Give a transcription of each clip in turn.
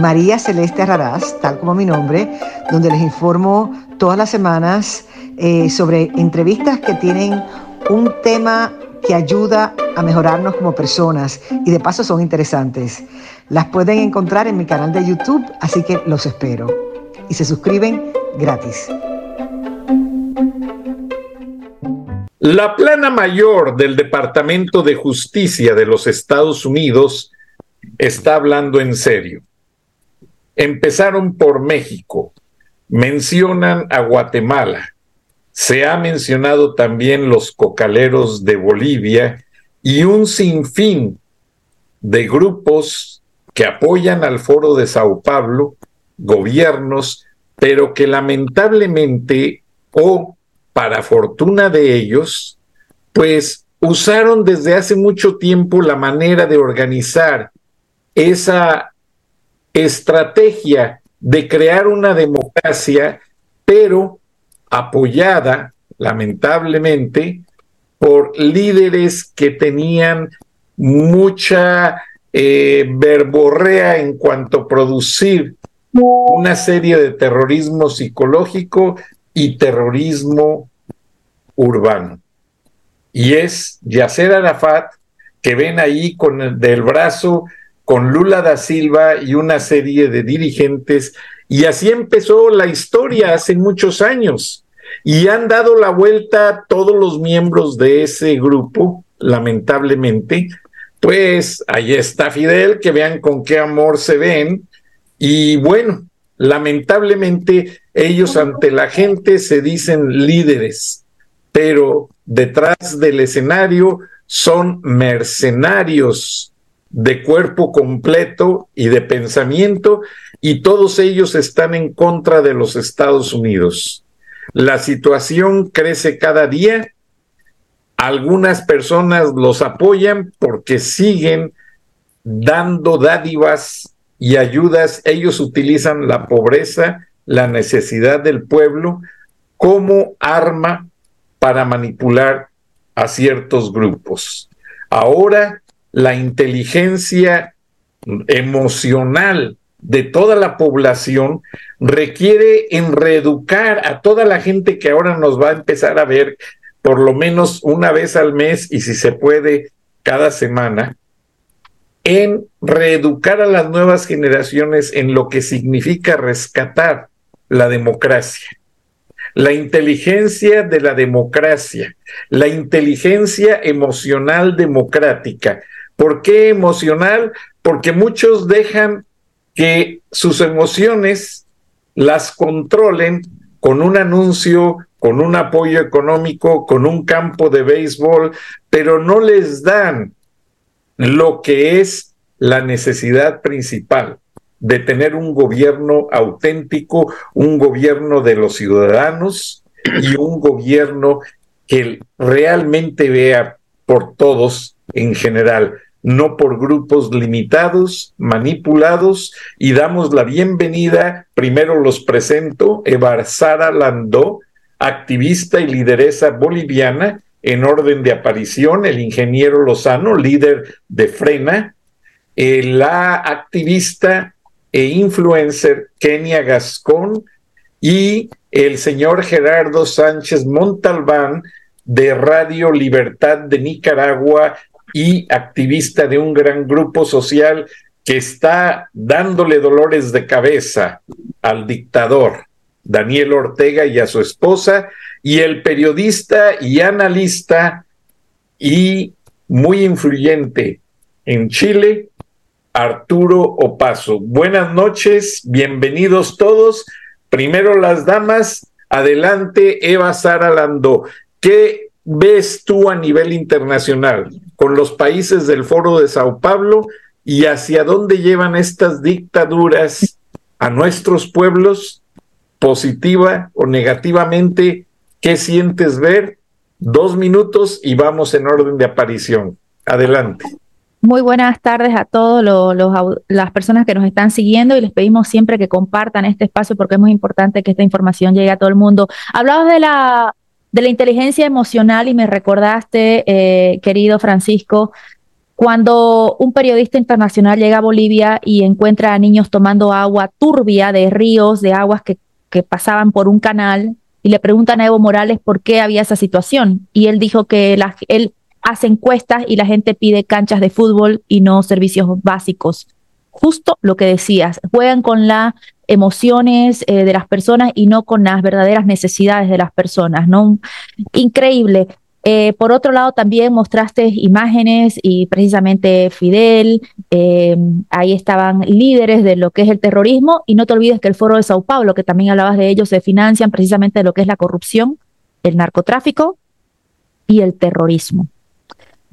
María Celeste Raraz, tal como mi nombre, donde les informo todas las semanas eh, sobre entrevistas que tienen un tema que ayuda a mejorarnos como personas y de paso son interesantes. Las pueden encontrar en mi canal de YouTube, así que los espero. Y se suscriben gratis. La plana mayor del Departamento de Justicia de los Estados Unidos está hablando en serio. Empezaron por México, mencionan a Guatemala, se ha mencionado también los cocaleros de Bolivia y un sinfín de grupos que apoyan al foro de Sao Paulo, gobiernos, pero que lamentablemente o para fortuna de ellos, pues usaron desde hace mucho tiempo la manera de organizar esa estrategia de crear una democracia, pero apoyada, lamentablemente, por líderes que tenían mucha eh, verborrea en cuanto a producir una serie de terrorismo psicológico y terrorismo urbano. Y es Yasser Arafat, que ven ahí con el del brazo con Lula da Silva y una serie de dirigentes, y así empezó la historia hace muchos años. Y han dado la vuelta todos los miembros de ese grupo, lamentablemente. Pues ahí está Fidel, que vean con qué amor se ven. Y bueno, lamentablemente ellos ante la gente se dicen líderes, pero detrás del escenario son mercenarios de cuerpo completo y de pensamiento, y todos ellos están en contra de los Estados Unidos. La situación crece cada día, algunas personas los apoyan porque siguen dando dádivas y ayudas, ellos utilizan la pobreza, la necesidad del pueblo como arma para manipular a ciertos grupos. Ahora la inteligencia emocional de toda la población requiere en reeducar a toda la gente que ahora nos va a empezar a ver por lo menos una vez al mes y si se puede cada semana, en reeducar a las nuevas generaciones en lo que significa rescatar la democracia. La inteligencia de la democracia, la inteligencia emocional democrática, ¿Por qué emocional? Porque muchos dejan que sus emociones las controlen con un anuncio, con un apoyo económico, con un campo de béisbol, pero no les dan lo que es la necesidad principal de tener un gobierno auténtico, un gobierno de los ciudadanos y un gobierno que realmente vea por todos en general, no por grupos limitados, manipulados, y damos la bienvenida, primero los presento, Evar Sara Landó, activista y lideresa boliviana, en orden de aparición, el ingeniero Lozano, líder de Frena, eh, la activista e influencer Kenia Gascón y el señor Gerardo Sánchez Montalbán de Radio Libertad de Nicaragua y activista de un gran grupo social que está dándole dolores de cabeza al dictador Daniel Ortega y a su esposa, y el periodista y analista y muy influyente en Chile, Arturo Opaso. Buenas noches, bienvenidos todos. Primero las damas, adelante Eva Sara Landó. ¿Qué ves tú a nivel internacional con los países del Foro de Sao Paulo y hacia dónde llevan estas dictaduras a nuestros pueblos positiva o negativamente, ¿qué sientes ver? Dos minutos y vamos en orden de aparición. Adelante. Muy buenas tardes a todos las personas que nos están siguiendo y les pedimos siempre que compartan este espacio porque es muy importante que esta información llegue a todo el mundo. Hablabas de la, de la inteligencia emocional y me recordaste, eh, querido Francisco, cuando un periodista internacional llega a Bolivia y encuentra a niños tomando agua turbia de ríos, de aguas que, que pasaban por un canal, y le preguntan a Evo Morales por qué había esa situación. Y él dijo que la, él hace encuestas y la gente pide canchas de fútbol y no servicios básicos. Justo lo que decías, juegan con las emociones eh, de las personas y no con las verdaderas necesidades de las personas, ¿no? Increíble. Eh, por otro lado, también mostraste imágenes y precisamente Fidel, eh, ahí estaban líderes de lo que es el terrorismo y no te olvides que el Foro de Sao Paulo, que también hablabas de ellos, se financian precisamente de lo que es la corrupción, el narcotráfico y el terrorismo.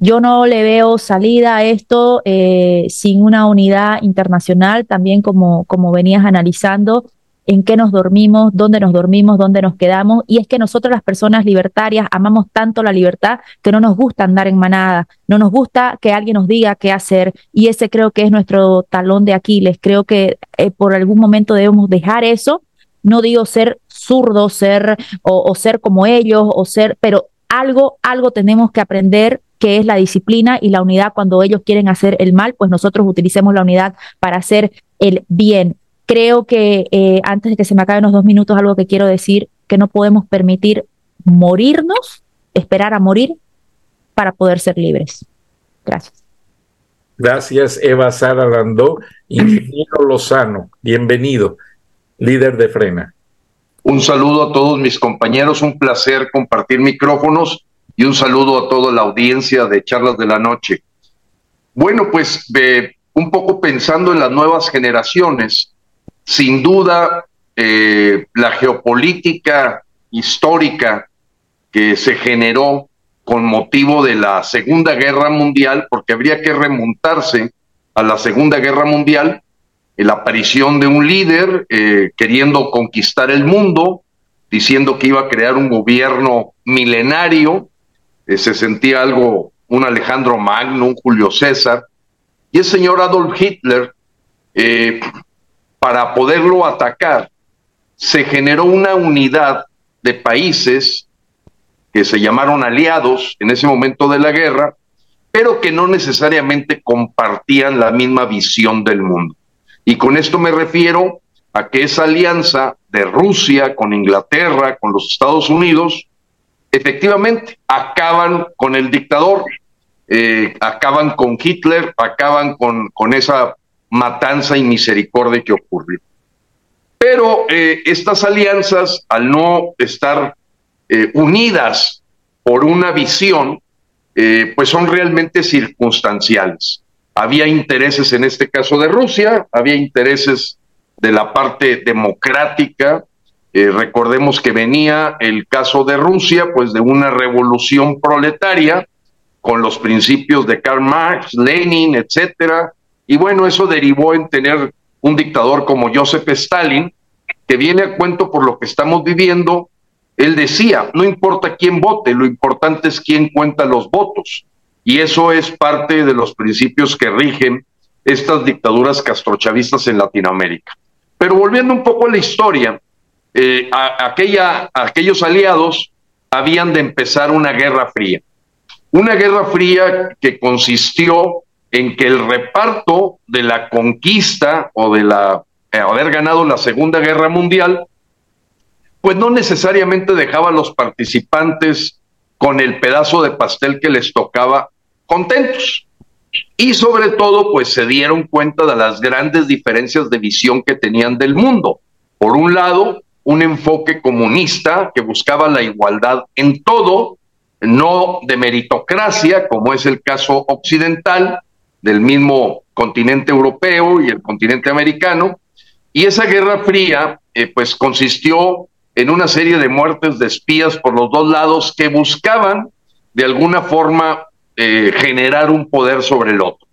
Yo no le veo salida a esto eh, sin una unidad internacional, también como, como venías analizando, en qué nos dormimos, dónde nos dormimos, dónde nos quedamos. Y es que nosotros las personas libertarias amamos tanto la libertad que no nos gusta andar en manada, no nos gusta que alguien nos diga qué hacer. Y ese creo que es nuestro talón de Aquiles. Creo que eh, por algún momento debemos dejar eso. No digo ser zurdos, ser o ser como ellos, o ser, pero algo, algo tenemos que aprender que es la disciplina y la unidad cuando ellos quieren hacer el mal, pues nosotros utilicemos la unidad para hacer el bien. Creo que eh, antes de que se me acaben los dos minutos, algo que quiero decir, que no podemos permitir morirnos, esperar a morir para poder ser libres. Gracias. Gracias, Eva Sara Landó. Ingeniero Lozano, bienvenido, líder de Frena. Un saludo a todos mis compañeros, un placer compartir micrófonos y un saludo a toda la audiencia de Charlas de la Noche. Bueno, pues un poco pensando en las nuevas generaciones, sin duda eh, la geopolítica histórica que se generó con motivo de la Segunda Guerra Mundial, porque habría que remontarse a la Segunda Guerra Mundial, la aparición de un líder eh, queriendo conquistar el mundo, diciendo que iba a crear un gobierno milenario, eh, se sentía algo, un Alejandro Magno, un Julio César, y el señor Adolf Hitler, eh, para poderlo atacar, se generó una unidad de países que se llamaron aliados en ese momento de la guerra, pero que no necesariamente compartían la misma visión del mundo. Y con esto me refiero a que esa alianza de Rusia con Inglaterra, con los Estados Unidos, efectivamente acaban con el dictador, eh, acaban con Hitler, acaban con, esa matanza y misericordia que ocurrió. Pero eh, estas alianzas, al no estar eh, unidas por una visión, pues son realmente circunstanciales. Había intereses en este caso de Rusia, había intereses de la parte democrática eh, recordemos que venía el caso de Rusia, pues de una revolución proletaria con los principios de Karl Marx, Lenin, etcétera. Y bueno, eso derivó en tener un dictador como Joseph Stalin, que viene a cuento por lo que estamos viviendo. Él decía, no importa quién vote, lo importante es quién cuenta los votos. Y eso es parte de los principios que rigen estas dictaduras castrochavistas en Latinoamérica. Pero volviendo un poco a la historia, eh, aquella, aquellos aliados habían de empezar una guerra fría. Una guerra fría que consistió en que el reparto de la conquista o de la eh, haber ganado la Segunda Guerra Mundial, pues no necesariamente dejaba a los participantes con el pedazo de pastel que les tocaba contentos. Y sobre todo, pues se dieron cuenta de las grandes diferencias de visión que tenían del mundo. Por un lado, un enfoque comunista que buscaba la igualdad en todo, no de meritocracia, como es el caso occidental del mismo continente europeo y el continente americano. Y esa guerra fría, eh, pues consistió en una serie de muertes de espías por los dos lados que buscaban de alguna forma eh, generar un poder sobre el otro.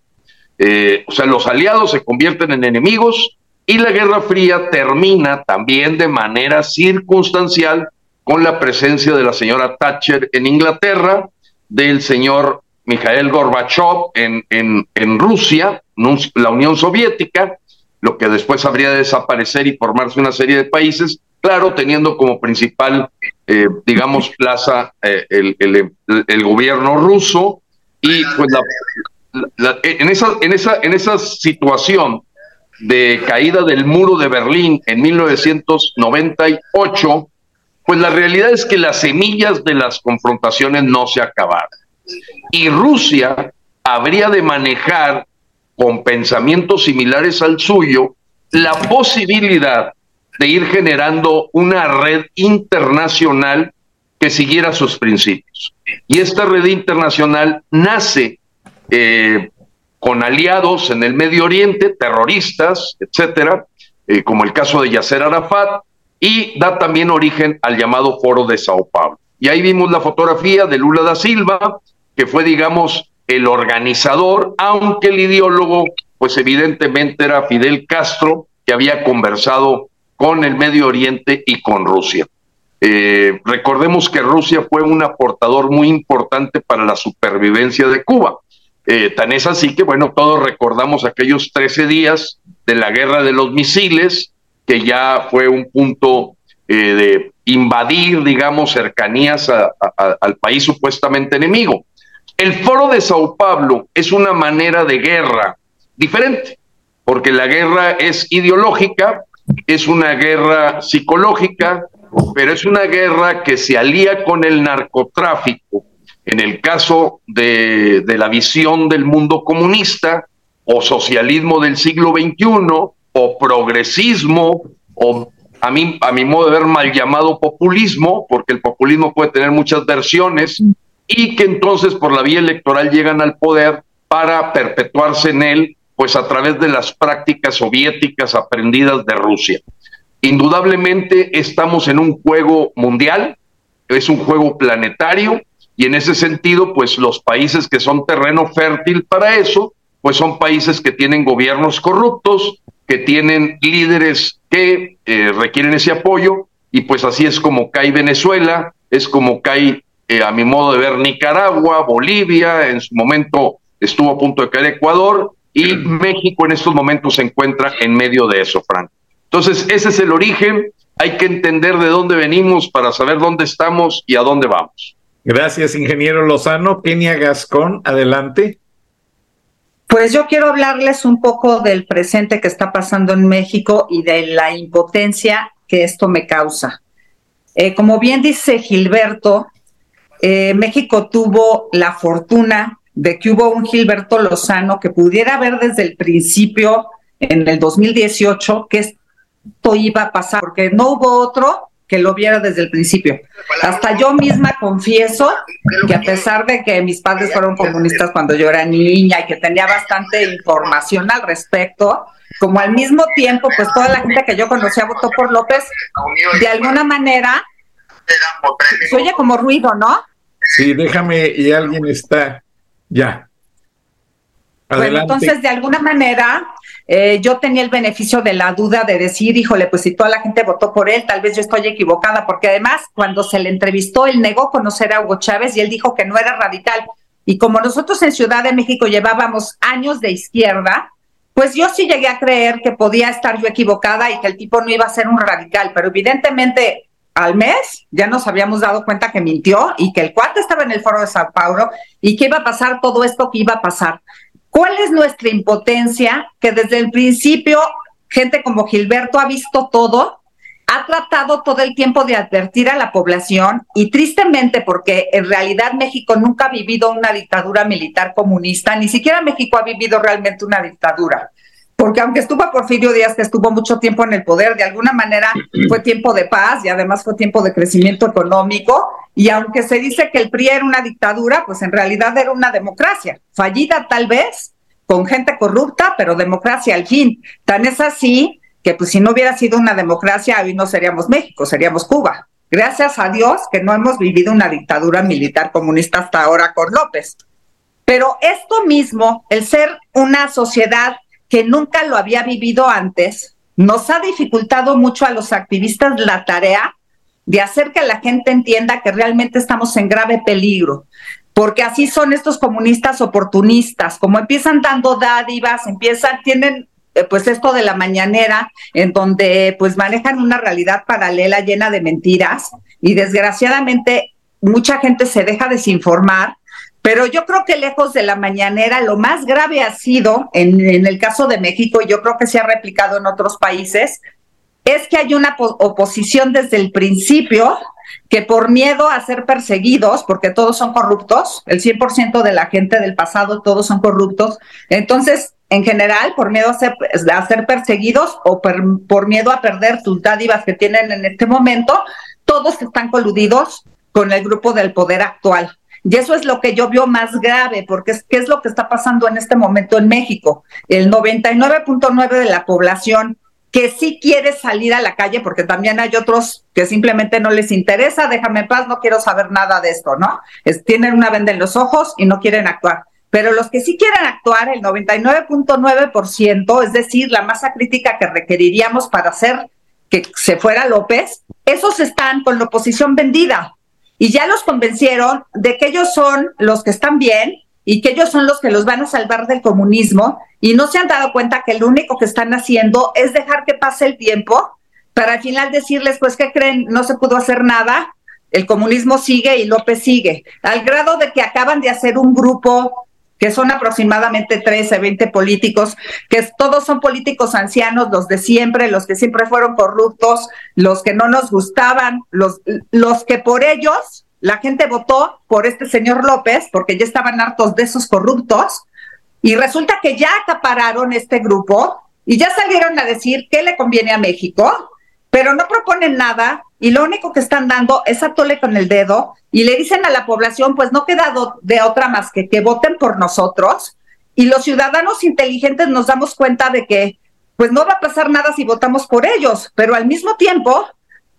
Eh, o sea, los aliados se convierten en enemigos Y la Guerra Fría termina también de manera circunstancial con la presencia de la señora Thatcher en Inglaterra, del señor Mikhail Gorbachev en, en, en Rusia, la Unión Soviética, lo que después habría de desaparecer y formarse una serie de países, claro, teniendo como principal, eh, digamos, plaza eh, el, el, el, gobierno ruso y pues la, en, esa, en, esa, en esa situación de caída del muro de Berlín en 1998, pues la realidad es que las semillas de las confrontaciones no se acabaron. Y Rusia habría de manejar con pensamientos similares al suyo la posibilidad de ir generando una red internacional que siguiera sus principios. Y esta red internacional nace eh, con aliados en el Medio Oriente, terroristas, etcétera, eh, como el caso de Yasser Arafat, y da también origen al llamado Foro de Sao Paulo. Y ahí vimos la fotografía de Lula da Silva, que fue, digamos, el organizador, aunque el ideólogo, pues evidentemente era Fidel Castro, que había conversado con el Medio Oriente y con Rusia. Eh, recordemos que Rusia fue un aportador muy importante para la supervivencia de Cuba. Eh, tan es así que, bueno, todos recordamos aquellos 13 días de la guerra de los misiles, que ya fue un punto eh, de invadir, digamos, cercanías al país supuestamente enemigo. El foro de Sao Paulo es una manera de guerra diferente, porque la guerra es ideológica, es una guerra psicológica, pero es una guerra que se alía con el narcotráfico en el caso de, la visión del mundo comunista o socialismo del siglo XXI o progresismo o a mí, a mi modo de ver, mal llamado populismo, porque el populismo puede tener muchas versiones, y que entonces por la vía electoral llegan al poder para perpetuarse en él, pues a través de las prácticas soviéticas aprendidas de Rusia. Indudablemente estamos en un juego mundial, es un juego planetario, y en ese sentido, pues los países que son terreno fértil para eso, pues son países que tienen gobiernos corruptos, que tienen líderes que eh, requieren ese apoyo, y pues así es como cae Venezuela, es como cae, eh, a mi modo de ver, Nicaragua, Bolivia, en su momento estuvo a punto de caer Ecuador, y México en estos momentos se encuentra en medio de eso, Frank. Entonces, ese es el origen, hay que entender de dónde venimos para saber dónde estamos y a dónde vamos. Gracias, ingeniero Lozano. Kenia Gascón, adelante. Pues yo quiero hablarles un poco del presente que está pasando en México y de la impotencia que esto me causa. Eh, como bien dice Gilberto, eh, México tuvo la fortuna de que hubo un Gilberto Lozano que pudiera ver desde el principio, en el 2018, que esto iba a pasar, porque no hubo otro que lo viera desde el principio. Hasta yo misma confieso que a pesar de que mis padres fueron comunistas cuando yo era niña y que tenía bastante información al respecto, como al mismo tiempo, pues toda la gente que yo conocía votó por López, de alguna manera, se oye como ruido, ¿no? Sí, déjame, y alguien está, ya. Bueno, entonces, de alguna manera, eh, yo tenía el beneficio de la duda de decir, híjole, pues si toda la gente votó por él, tal vez yo estoy equivocada, porque además cuando se le entrevistó, él negó conocer a Hugo Chávez y él dijo que no era radical. Y como nosotros en Ciudad de México llevábamos años de izquierda, pues yo sí llegué a creer que podía estar yo equivocada y que el tipo no iba a ser un radical, pero evidentemente al mes ya nos habíamos dado cuenta que mintió y que el cuarto estaba en el foro de Sao Paulo y que iba a pasar todo esto que iba a pasar. ¿Cuál es nuestra impotencia? Que desde el principio gente como Gilberto ha visto todo, ha tratado todo el tiempo de advertir a la población y tristemente porque en realidad México nunca ha vivido una dictadura militar comunista, ni siquiera México ha vivido realmente una dictadura. Porque aunque estuvo Porfirio Díaz, que estuvo mucho tiempo en el poder, de alguna manera fue tiempo de paz y además fue tiempo de crecimiento económico. Y aunque se dice que el PRI era una dictadura, pues en realidad era una democracia, fallida tal vez, con gente corrupta, pero democracia al fin. Tan es así que pues si no hubiera sido una democracia, hoy no seríamos México, seríamos Cuba. Gracias a Dios que no hemos vivido una dictadura militar comunista hasta ahora con López. Pero esto mismo, el ser una sociedad que nunca lo había vivido antes, nos ha dificultado mucho a los activistas la tarea de hacer que la gente entienda que realmente estamos en grave peligro, porque así son estos comunistas oportunistas, como empiezan dando dádivas, empiezan, tienen eh, pues esto de la mañanera, en donde pues manejan una realidad paralela llena de mentiras y desgraciadamente mucha gente se deja desinformar pero yo creo que lejos de la mañanera, lo más grave ha sido, en, el caso de México, y yo creo que se ha replicado en otros países, es que hay una oposición desde el principio que por miedo a ser perseguidos, porque todos son corruptos, el 100% de la gente del pasado, todos son corruptos, entonces, en general, por miedo a ser, a ser perseguidos o por miedo a perder sus dádivas que tienen en este momento, todos están coludidos con el grupo del poder actual. Y eso es lo que yo veo más grave, porque es, ¿qué es lo que está pasando en este momento en México? El 99.9 de la población que sí quiere salir a la calle, porque también hay otros que simplemente no les interesa, déjame en paz, no quiero saber nada de esto, ¿no? tienen una venda en los ojos y no quieren actuar. Pero los que sí quieren actuar, el 99.9%, es decir, la masa crítica que requeriríamos para hacer que se fuera López, esos están con la oposición vendida y ya los convencieron de que ellos son los que están bien y que ellos son los que los van a salvar del comunismo y no se han dado cuenta que lo único que están haciendo es dejar que pase el tiempo para al final decirles, pues, ¿qué creen? No se pudo hacer nada, el comunismo sigue y López sigue, al grado de que acaban de hacer un grupo que son aproximadamente 13, 20 políticos, que todos son políticos ancianos, los de siempre, los que siempre fueron corruptos, los que no nos gustaban, los, los que por ellos la gente votó por este señor López, porque ya estaban hartos de esos corruptos, y resulta que ya acapararon este grupo y ya salieron a decir qué le conviene a México, pero no proponen nada y lo único que están dando es atole con el dedo y le dicen a la población, pues no queda de otra más que que voten por nosotros. Y los ciudadanos inteligentes nos damos cuenta de que pues no va a pasar nada si votamos por ellos, pero al mismo tiempo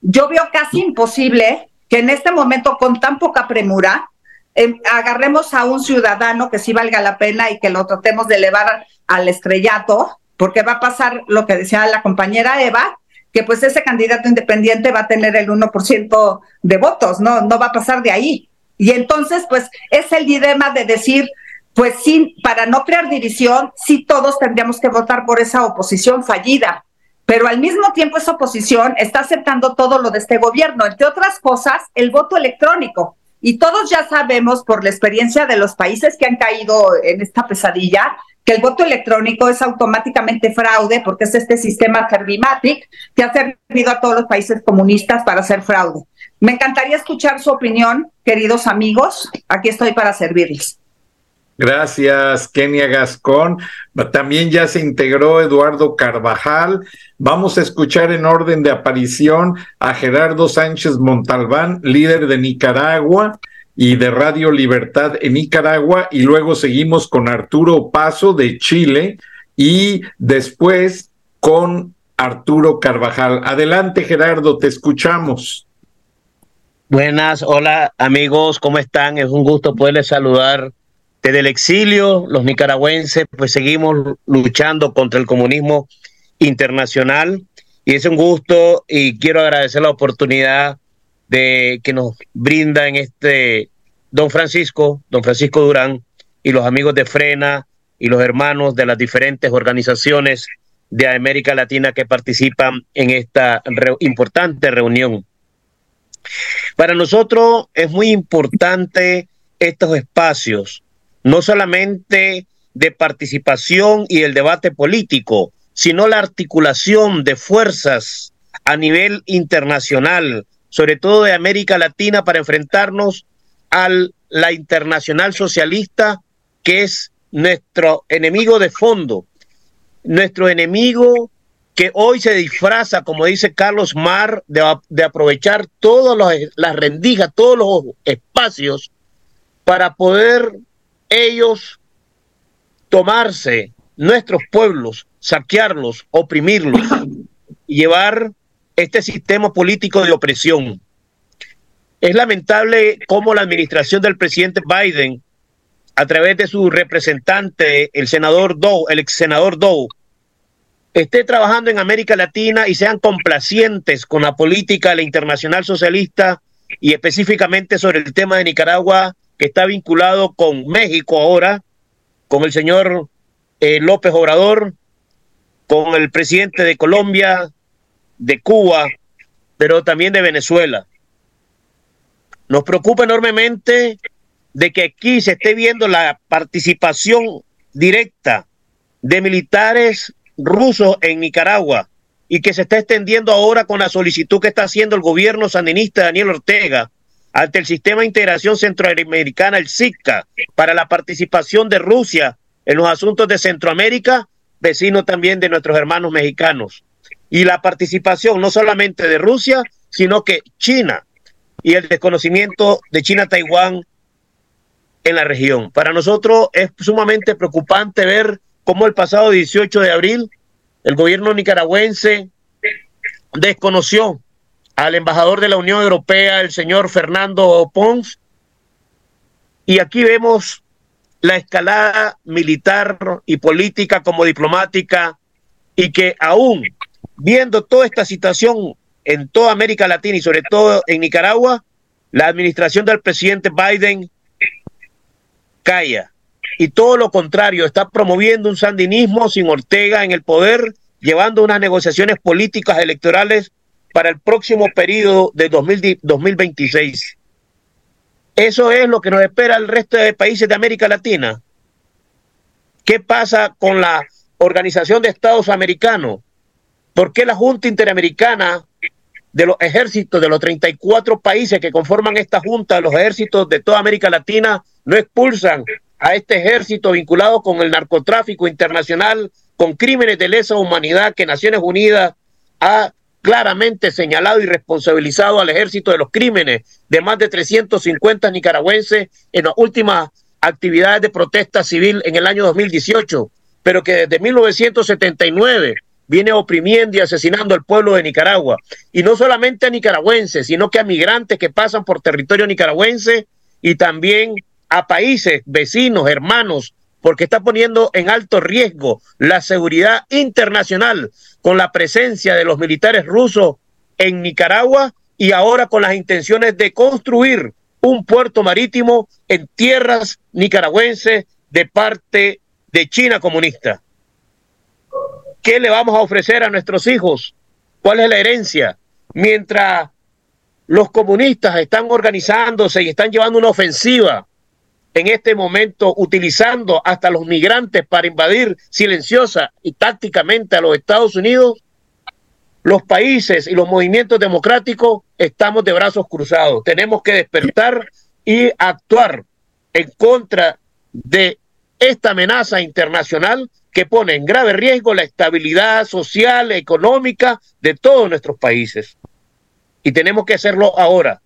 yo veo casi imposible que en este momento con tan poca premura em, agarremos a un ciudadano que sí valga la pena y que lo tratemos de elevar al estrellato, porque va a pasar lo que decía la compañera Eva, pues ese candidato independiente va a tener el 1% de votos, no, no va a pasar de ahí. Y entonces, pues es el dilema de decir, pues sí, para no crear división, sí todos tendríamos que votar por esa oposición fallida, pero al mismo tiempo esa oposición está aceptando todo lo de este gobierno, entre otras cosas, el voto electrónico. Y todos ya sabemos por la experiencia de los países que han caído en esta pesadilla, que el voto electrónico es automáticamente fraude porque es este sistema Servimatic que ha servido a todos los países comunistas para hacer fraude. Me encantaría escuchar su opinión, queridos amigos. Aquí estoy para servirles. Gracias, Kenia Gascón. También ya se integró Eduardo Carvajal. Vamos a escuchar en orden de aparición a Gerardo Sánchez Montalbán, líder de Nicaragua y de Radio Libertad en Nicaragua y luego seguimos con Arturo Paso de Chile y después con Arturo Carvajal. Adelante Gerardo, te escuchamos. Buenas, hola amigos, ¿cómo están? Es un gusto poderles saludar desde el exilio. Los nicaragüenses pues seguimos luchando contra el comunismo internacional y es un gusto y quiero agradecer la oportunidad de que nos brinda en este don Francisco, don Francisco Durán y los amigos de Frena y los hermanos de las diferentes organizaciones de América Latina que participan en esta importante reunión. Para nosotros es muy importante estos espacios, no solamente de participación y el debate político, sino la articulación de fuerzas a nivel internacional, sobre todo de América Latina, para enfrentarnos a la internacional socialista, que es nuestro enemigo de fondo, nuestro enemigo que hoy se disfraza, como dice Carlos Mar, de, aprovechar todas las rendijas, todos los espacios para poder ellos tomarse nuestros pueblos, saquearlos, oprimirlos y llevar este sistema político de opresión. Es lamentable cómo la administración del presidente Biden, a través de su representante, el senador Doe, el ex senador Doe, esté trabajando en América Latina y sean complacientes con la política de la internacional socialista y específicamente sobre el tema de Nicaragua que está vinculado con México ahora, con el señor eh, López Obrador, con el presidente de Colombia, de Cuba, pero también de Venezuela. Nos preocupa enormemente de que aquí se esté viendo la participación directa de militares rusos en Nicaragua y que se está extendiendo ahora con la solicitud que está haciendo el gobierno sandinista Daniel Ortega ante el Sistema de Integración Centroamericana, el SICA, para la participación de Rusia en los asuntos de Centroamérica, vecino también de nuestros hermanos mexicanos. Y la participación no solamente de Rusia, sino que China y el desconocimiento de China-Taiwán en la región. Para nosotros es sumamente preocupante ver cómo el pasado 18 de abril el gobierno nicaragüense desconoció al embajador de la Unión Europea, el señor Fernando Pons, y aquí vemos la escalada militar y política como diplomática y que aún viendo toda esta situación en toda América Latina y sobre todo en Nicaragua, la administración del presidente Biden calla. Y todo lo contrario, está promoviendo un sandinismo sin Ortega en el poder, llevando unas negociaciones políticas electorales para el próximo periodo de 2026. Eso es lo que nos espera el resto de países de América Latina. ¿Qué pasa con la Organización de Estados Americanos? ¿Por qué la Junta Interamericana de los ejércitos de los 34 países que conforman esta Junta, los ejércitos de toda América Latina, no expulsan a este ejército vinculado con el narcotráfico internacional, con crímenes de lesa humanidad que Naciones Unidas ha claramente señalado y responsabilizado al ejército de los crímenes de más de 350 nicaragüenses en las últimas actividades de protesta civil en el año 2018, pero que desde 1979 viene oprimiendo y asesinando al pueblo de Nicaragua. Y no solamente a nicaragüenses, sino que a migrantes que pasan por territorio nicaragüense y también a países vecinos, hermanos, porque está poniendo en alto riesgo la seguridad internacional con la presencia de los militares rusos en Nicaragua y ahora con las intenciones de construir un puerto marítimo en tierras nicaragüenses de parte de China comunista. ¿Qué le vamos a ofrecer a nuestros hijos? ¿Cuál es la herencia? Mientras los comunistas están organizándose y están llevando una ofensiva en este momento utilizando hasta los migrantes para invadir silenciosa y tácticamente a los Estados Unidos, los países y los movimientos democráticos estamos de brazos cruzados. Tenemos que despertar y actuar en contra de esta amenaza internacional que pone en grave riesgo la estabilidad social, económica de todos nuestros países. Y tenemos que hacerlo ahora.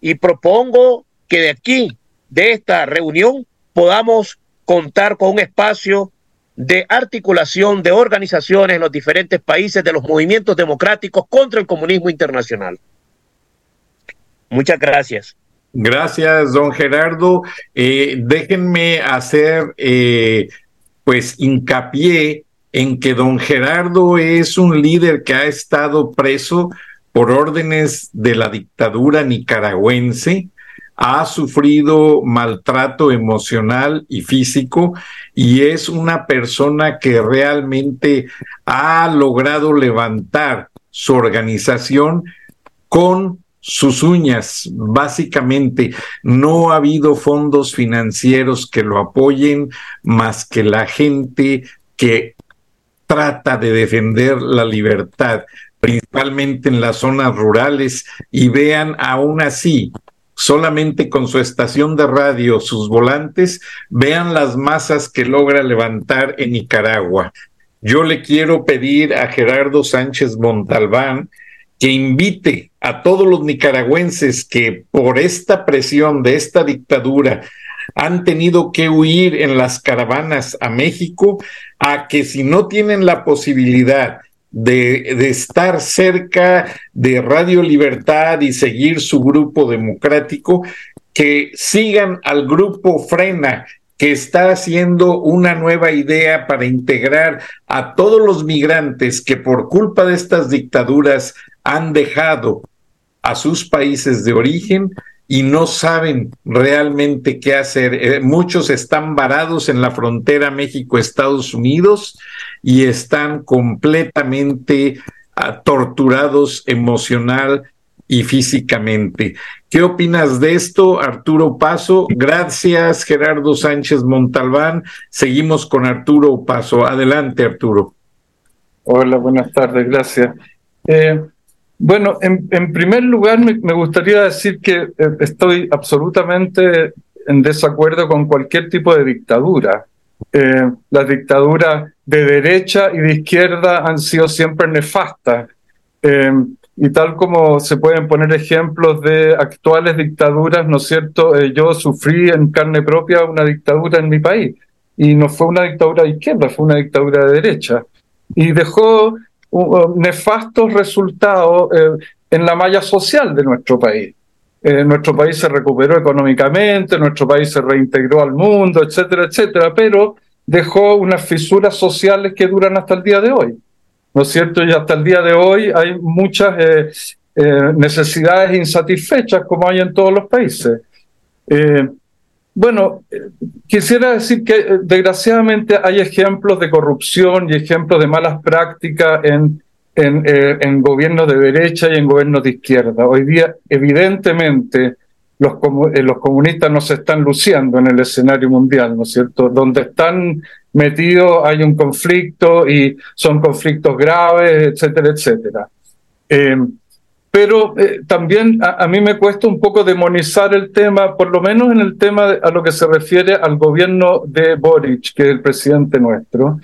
Y propongo que de aquí de esta reunión podamos contar con un espacio de articulación de organizaciones en los diferentes países de los movimientos democráticos contra el comunismo internacional. Muchas gracias. Gracias, don Gerardo. Eh, déjenme hacer eh, pues hincapié en que don Gerardo es un líder que ha estado preso por órdenes de la dictadura nicaragüense ha sufrido maltrato emocional y físico y es una persona que realmente ha logrado levantar su organización con sus uñas, básicamente. No ha habido fondos financieros que lo apoyen más que la gente que trata de defender la libertad, principalmente en las zonas rurales, y vean aún así solamente con su estación de radio, sus volantes, vean las masas que logra levantar en Nicaragua. Yo le quiero pedir a Gerardo Sánchez Montalbán que invite a todos los nicaragüenses que por esta presión de esta dictadura han tenido que huir en las caravanas a México, a que si no tienen la posibilidad de, estar cerca de Radio Libertad y seguir su grupo democrático, que sigan al grupo Frena, que está haciendo una nueva idea para integrar a todos los migrantes que por culpa de estas dictaduras han dejado a sus países de origen y no saben realmente qué hacer. Eh, muchos están varados en la frontera México-Estados Unidos y están completamente ah, torturados emocional y físicamente. ¿Qué opinas de esto, Arturo Paso? Gracias, Gerardo Sánchez Montalbán. Seguimos con Arturo Paso. Adelante, Arturo. Hola, buenas tardes, gracias. Eh, bueno, en, primer lugar me, gustaría decir que eh, estoy absolutamente en desacuerdo con cualquier tipo de dictadura. Eh, las dictaduras de derecha y de izquierda han sido siempre nefastas. Eh, y tal como se pueden poner ejemplos de actuales dictaduras, ¿no cierto? yo sufrí en carne propia una dictadura en mi país y no fue una dictadura de izquierda, fue una dictadura de derecha. Y dejó nefastos resultados eh, en la malla social de nuestro país. Eh, nuestro país se recuperó económicamente, nuestro país se reintegró al mundo, etcétera, etcétera, pero dejó unas fisuras sociales que duran hasta el día de hoy. ¿No es cierto? Y hasta el día de hoy hay muchas eh, necesidades insatisfechas como hay en todos los países. Bueno, quisiera decir que eh, desgraciadamente hay ejemplos de corrupción y ejemplos de malas prácticas en, en, eh, gobiernos de derecha y en gobiernos de izquierda. Hoy día, evidentemente, los, eh, los comunistas no se están luciendo en el escenario mundial, ¿no es cierto? Donde están metidos hay un conflicto y son conflictos graves, etcétera, etcétera. Pero eh, también a, mí me cuesta un poco demonizar el tema, por lo menos en el tema a lo que se refiere al gobierno de Boric, que es el presidente nuestro,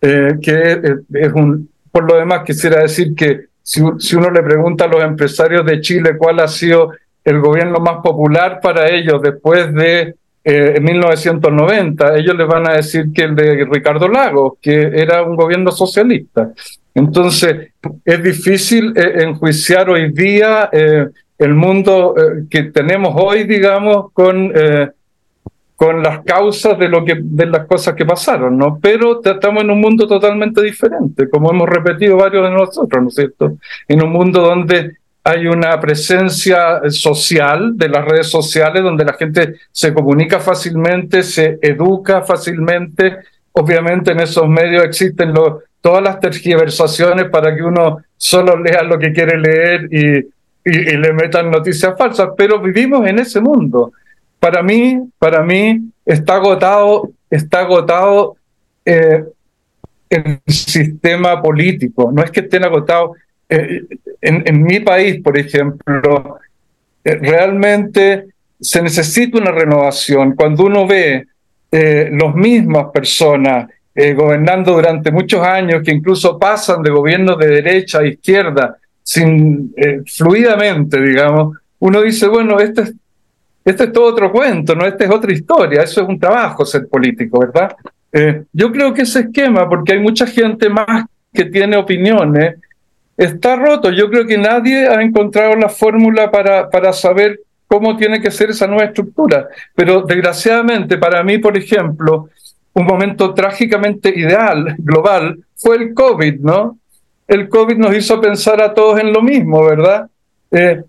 eh, que es, un... Por lo demás, quisiera decir que si, si uno le pregunta a los empresarios de Chile cuál ha sido el gobierno más popular para ellos después de eh, 1990, ellos les van a decir que el de Ricardo Lagos, que era un gobierno socialista. Entonces, es difícil eh, enjuiciar hoy día eh, el mundo eh, que tenemos hoy, digamos, con, con las causas de, lo que, de las cosas que pasaron, ¿no? Pero estamos en un mundo totalmente diferente, como hemos repetido varios de nosotros, ¿no es cierto? En un mundo donde hay una presencia social de las redes sociales, donde la gente se comunica fácilmente, se educa fácilmente. Obviamente en esos medios existen los todas las tergiversaciones para que uno solo lea lo que quiere leer y, y, le metan noticias falsas, pero vivimos en ese mundo. Para mí, para mí está agotado, está agotado eh, el sistema político. No es que estén agotados. Eh, en, mi país, por ejemplo, eh, realmente se necesita una renovación. Cuando uno ve las mismas personas eh, gobernando durante muchos años, que incluso pasan de gobiernos de derecha a izquierda, sin, eh, fluidamente, digamos, uno dice, bueno, este es, este es todo otro cuento, ¿no? Esta es otra historia, eso es un trabajo ser político, ¿verdad? Eh, yo creo que ese esquema, porque hay mucha gente más que tiene opiniones, está roto. Yo creo que nadie ha encontrado la fórmula para, para saber cómo tiene que ser esa nueva estructura. Pero desgraciadamente, para mí, por ejemplo, un momento trágicamente ideal, global, fue el COVID, ¿no? El COVID nos hizo pensar a todos en lo mismo, ¿verdad? Eh,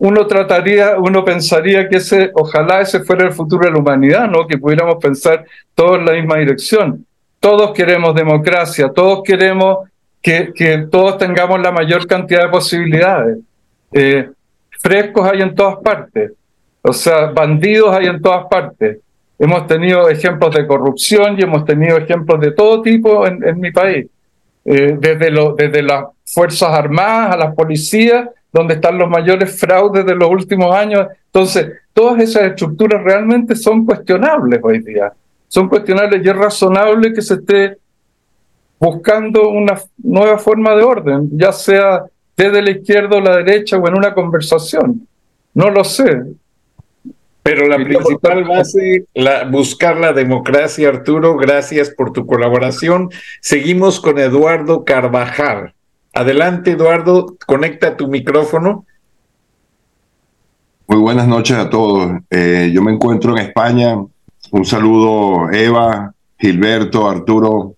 uno trataría, uno pensaría que ese, ojalá ese fuera el futuro de la humanidad, ¿no? Que pudiéramos pensar todos en la misma dirección. Todos queremos democracia, todos queremos que, que todos tengamos la mayor cantidad de posibilidades. Eh, frescos hay en todas partes, o sea, bandidos hay en todas partes. Hemos tenido ejemplos de corrupción y hemos tenido ejemplos de todo tipo en, mi país, eh, desde, lo, desde las Fuerzas Armadas a las policías, donde están los mayores fraudes de los últimos años. Entonces, todas esas estructuras realmente son cuestionables hoy día. Son cuestionables y es razonable que se esté buscando una nueva forma de orden, ya sea desde la izquierda o la derecha o en una conversación. No lo sé. Pero la principal base, la, buscar la democracia, Arturo, gracias por tu colaboración. Seguimos con Eduardo Carvajal. Adelante, Eduardo, conecta tu micrófono. Muy buenas noches a todos. Eh, yo me encuentro en España Un saludo, Eva, Gilberto, Arturo,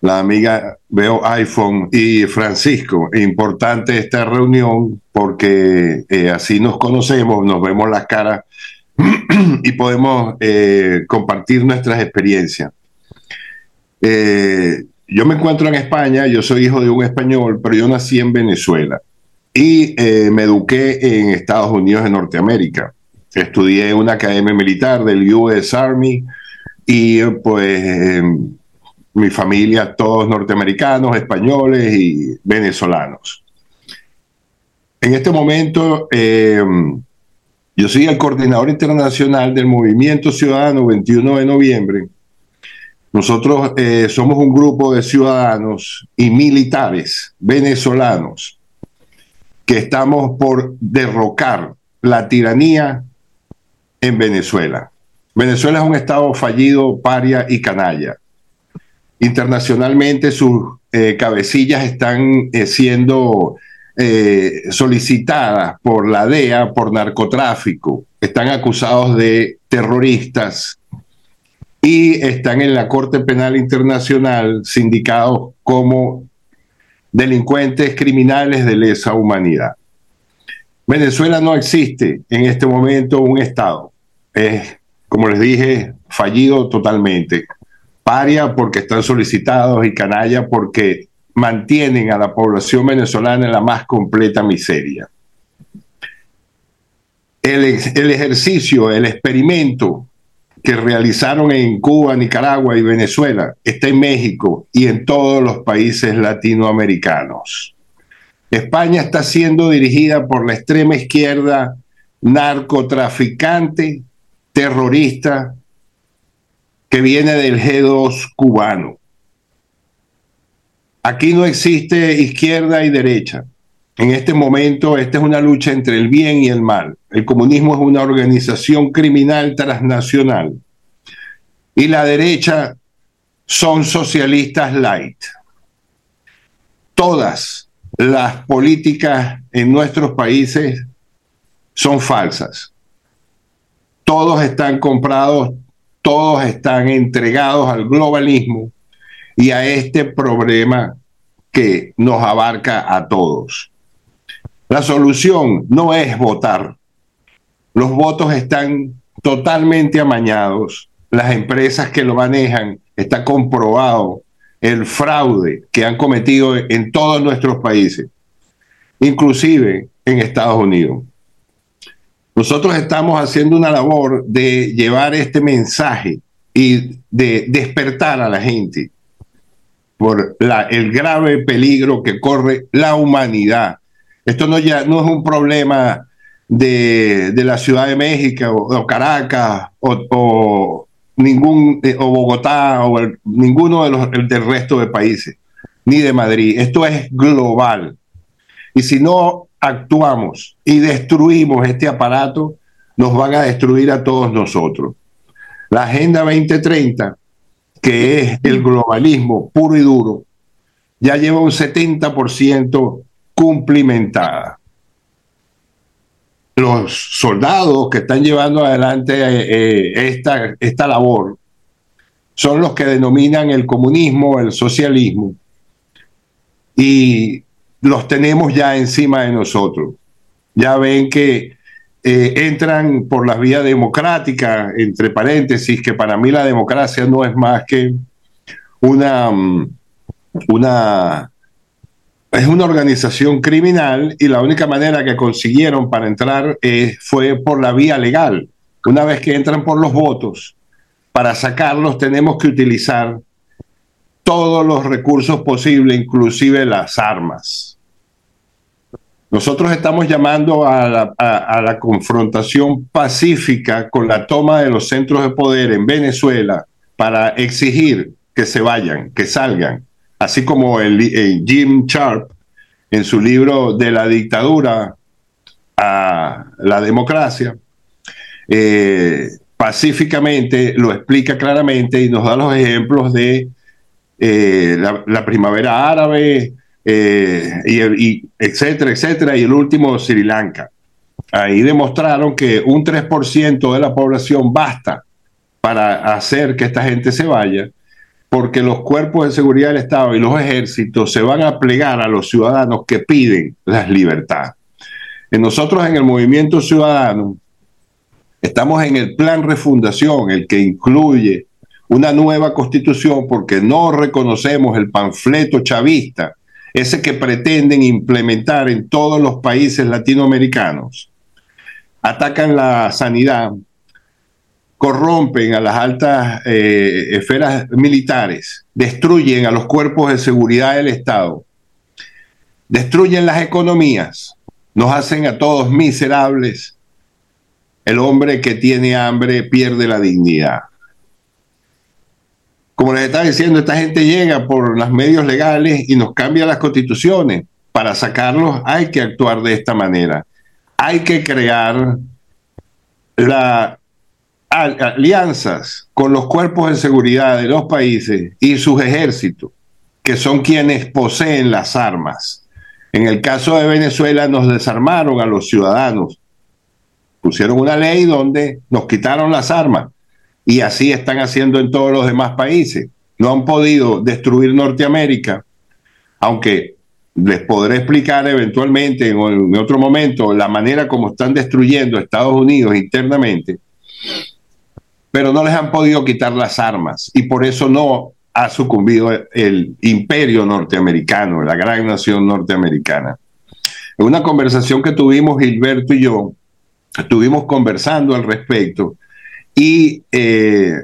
la amiga veo iPhone y Francisco. Importante esta reunión porque eh, así nos conocemos, nos vemos las caras y podemos eh, compartir nuestras experiencias. Yo me encuentro en España, yo soy hijo de un español, pero yo nací en Venezuela y me eduqué en Estados Unidos de Norteamérica. Estudié en una academia militar del US Army y pues mi familia, todos norteamericanos, españoles y venezolanos. En este momento, eh, yo soy el coordinador internacional del Movimiento Ciudadano 21 de noviembre. Nosotros eh, somos un grupo de ciudadanos y militares venezolanos que estamos por derrocar la tiranía en Venezuela. Venezuela es un estado fallido, paria y canalla internacionalmente sus eh, cabecillas están eh, siendo solicitadas por la DEA por narcotráfico, están acusados de terroristas y están en la Corte Penal Internacional sindicados como delincuentes criminales de lesa humanidad. Venezuela no existe en este momento un Estado. Es, como les dije, fallido totalmente paria porque están solicitados y canalla porque mantienen a la población venezolana en la más completa miseria. El, el, ejercicio, el experimento que realizaron en Cuba, Nicaragua y Venezuela está en México y en todos los países latinoamericanos. España está siendo dirigida por la extrema izquierda narcotraficante, terrorista, que viene del G2 cubano. Aquí no existe izquierda y derecha. En este momento, esta es una lucha entre el bien y el mal. El comunismo es una organización criminal transnacional. Y la derecha son socialistas light. Todas las políticas en nuestros países son falsas. Todos están comprados todos están entregados al globalismo y a este problema que nos abarca a todos. La solución no es votar. Los votos están totalmente amañados. Las empresas que lo manejan, está comprobado el fraude que han cometido en todos nuestros países, inclusive en Estados Unidos. Nosotros estamos haciendo una labor de llevar este mensaje y de despertar a la gente por el grave peligro que corre la humanidad. Esto no, ya, no es un problema de, la Ciudad de México o, Caracas o, ningún, eh, o Bogotá o ninguno de los, del resto de países, ni de Madrid. Esto es global. Y si no actuamos y destruimos este aparato, nos van a destruir a todos nosotros. La Agenda 2030, que es el globalismo puro y duro, ya lleva un 70% cumplimentada. Los soldados que están llevando adelante eh, esta, esta labor son los que denominan el comunismo, el socialismo, y los tenemos ya encima de nosotros. Ya ven que eh, entran por las vías democráticas, entre paréntesis, que para mí la democracia no es más que una, mm, una, es una organización criminal y la única manera que consiguieron para entrar eh, fue por la vía legal. Una vez que entran por los votos, para sacarlos tenemos que utilizar todos los recursos posibles, inclusive las armas. Nosotros estamos llamando a la, confrontación pacífica con la toma de los centros de poder en Venezuela para exigir que se vayan, que salgan, así como el, Jim Sharp en su libro de la dictadura a la democracia, eh, pacíficamente lo explica claramente y nos da los ejemplos de eh, la, primavera árabe, eh, y, etcétera, etcétera, y el último Sri Lanka. Ahí demostraron que un 3% de la población basta para hacer que esta gente se vaya, porque los cuerpos de seguridad del Estado y los ejércitos se van a plegar a los ciudadanos que piden las libertades. Nosotros en el movimiento ciudadano estamos en el plan refundación, el que incluye una nueva constitución porque no reconocemos el panfleto chavista, ese que pretenden implementar en todos los países latinoamericanos. Atacan la sanidad, corrompen a las altas eh, esferas militares, destruyen a los cuerpos de seguridad del Estado, destruyen las economías, nos hacen a todos miserables. El hombre que tiene hambre pierde la dignidad. Como les estaba diciendo, esta gente llega por los medios legales y nos cambia las constituciones. Para sacarlos hay que actuar de esta manera. Hay que crear la alianzas con los cuerpos de seguridad de los países y sus ejércitos, que son quienes poseen las armas. En el caso de Venezuela nos desarmaron a los ciudadanos, pusieron una ley donde nos quitaron las armas y así están haciendo en todos los demás países. No han podido destruir Norteamérica, aunque les podré explicar eventualmente en, otro momento la manera como están destruyendo Estados Unidos internamente pero no les han podido quitar las armas y por eso no ha sucumbido el imperio norteamericano, la gran nación norteamericana. En una conversación que tuvimos Gilberto y yo, estuvimos conversando al respecto y eh,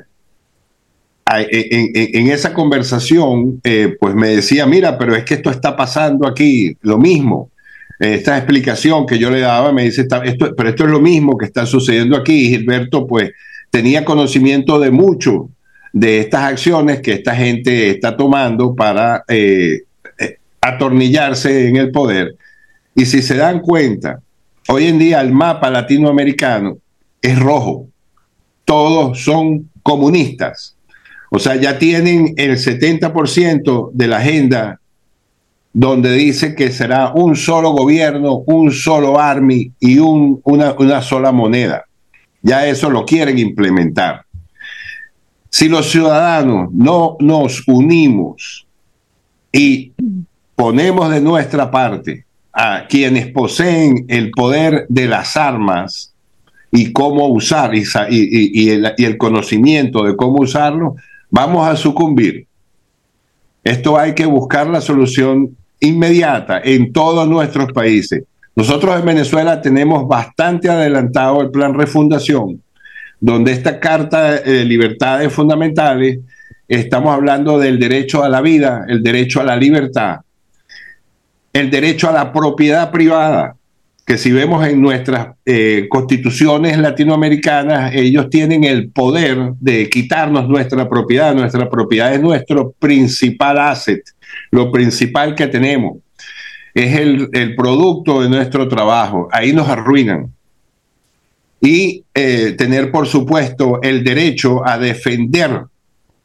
en, esa conversación, eh, pues me decía, mira, pero es que esto está pasando aquí, lo mismo. Esta explicación que yo le daba me dice, esto, pero esto es lo mismo que está sucediendo aquí. Gilberto, pues, tenía conocimiento de mucho de estas acciones que esta gente está tomando para eh, eh, atornillarse en el poder. Y si se dan cuenta, hoy en día el mapa latinoamericano es rojo. Todos son comunistas. O sea, ya tienen el 70% de la agenda donde dice que será un solo gobierno, un solo army y un, una, una sola moneda. Ya eso lo quieren implementar. Si los ciudadanos no nos unimos y ponemos de nuestra parte a quienes poseen el poder de las armas y cómo usar y, el, y el conocimiento de cómo usarlo, vamos a sucumbir. Esto hay que buscar la solución inmediata en todos nuestros países. Nosotros en Venezuela tenemos bastante adelantado el plan refundación, donde esta Carta de Libertades Fundamentales, estamos hablando del derecho a la vida, el derecho a la libertad, el derecho a la propiedad privada, que si vemos en nuestras eh, constituciones latinoamericanas, ellos tienen el poder de quitarnos nuestra propiedad. Nuestra propiedad es nuestro principal asset, lo principal que tenemos es el, producto de nuestro trabajo. Ahí nos arruinan. Y eh, tener, por supuesto, el derecho a defender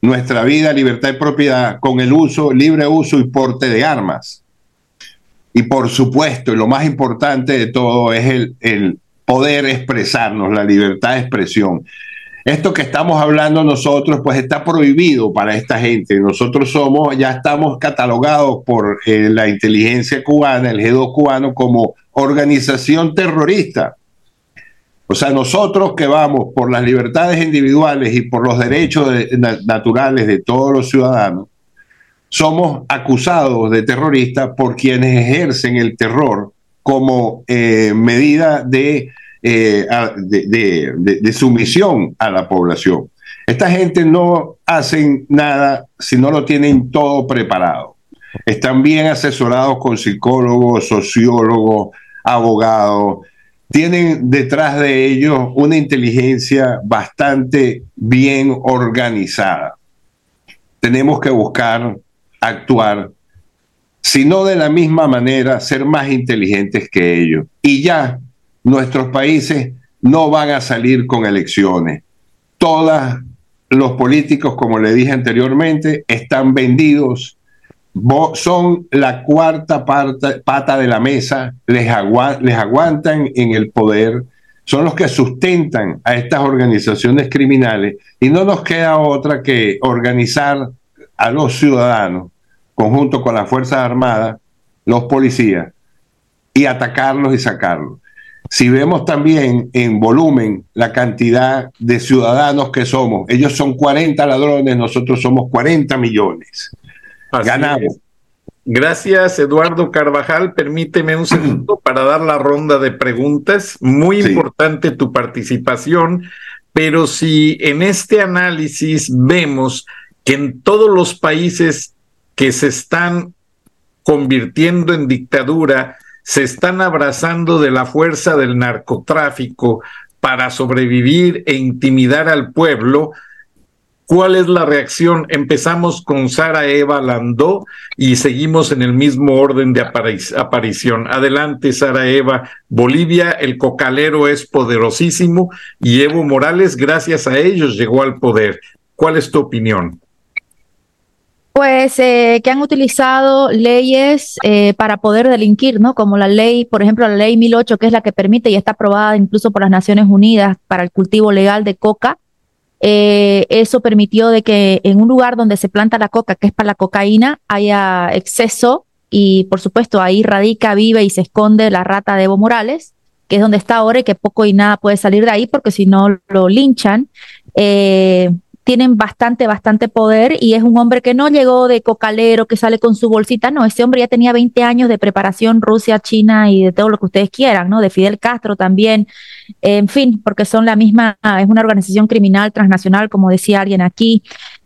nuestra vida, libertad y propiedad con el uso, libre uso y porte de armas. Y por supuesto, y lo más importante de todo es el, el poder expresarnos, la libertad de expresión. Esto que estamos hablando nosotros, pues está prohibido para esta gente. Nosotros somos, ya estamos catalogados por eh, la inteligencia cubana, el G2 cubano, como organización terrorista. O sea, nosotros que vamos por las libertades individuales y por los derechos naturales de todos los ciudadanos, somos acusados de terroristas por quienes ejercen el terror como eh, medida de eh, de, sumisión a la población. Esta gente no hacen nada si no lo tienen todo preparado. Están bien asesorados con psicólogos, sociólogos, abogados. Tienen detrás de ellos una inteligencia bastante bien organizada. Tenemos que buscar, actuar, si no de la misma manera, ser más inteligentes que ellos. Y ya nuestros países no van a salir con elecciones. Todos los políticos, como le dije anteriormente, están vendidos, son la cuarta pata de la mesa, les, les aguantan en el poder, son los que sustentan a estas organizaciones criminales y no nos queda otra que organizar a los ciudadanos, conjunto con las Fuerzas Armadas, los policías, y atacarlos y sacarlos. Si vemos también en volumen la cantidad de ciudadanos que somos, ellos son 40 ladrones, nosotros somos 40 millones. Ganamos. Gracias, Eduardo Carvajal. Permíteme un segundo para dar la ronda de preguntas. Muy importante tu participación, pero si en este análisis vemos que en todos los países que se están convirtiendo en dictadura, se están abrazando de la fuerza del narcotráfico para sobrevivir e intimidar al pueblo, ¿Cuál es la reacción? Empezamos con Sara Eva Landó y seguimos en el mismo orden de aparición. Adelante, Sara Eva. Bolivia, el cocalero es poderosísimo y Evo Morales, gracias a ellos, llegó al poder. ¿Cuál es tu opinión? Pues eh, que han utilizado leyes eh, para poder delinquir, ¿no? Como la ley, por ejemplo, la ley 1008, que es la que permite y está aprobada incluso por las Naciones Unidas para el cultivo legal de coca eh, eso permitió de que en un lugar donde se planta la coca, que es para la cocaína, haya exceso y por supuesto ahí radica, vive y se esconde la rata de Evo Morales, que es donde está ahora y que poco y nada puede salir de ahí porque si no lo linchan. Eh, tienen bastante, bastante poder y es un hombre que no llegó de cocalero, que sale con su bolsita, no, ese hombre ya tenía 20 años de preparación Rusia, China y de todo lo que ustedes quieran, ¿no? De Fidel Castro también, en fin, porque son la misma, es una organización criminal transnacional, como decía alguien aquí,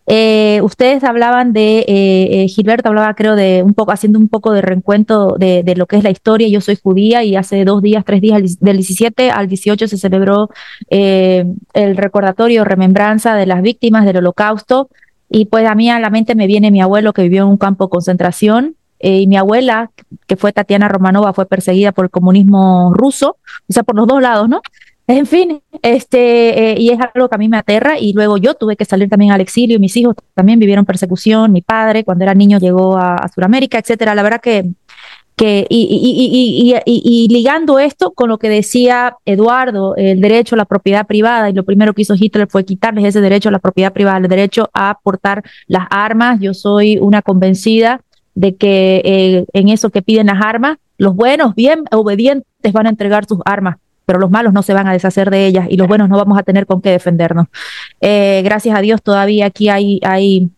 eh, ustedes hablaban de, eh, eh, Gilberto hablaba creo de un poco, haciendo un poco de reencuentro de, lo que es la historia, yo soy judía y hace dos días, tres días, del 17 al 18 se celebró eh, el recordatorio, remembranza de las víctimas del holocausto y pues a mí a la mente me viene mi abuelo que vivió en un campo de concentración eh, y mi abuela, que fue Tatiana Romanova, fue perseguida por el comunismo ruso, o sea, por los dos lados, ¿no? En fin, este, eh, y es algo que a mí me aterra y luego yo tuve que salir también al exilio, mis hijos también vivieron persecución, mi padre cuando era niño llegó a, Sudamérica, etcétera. La verdad que, que y, y, y, ligando esto con lo que decía Eduardo, el derecho a la propiedad privada, y lo primero que hizo Hitler fue quitarles ese derecho a la propiedad privada, el derecho a portar las armas. Yo soy una convencida de que eh, en eso que piden las armas, los buenos, bien obedientes, van a entregar sus armas pero los malos no se van a deshacer de ellas y los buenos no vamos a tener con qué defendernos. Eh, gracias a Dios todavía aquí hay, hay,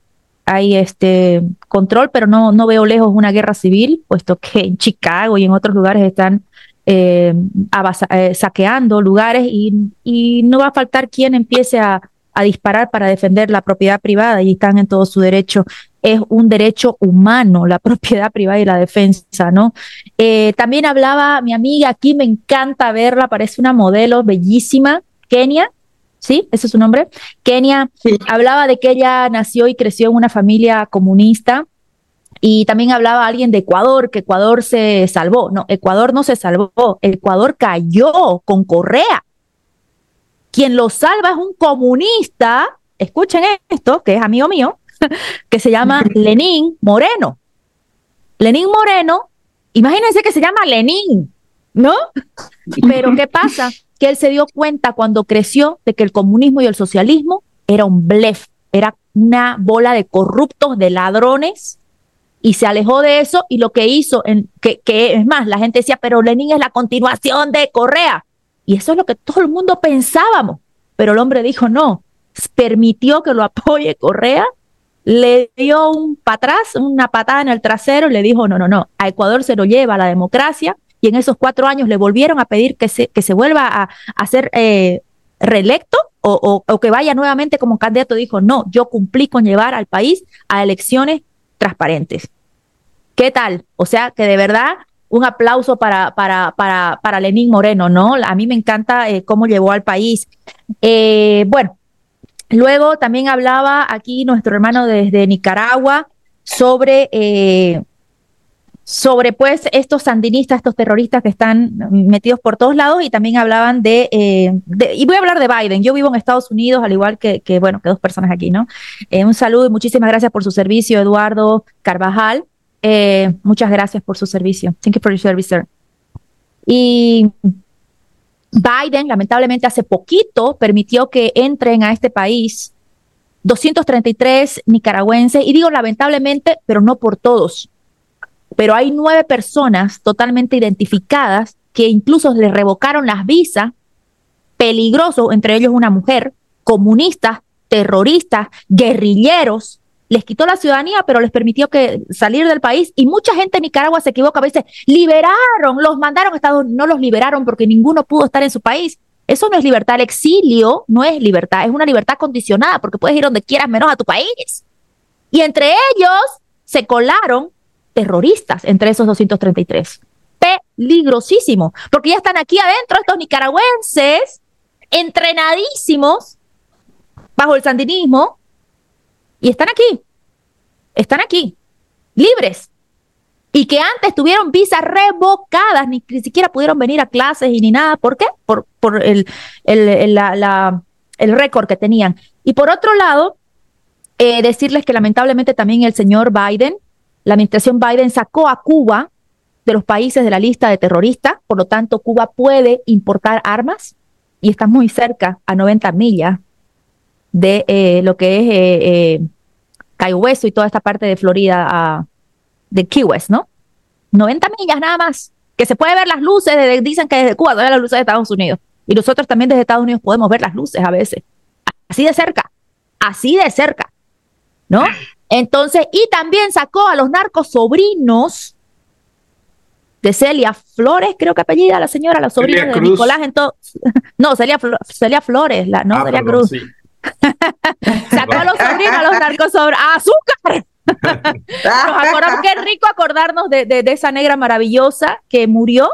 hay este control, pero no, no veo lejos una guerra civil, puesto que en Chicago y en otros lugares están eh, eh, saqueando lugares y, y, no va a faltar quien empiece a, a disparar para defender la propiedad privada y están en todo su derecho es un derecho humano, la propiedad privada y la defensa, ¿no? Eh, también hablaba mi amiga aquí, me encanta verla, parece una modelo bellísima, Kenia, ¿sí? Ese es su nombre. Kenia hablaba de que ella nació y creció en una familia comunista. Y también hablaba alguien de Ecuador, que Ecuador se salvó. No, Ecuador no se salvó, Ecuador cayó con Correa. Quien lo salva es un comunista, escuchen esto, que es amigo mío, que se llama Lenín Moreno. Lenín Moreno, imagínense que se llama Lenín, ¿no? Pero ¿qué pasa? Que él se dio cuenta cuando creció de que el comunismo y el socialismo era un blef, era una bola de corruptos, de ladrones, y se alejó de eso y lo que hizo, en, que, que es más, la gente decía, pero Lenin es la continuación de Correa. Y eso es lo que todo el mundo pensábamos. Pero el hombre dijo, no, permitió que lo apoye Correa le dio un para una patada en el trasero y le dijo, no, no, no, a Ecuador se lo lleva la democracia y en esos cuatro años le volvieron a pedir que se, que se vuelva a, a ser eh, reelecto o, o, que vaya nuevamente como candidato. Dijo, no, yo cumplí con llevar al país a elecciones transparentes. ¿Qué tal? O sea, que de verdad un aplauso para, para, para, para Lenín Moreno, ¿no? A mí me encanta eh, cómo llevó al país. Eh, bueno, Luego también hablaba aquí nuestro hermano desde Nicaragua sobre, eh, sobre pues estos sandinistas, estos terroristas que están metidos por todos lados y también hablaban de, eh, y voy a hablar de Biden. Yo vivo en Estados Unidos, al igual que, bueno, que dos personas aquí, ¿no? Eh, un saludo y muchísimas gracias por su servicio, Eduardo Carvajal. muchas gracias por su servicio. Thank you for your service, sir. Y Biden, lamentablemente, hace poquito permitió que entren a este país 233 nicaragüenses, y digo lamentablemente, pero no por todos. Pero hay nueve personas totalmente identificadas que incluso le revocaron las visas, peligrosos, entre ellos una mujer, comunistas, terroristas, guerrilleros, les quitó la ciudadanía, pero les permitió que salir del país y mucha gente en Nicaragua se equivoca, a veces liberaron, los mandaron a Estados Unidos, no los liberaron porque ninguno pudo estar en su país. Eso no es libertad, el exilio no es libertad, es una libertad condicionada porque puedes ir donde quieras menos a tu país. Y entre ellos se colaron terroristas entre esos 233. Peligrosísimo, porque ya están aquí adentro estos nicaragüenses entrenadísimos bajo el sandinismo y están aquí, están aquí, libres. Y que antes tuvieron visas revocadas, ni, siquiera pudieron venir a clases y ni nada. ¿Por qué? Por, por el, el, la, el récord que tenían. Y por otro lado, eh, decirles que lamentablemente también el señor Biden, la administración Biden sacó a Cuba de los países de la lista de terroristas, por lo tanto Cuba puede importar armas y está muy cerca, a 90 millas de eh, lo que es eh, eh, Cayo Hueso y toda esta parte de Florida, de Key West, ¿no? 90 millas nada más, que se puede ver las luces, dicen que desde Cuba, todas las luces de Estados Unidos. Y nosotros también desde Estados Unidos podemos ver las luces a veces, así de cerca, así de cerca, ¿no? Entonces, y también sacó a los narcos sobrinos de Celia Flores, creo que apellida la señora, la sobrina de Nicolás. Entonces, no, Celia, Celia Flores, la, no, ah, Celia Cruz. Sacó a los sobrinos, a los narcos sobre azúcar. Nos acordamos, qué rico acordarnos de, de, esa negra maravillosa que murió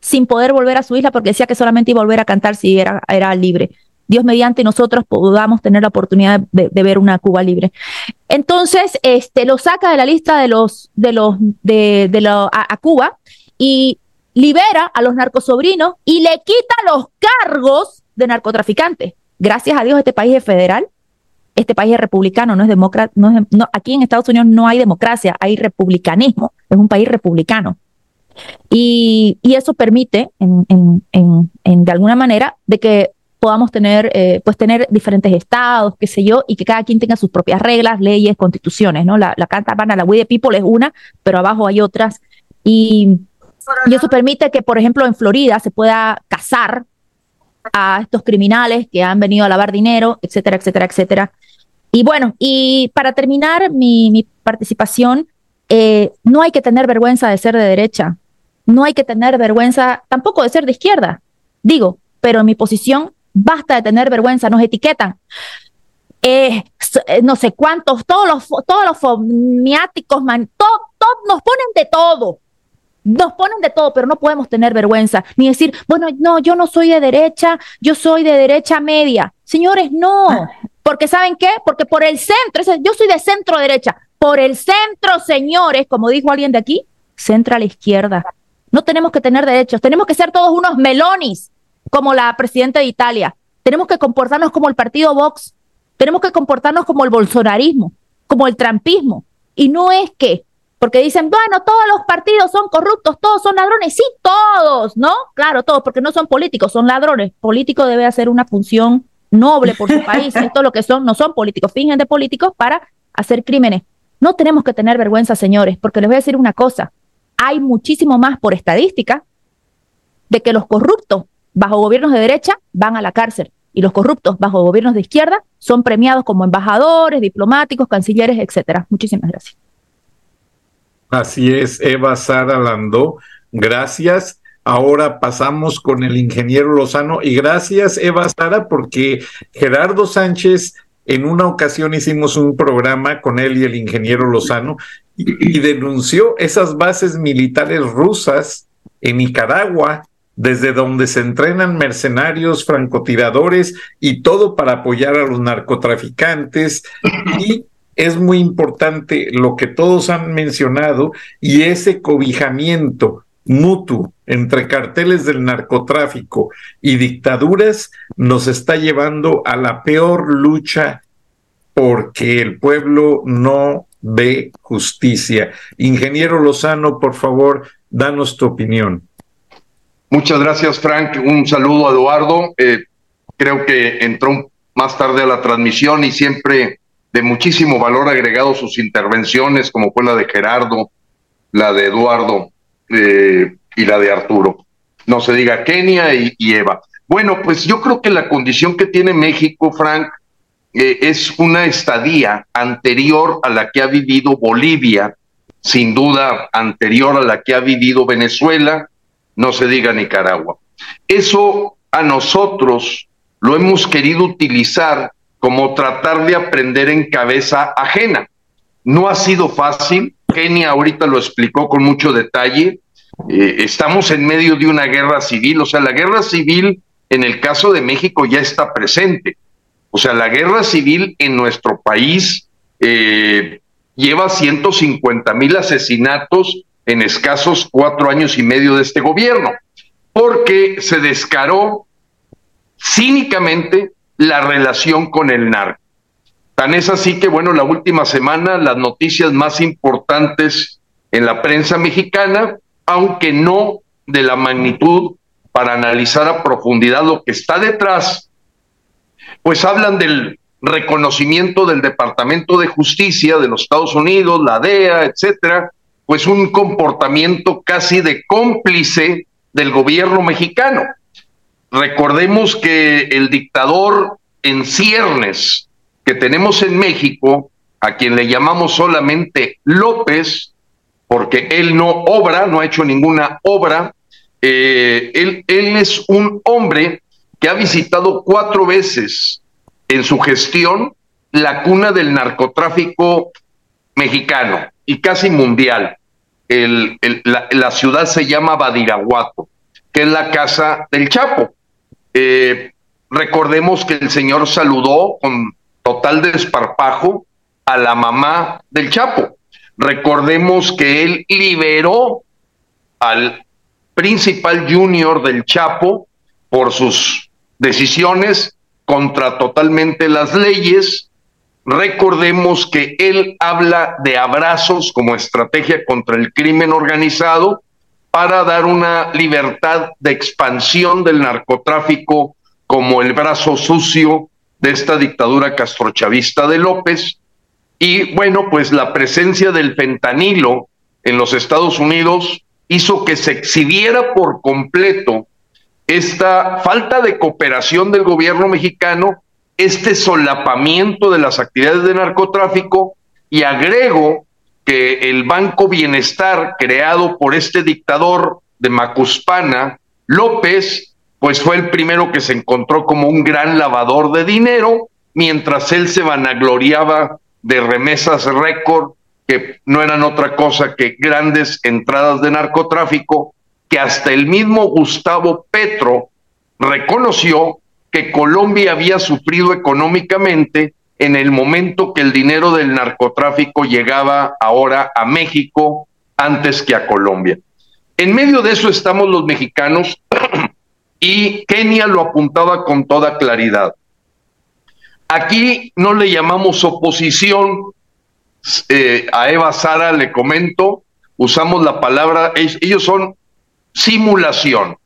sin poder volver a su isla porque decía que solamente iba a volver a cantar si era, era libre. Dios mediante nosotros podamos tener la oportunidad de, ver una Cuba libre. Entonces, este, lo saca de la lista de los, de los, de, de a, a, Cuba y libera a los narcosobrinos y le quita los cargos de narcotraficante. Gracias a Dios este país es federal, este país es republicano, no es demócrata, no aquí en Estados Unidos no hay democracia, hay republicanismo, es un país republicano. Y, eso permite, en, de alguna manera, de que podamos tener, eh, pues tener diferentes estados, qué sé yo, y que cada quien tenga sus propias reglas, leyes, constituciones, ¿no? La, la a la We the People es una, pero abajo hay otras. Y, y eso permite que, por ejemplo, en Florida se pueda casar a estos criminales que han venido a lavar dinero, etcétera, etcétera, etcétera. Y bueno, y para terminar mi, participación, eh, no hay que tener vergüenza de ser de derecha, no hay que tener vergüenza tampoco de ser de izquierda, digo, pero en mi posición basta de tener vergüenza, nos etiquetan. Eh, eh, no sé cuántos, todos los, todos los fomiáticos, man, nos ponen de todo. Nos ponen de todo, pero no podemos tener vergüenza ni decir, bueno, no, yo no soy de derecha, yo soy de derecha media. Señores, no, porque ¿saben qué? Porque por el centro, yo soy de centro derecha, por el centro, señores, como dijo alguien de aquí, centro a la izquierda. No tenemos que tener derechos, tenemos que ser todos unos melonis, como la presidenta de Italia. Tenemos que comportarnos como el partido Vox, tenemos que comportarnos como el bolsonarismo, como el trampismo. Y no es que porque dicen, bueno, todos los partidos son corruptos, todos son ladrones. Sí, todos, ¿no? Claro, todos, porque no son políticos, son ladrones. Político debe hacer una función noble por su país. Esto lo que son, no son políticos, fingen de políticos para hacer crímenes. No tenemos que tener vergüenza, señores, porque les voy a decir una cosa. Hay muchísimo más por estadística de que los corruptos bajo gobiernos de derecha van a la cárcel y los corruptos bajo gobiernos de izquierda son premiados como embajadores, diplomáticos, cancilleres, etcétera. Muchísimas gracias. Así es, Eva Sara Landó. Gracias. Ahora pasamos con el ingeniero Lozano y gracias Eva Sara porque Gerardo Sánchez en una ocasión hicimos un programa con él y el ingeniero Lozano y, denunció esas bases militares rusas en Nicaragua desde donde se entrenan mercenarios, francotiradores y todo para apoyar a los narcotraficantes y es muy importante lo que todos han mencionado y ese cobijamiento mutuo entre carteles del narcotráfico y dictaduras nos está llevando a la peor lucha porque el pueblo no ve justicia. Ingeniero Lozano, por favor, danos tu opinión. Muchas gracias, Frank. Un saludo a Eduardo. Eh, creo que entró más tarde a la transmisión y siempre de muchísimo valor agregado sus intervenciones, como fue la de Gerardo, la de Eduardo eh, y la de Arturo. No se diga Kenia y, Eva. Bueno, pues yo creo que la condición que tiene México, Frank, eh, es una estadía anterior a la que ha vivido Bolivia, sin duda anterior a la que ha vivido Venezuela, no se diga Nicaragua. Eso a nosotros lo hemos querido utilizar como tratar de aprender en cabeza ajena. No ha sido fácil, Kenia ahorita lo explicó con mucho detalle, eh, estamos en medio de una guerra civil, o sea, la guerra civil en el caso de México ya está presente. O sea, la guerra civil en nuestro país eh, lleva 150 mil asesinatos en escasos cuatro años y medio de este gobierno, porque se descaró cínicamente la relación con el narco. Tan es así que, bueno, la última semana las noticias más importantes en la prensa mexicana, aunque no de la magnitud para analizar a profundidad lo que está detrás, pues hablan del reconocimiento del Departamento de Justicia de los Estados Unidos, la DEA, etcétera, pues un comportamiento casi de cómplice del gobierno mexicano. Recordemos que el dictador en ciernes que tenemos en México, a quien le llamamos solamente López, porque él no obra, no ha hecho ninguna obra, eh, él, él es un hombre que ha visitado cuatro veces en su gestión la cuna del narcotráfico mexicano y casi mundial. El, la, ciudad se llama Badiraguato, que es la casa del Chapo. Eh, recordemos que el señor saludó con total desparpajo a la mamá del Chapo. Recordemos que él liberó al principal junior del Chapo por sus decisiones contra totalmente las leyes Recordemos que él habla de abrazos como estrategia contra el crimen organizado para dar una libertad de expansión del narcotráfico como el brazo sucio de esta dictadura castrochavista de López. Y bueno, pues la presencia del fentanilo en los Estados Unidos hizo que se exhibiera por completo esta falta de cooperación del gobierno mexicano este solapamiento de las actividades de narcotráfico y agrego que el Banco Bienestar creado por este dictador de Macuspana, López, pues fue el primero que se encontró como un gran lavador de dinero, mientras él se vanagloriaba de remesas récord, que no eran otra cosa que grandes entradas de narcotráfico, que hasta el mismo Gustavo Petro reconoció que Colombia había sufrido económicamente en el momento que el dinero del narcotráfico llegaba ahora a México antes que a Colombia. En medio de eso estamos los mexicanos y Kenia lo apuntaba con toda claridad. Aquí no le llamamos oposición, eh, a Eva Sara le comento, usamos la palabra, ellos son simulación.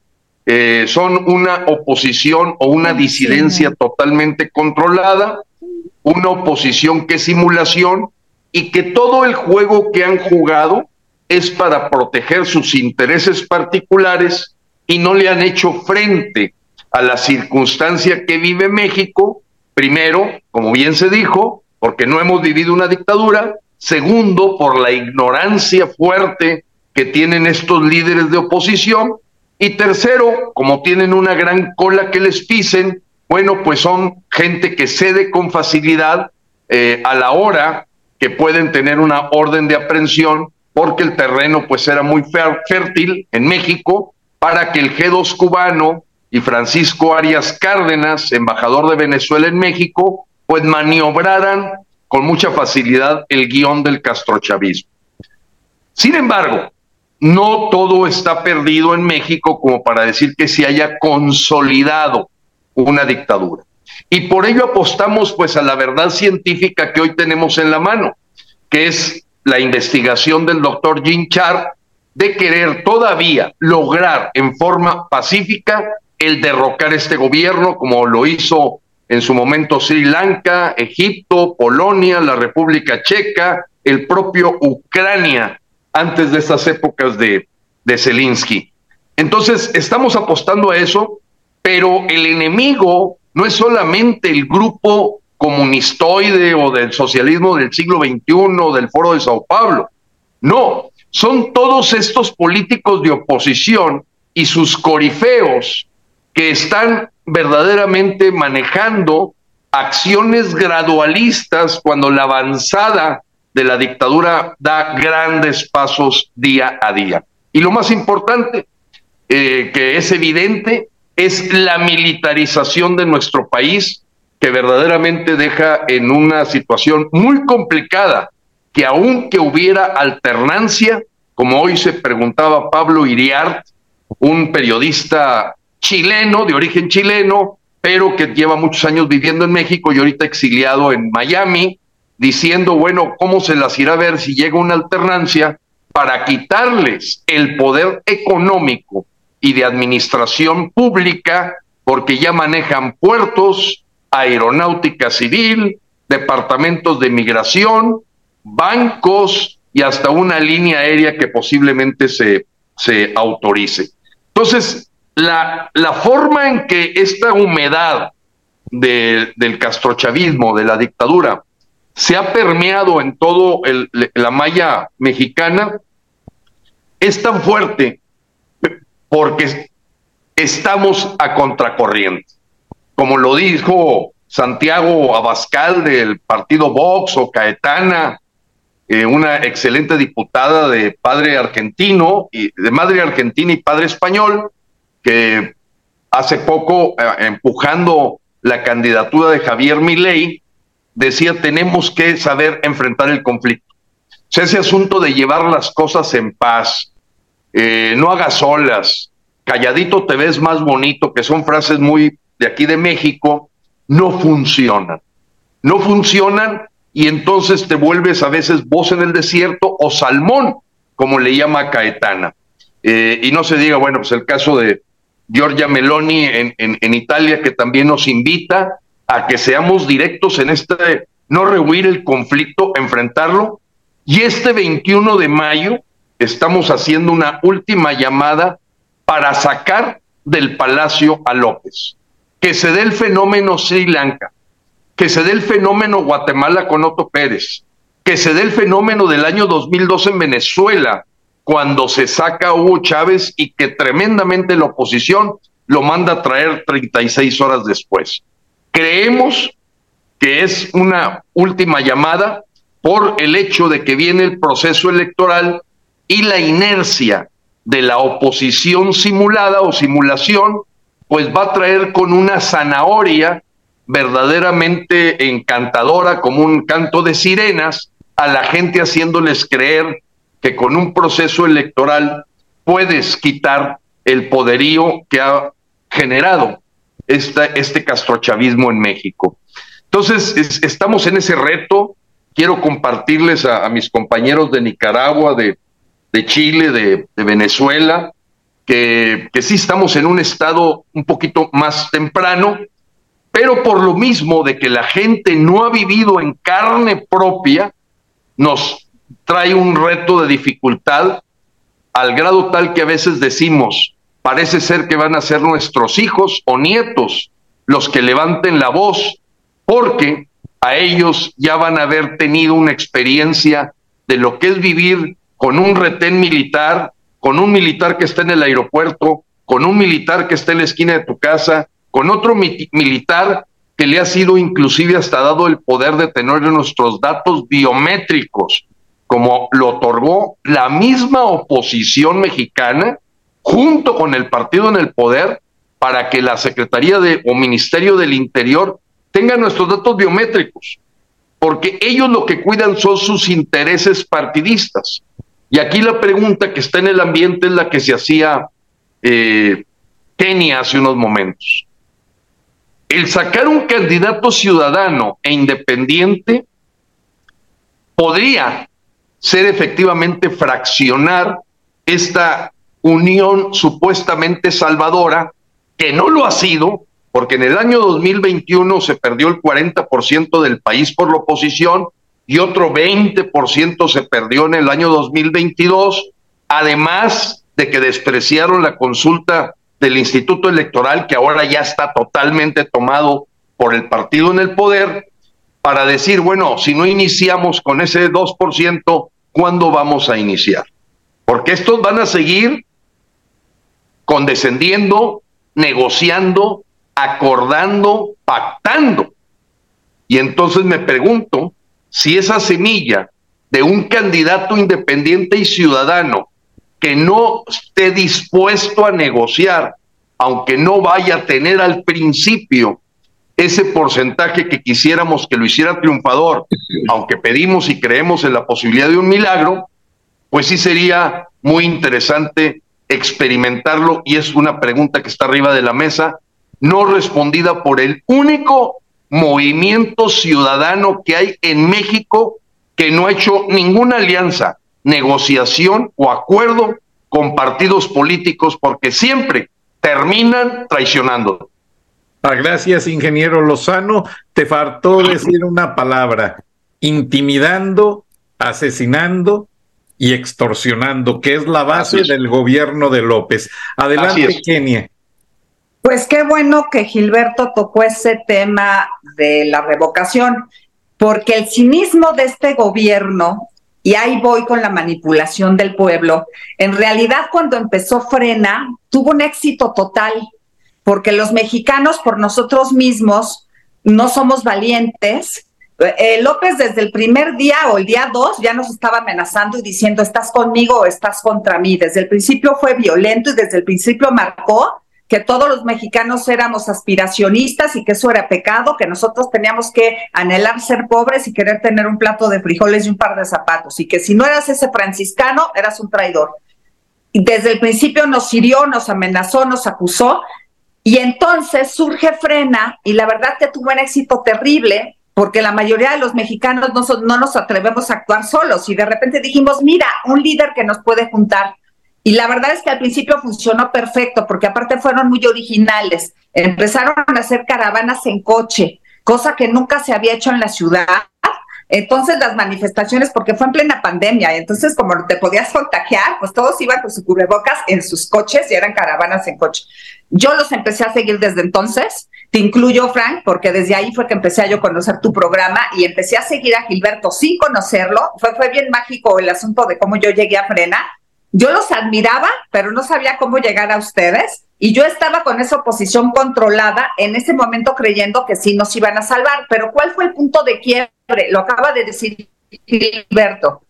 Eh, son una oposición o una disidencia totalmente controlada, una oposición que es simulación y que todo el juego que han jugado es para proteger sus intereses particulares y no le han hecho frente a la circunstancia que vive México, primero, como bien se dijo, porque no hemos vivido una dictadura, segundo, por la ignorancia fuerte que tienen estos líderes de oposición, y tercero, como tienen una gran cola que les pisen, bueno, pues son gente que cede con facilidad eh, a la hora que pueden tener una orden de aprehensión, porque el terreno pues era muy fértil en México para que el G2 cubano y Francisco Arias Cárdenas, embajador de Venezuela en México, pues maniobraran con mucha facilidad el guion del castrochavismo. Sin embargo, no todo está perdido en México como para decir que se haya consolidado una dictadura. Y por ello apostamos pues a la verdad científica que hoy tenemos en la mano, que es la investigación del doctor Jim Char, de querer todavía lograr en forma pacífica el derrocar este gobierno, como lo hizo en su momento Sri Lanka, Egipto, Polonia, la República Checa, el propio Ucrania, antes de estas épocas de, de Zelensky. Entonces, estamos apostando a eso, pero el enemigo no es solamente el grupo comunistoide o del socialismo del siglo XXI, del Foro de Sao Paulo. No, son todos estos políticos de oposición y sus corifeos que están verdaderamente manejando acciones gradualistas cuando la avanzada de la dictadura da grandes pasos día a día. Y lo más importante, eh, que es evidente, es la militarización de nuestro país, que verdaderamente deja en una situación muy complicada, que aunque hubiera alternancia, como hoy se preguntaba Pablo Iriart, un periodista chileno, de origen chileno, pero que lleva muchos años viviendo en México y ahorita exiliado en Miami, diciendo, bueno, ¿cómo se las irá a ver si llega una alternancia para quitarles el poder económico y de administración pública, porque ya manejan puertos, aeronáutica civil, departamentos de migración, bancos y hasta una línea aérea que posiblemente se, se autorice. Entonces, la, la forma en que esta humedad del castrochavismo, de la dictadura, se ha permeado en todo la malla mexicana, es tan fuerte porque estamos a contracorriente. Como lo dijo Santiago Abascal del partido Vox o Caetana, eh, una excelente diputada de padre argentino y de madre argentina y padre español, que hace poco, eh, empujando la candidatura de Javier Milei, decía, tenemos que saber enfrentar el conflicto. O sea, ese asunto de llevar las cosas en paz, eh, no hagas solas, calladito te ves más bonito, que son frases muy de aquí de México, no funcionan. No funcionan y entonces te vuelves a veces voz en el desierto o salmón, como le llama Caetana. Eh, y no se diga, bueno, pues el caso de, Giorgia Meloni en, en, Italia, que también nos invita a que seamos directos en este, no rehuir el conflicto, enfrentarlo. Y este 21 de mayo estamos haciendo una última llamada para sacar del palacio a López. Que se dé el fenómeno Sri Lanka, que se dé el fenómeno Guatemala con Otto Pérez, que se dé el fenómeno del año 2002 en Venezuela, cuando se saca a Hugo Chávez y que tremendamente la oposición lo manda a traer 36 horas después. Creemos que es una última llamada por el hecho de que viene el proceso electoral y la inercia de la oposición simulada o simulación, pues va a traer con una zanahoria verdaderamente encantadora, como un canto de sirenas, a la gente haciéndoles creer que con un proceso electoral puedes quitar el poderío que ha generado este castrochavismo en México. Entonces, estamos en ese reto. Quiero compartirles a, mis compañeros de Nicaragua, de, Chile, de, Venezuela, que, que sí estamos en un estado un poquito más temprano, pero por lo mismo de que la gente no ha vivido en carne propia, nos trae un reto de dificultad al grado tal que a veces decimos, parece ser que van a ser nuestros hijos o nietos los que levanten la voz, porque a ellos ya van a haber tenido una experiencia de lo que es vivir con un retén militar, con un militar que está en el aeropuerto, con un militar que está en la esquina de tu casa, con otro militar que le ha sido inclusive hasta dado el poder de tener nuestros datos biométricos como lo otorgó la misma oposición mexicana junto con el partido en el poder para que la Secretaría de o Ministerio del Interior tenga nuestros datos biométricos, porque ellos lo que cuidan son sus intereses partidistas. Y aquí la pregunta que está en el ambiente es la que se hacía eh, Kenia hace unos momentos. El sacar un candidato ciudadano e independiente podría ser efectivamente fraccionar esta unión supuestamente salvadora, que no lo ha sido, porque en el año 2021 se perdió el 40% del país por la oposición y otro 20% se perdió en el año 2022, además de que despreciaron la consulta del Instituto Electoral, que ahora ya está totalmente tomado por el partido en el poder, para decir, bueno, si no iniciamos con ese 2%, ¿cuándo vamos a iniciar? Porque estos van a seguir condescendiendo, negociando, acordando, pactando. Y entonces me pregunto si esa semilla de un candidato independiente y ciudadano que no esté dispuesto a negociar, aunque no vaya a tener al principio ese porcentaje que quisiéramos que lo hiciera triunfador, aunque pedimos y creemos en la posibilidad de un milagro, pues sí sería muy interesante experimentarlo y es una pregunta que está arriba de la mesa, no respondida por el único movimiento ciudadano que hay en México que no ha hecho ninguna alianza, negociación o acuerdo con partidos políticos porque siempre terminan traicionando. Ah, gracias, ingeniero Lozano. Te faltó decir una palabra, intimidando, asesinando y extorsionando, que es la base del gobierno de López. Adelante, Kenia. Pues qué bueno que Gilberto tocó ese tema de la revocación, porque el cinismo de este gobierno, y ahí voy con la manipulación del pueblo, en realidad cuando empezó Frena, tuvo un éxito total, porque los mexicanos por nosotros mismos no somos valientes eh, López desde el primer día o el día dos ya nos estaba amenazando y diciendo estás conmigo o estás contra mí. Desde el principio fue violento y desde el principio marcó que todos los mexicanos éramos aspiracionistas y que eso era pecado, que nosotros teníamos que anhelar ser pobres y querer tener un plato de frijoles y un par de zapatos, y que si no eras ese franciscano, eras un traidor. Y desde el principio nos hirió, nos amenazó, nos acusó, y entonces surge Frena, y la verdad que tuvo un éxito terrible, porque la mayoría de los mexicanos no, no nos atrevemos a actuar solos y de repente dijimos, mira, un líder que nos puede juntar. Y la verdad es que al principio funcionó perfecto, porque aparte fueron muy originales. Empezaron a hacer caravanas en coche, cosa que nunca se había hecho en la ciudad. Entonces las manifestaciones, porque fue en plena pandemia, entonces como te podías contagiar, pues todos iban con sus cubrebocas en sus coches y eran caravanas en coche. Yo los empecé a seguir desde entonces te incluyo, Frank, porque desde ahí fue que empecé a yo conocer tu programa y empecé a seguir a Gilberto sin conocerlo. Fue, fue bien mágico el asunto de cómo yo llegué a Frena. Yo los admiraba, pero no sabía cómo llegar a ustedes. Y yo estaba con esa oposición controlada en ese momento creyendo que sí nos iban a salvar. Pero ¿cuál fue el punto de quiebre? Lo acaba de decir Gilberto.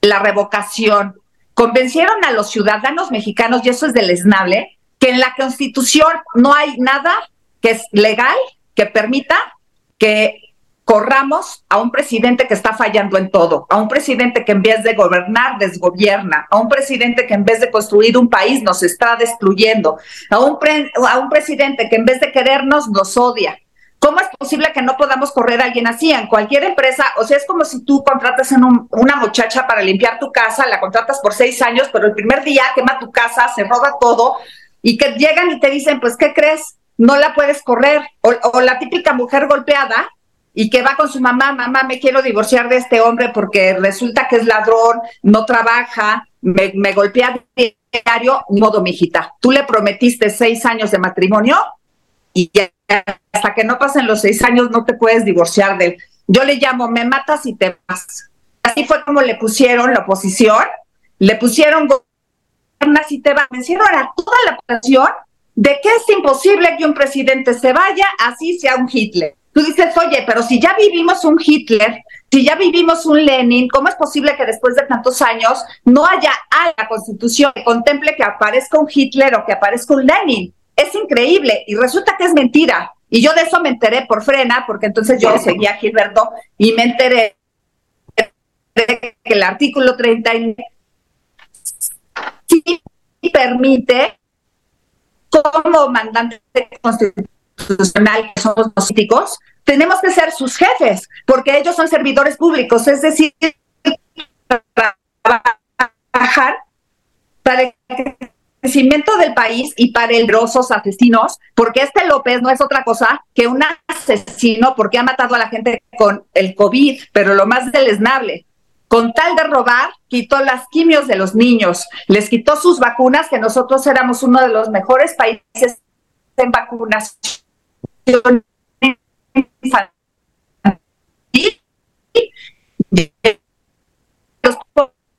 La revocación. Convencieron a los ciudadanos mexicanos, y eso es deleznable, que en la constitución no hay nada que es legal, que permita que corramos a un presidente que está fallando en todo, a un presidente que en vez de gobernar desgobierna, a un presidente que en vez de construir un país nos está destruyendo, a un, a un presidente que en vez de querernos nos odia. ¿Cómo es posible que no podamos correr a alguien así en cualquier empresa? O sea, es como si tú contratas en una muchacha para limpiar tu casa, la contratas por seis años, pero el primer día quema tu casa, se roba todo y que llegan y te dicen, pues, ¿qué crees? no la puedes correr. O, la típica mujer golpeada y que va con su mamá, mamá, me quiero divorciar de este hombre porque resulta que es ladrón, no trabaja, me, golpea diario, ni modo, mijita. Tú le prometiste seis años de matrimonio y hasta que no pasen los seis años no te puedes divorciar de él. Yo le llamo, me matas y te vas. Así fue como le pusieron la oposición, le pusieron y te vas. Vencieron a toda la oposición de que es imposible que un presidente se vaya, así sea un Hitler. Tú dices, oye, pero si ya vivimos un Hitler, si ya vivimos un Lenin, ¿cómo es posible que después de tantos años no haya a la constitución que contemple que aparezca un Hitler o que aparezca un Lenin? Es increíble y resulta que es mentira. Y yo de eso me enteré por frena, porque entonces yo seguía a Gilberto y me enteré de que el artículo 39 sí permite como mandante constitucional que somos políticos, tenemos que ser sus jefes, porque ellos son servidores públicos, es decir, trabajar para el crecimiento del país y para el grosos asesinos, porque este López no es otra cosa que un asesino porque ha matado a la gente con el COVID, pero lo más deleznable, con tal de robar, quitó las quimios de los niños, les quitó sus vacunas, que nosotros éramos uno de los mejores países en vacunación Los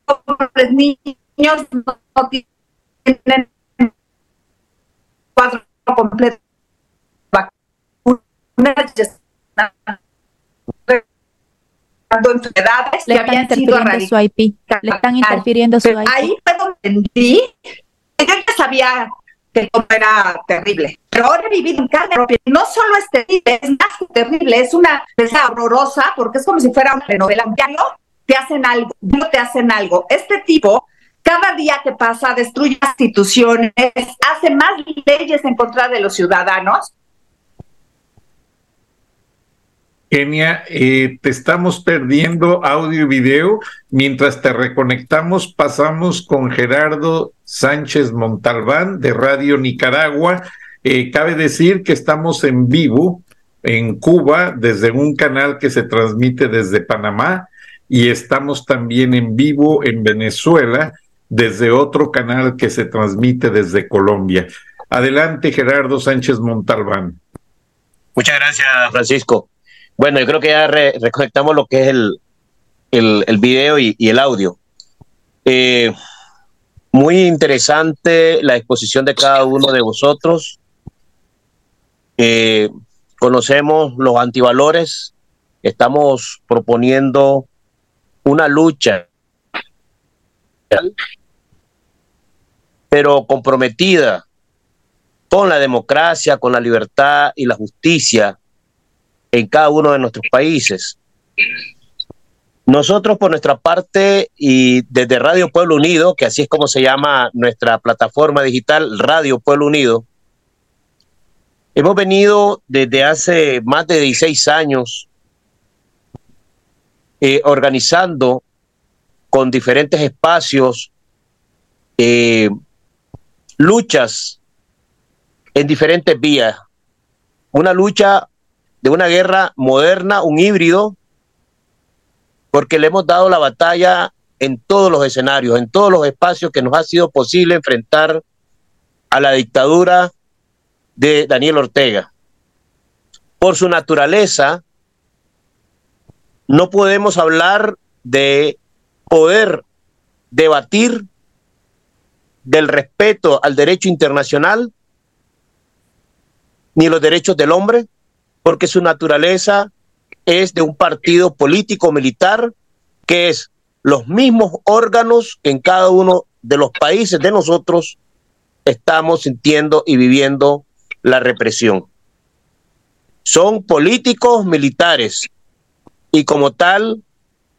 pobres niños no tienen cuadro completo vacunas enfermedades le que habían sido su IP. Le están interfiriendo su IP. Ahí fue donde entendí. Yo ya sabía que todo era terrible. Pero ahora he vivido en carne propia. No solo es terrible, es más terrible, es una cosa horrorosa porque es como si fuera una novela. Diario te hacen algo, no te hacen algo. Este tipo, cada día que pasa, destruye instituciones, hace más leyes en contra de los ciudadanos Kenia, eh, te estamos perdiendo audio y video. Mientras te reconectamos, pasamos con Gerardo Sánchez Montalbán de Radio Nicaragua. Eh, cabe decir que estamos en vivo en Cuba desde un canal que se transmite desde Panamá y estamos también en vivo en Venezuela desde otro canal que se transmite desde Colombia. Adelante, Gerardo Sánchez Montalbán. Muchas gracias, Francisco. Bueno, yo creo que ya reconectamos lo que es el, el, video y, el audio. Eh, muy interesante la exposición de cada uno de vosotros. Eh, conocemos los antivalores. Estamos proponiendo una lucha, pero comprometida con la democracia, con la libertad y la justicia en cada uno de nuestros países. Nosotros por nuestra parte y desde Radio Pueblo Unido, que así es como se llama nuestra plataforma digital, Radio Pueblo Unido, hemos venido desde hace más de 16 años eh, organizando con diferentes espacios eh, luchas en diferentes vías. Una lucha de una guerra moderna, un híbrido, porque le hemos dado la batalla en todos los escenarios, en todos los espacios que nos ha sido posible enfrentar a la dictadura de Daniel Ortega. Por su naturaleza, no podemos hablar de poder debatir del respeto al derecho internacional ni los derechos del hombre porque su naturaleza es de un partido político militar que es los mismos órganos que en cada uno de los países de nosotros estamos sintiendo y viviendo la represión. Son políticos militares y como tal,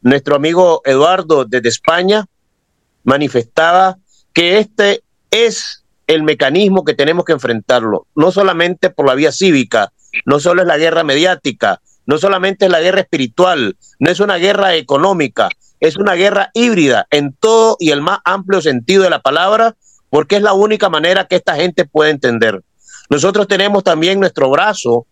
nuestro amigo Eduardo desde España manifestaba que este es el mecanismo que tenemos que enfrentarlo, no solamente por la vía cívica, no solo es la guerra mediática, no solamente es la guerra espiritual, no es una guerra económica, es una guerra híbrida en todo y el más amplio sentido de la palabra, porque es la única manera que esta gente puede entender. Nosotros tenemos también nuestro brazo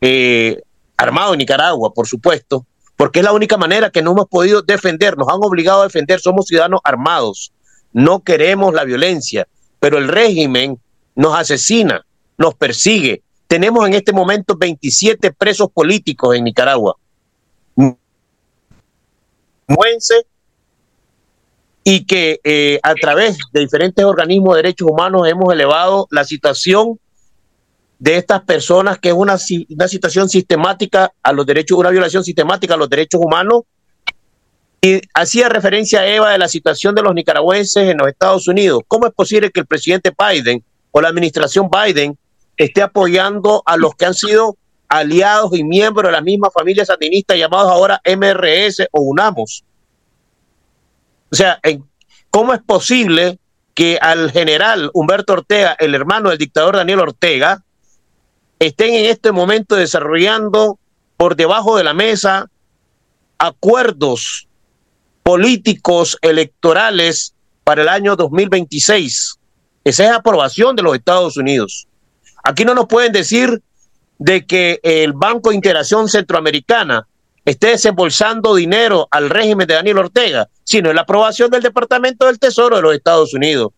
eh, armado en Nicaragua, por supuesto, porque es la única manera que no hemos podido defender, nos han obligado a defender, somos ciudadanos armados, no queremos la violencia, pero el régimen nos asesina, nos persigue, tenemos en este momento 27 presos políticos en Nicaragua. Y que eh, a través de diferentes organismos de derechos humanos hemos elevado la situación de estas personas, que es una, una situación sistemática a los derechos, una violación sistemática a los derechos humanos. Y hacía referencia Eva de la situación de los nicaragüenses en los Estados Unidos. ¿Cómo es posible que el presidente Biden o la administración Biden esté apoyando a los que han sido aliados y miembros de la misma familia sandinista llamados ahora MRS o UNAMOS. O sea, ¿cómo es posible que al general Humberto Ortega, el hermano del dictador Daniel Ortega, estén en este momento desarrollando por debajo de la mesa acuerdos políticos electorales para el año 2026. Esa es aprobación de los Estados Unidos. Aquí no nos pueden decir de que el Banco de Integración Centroamericana esté desembolsando dinero al régimen de Daniel Ortega, sino en la aprobación del Departamento del Tesoro de los Estados Unidos.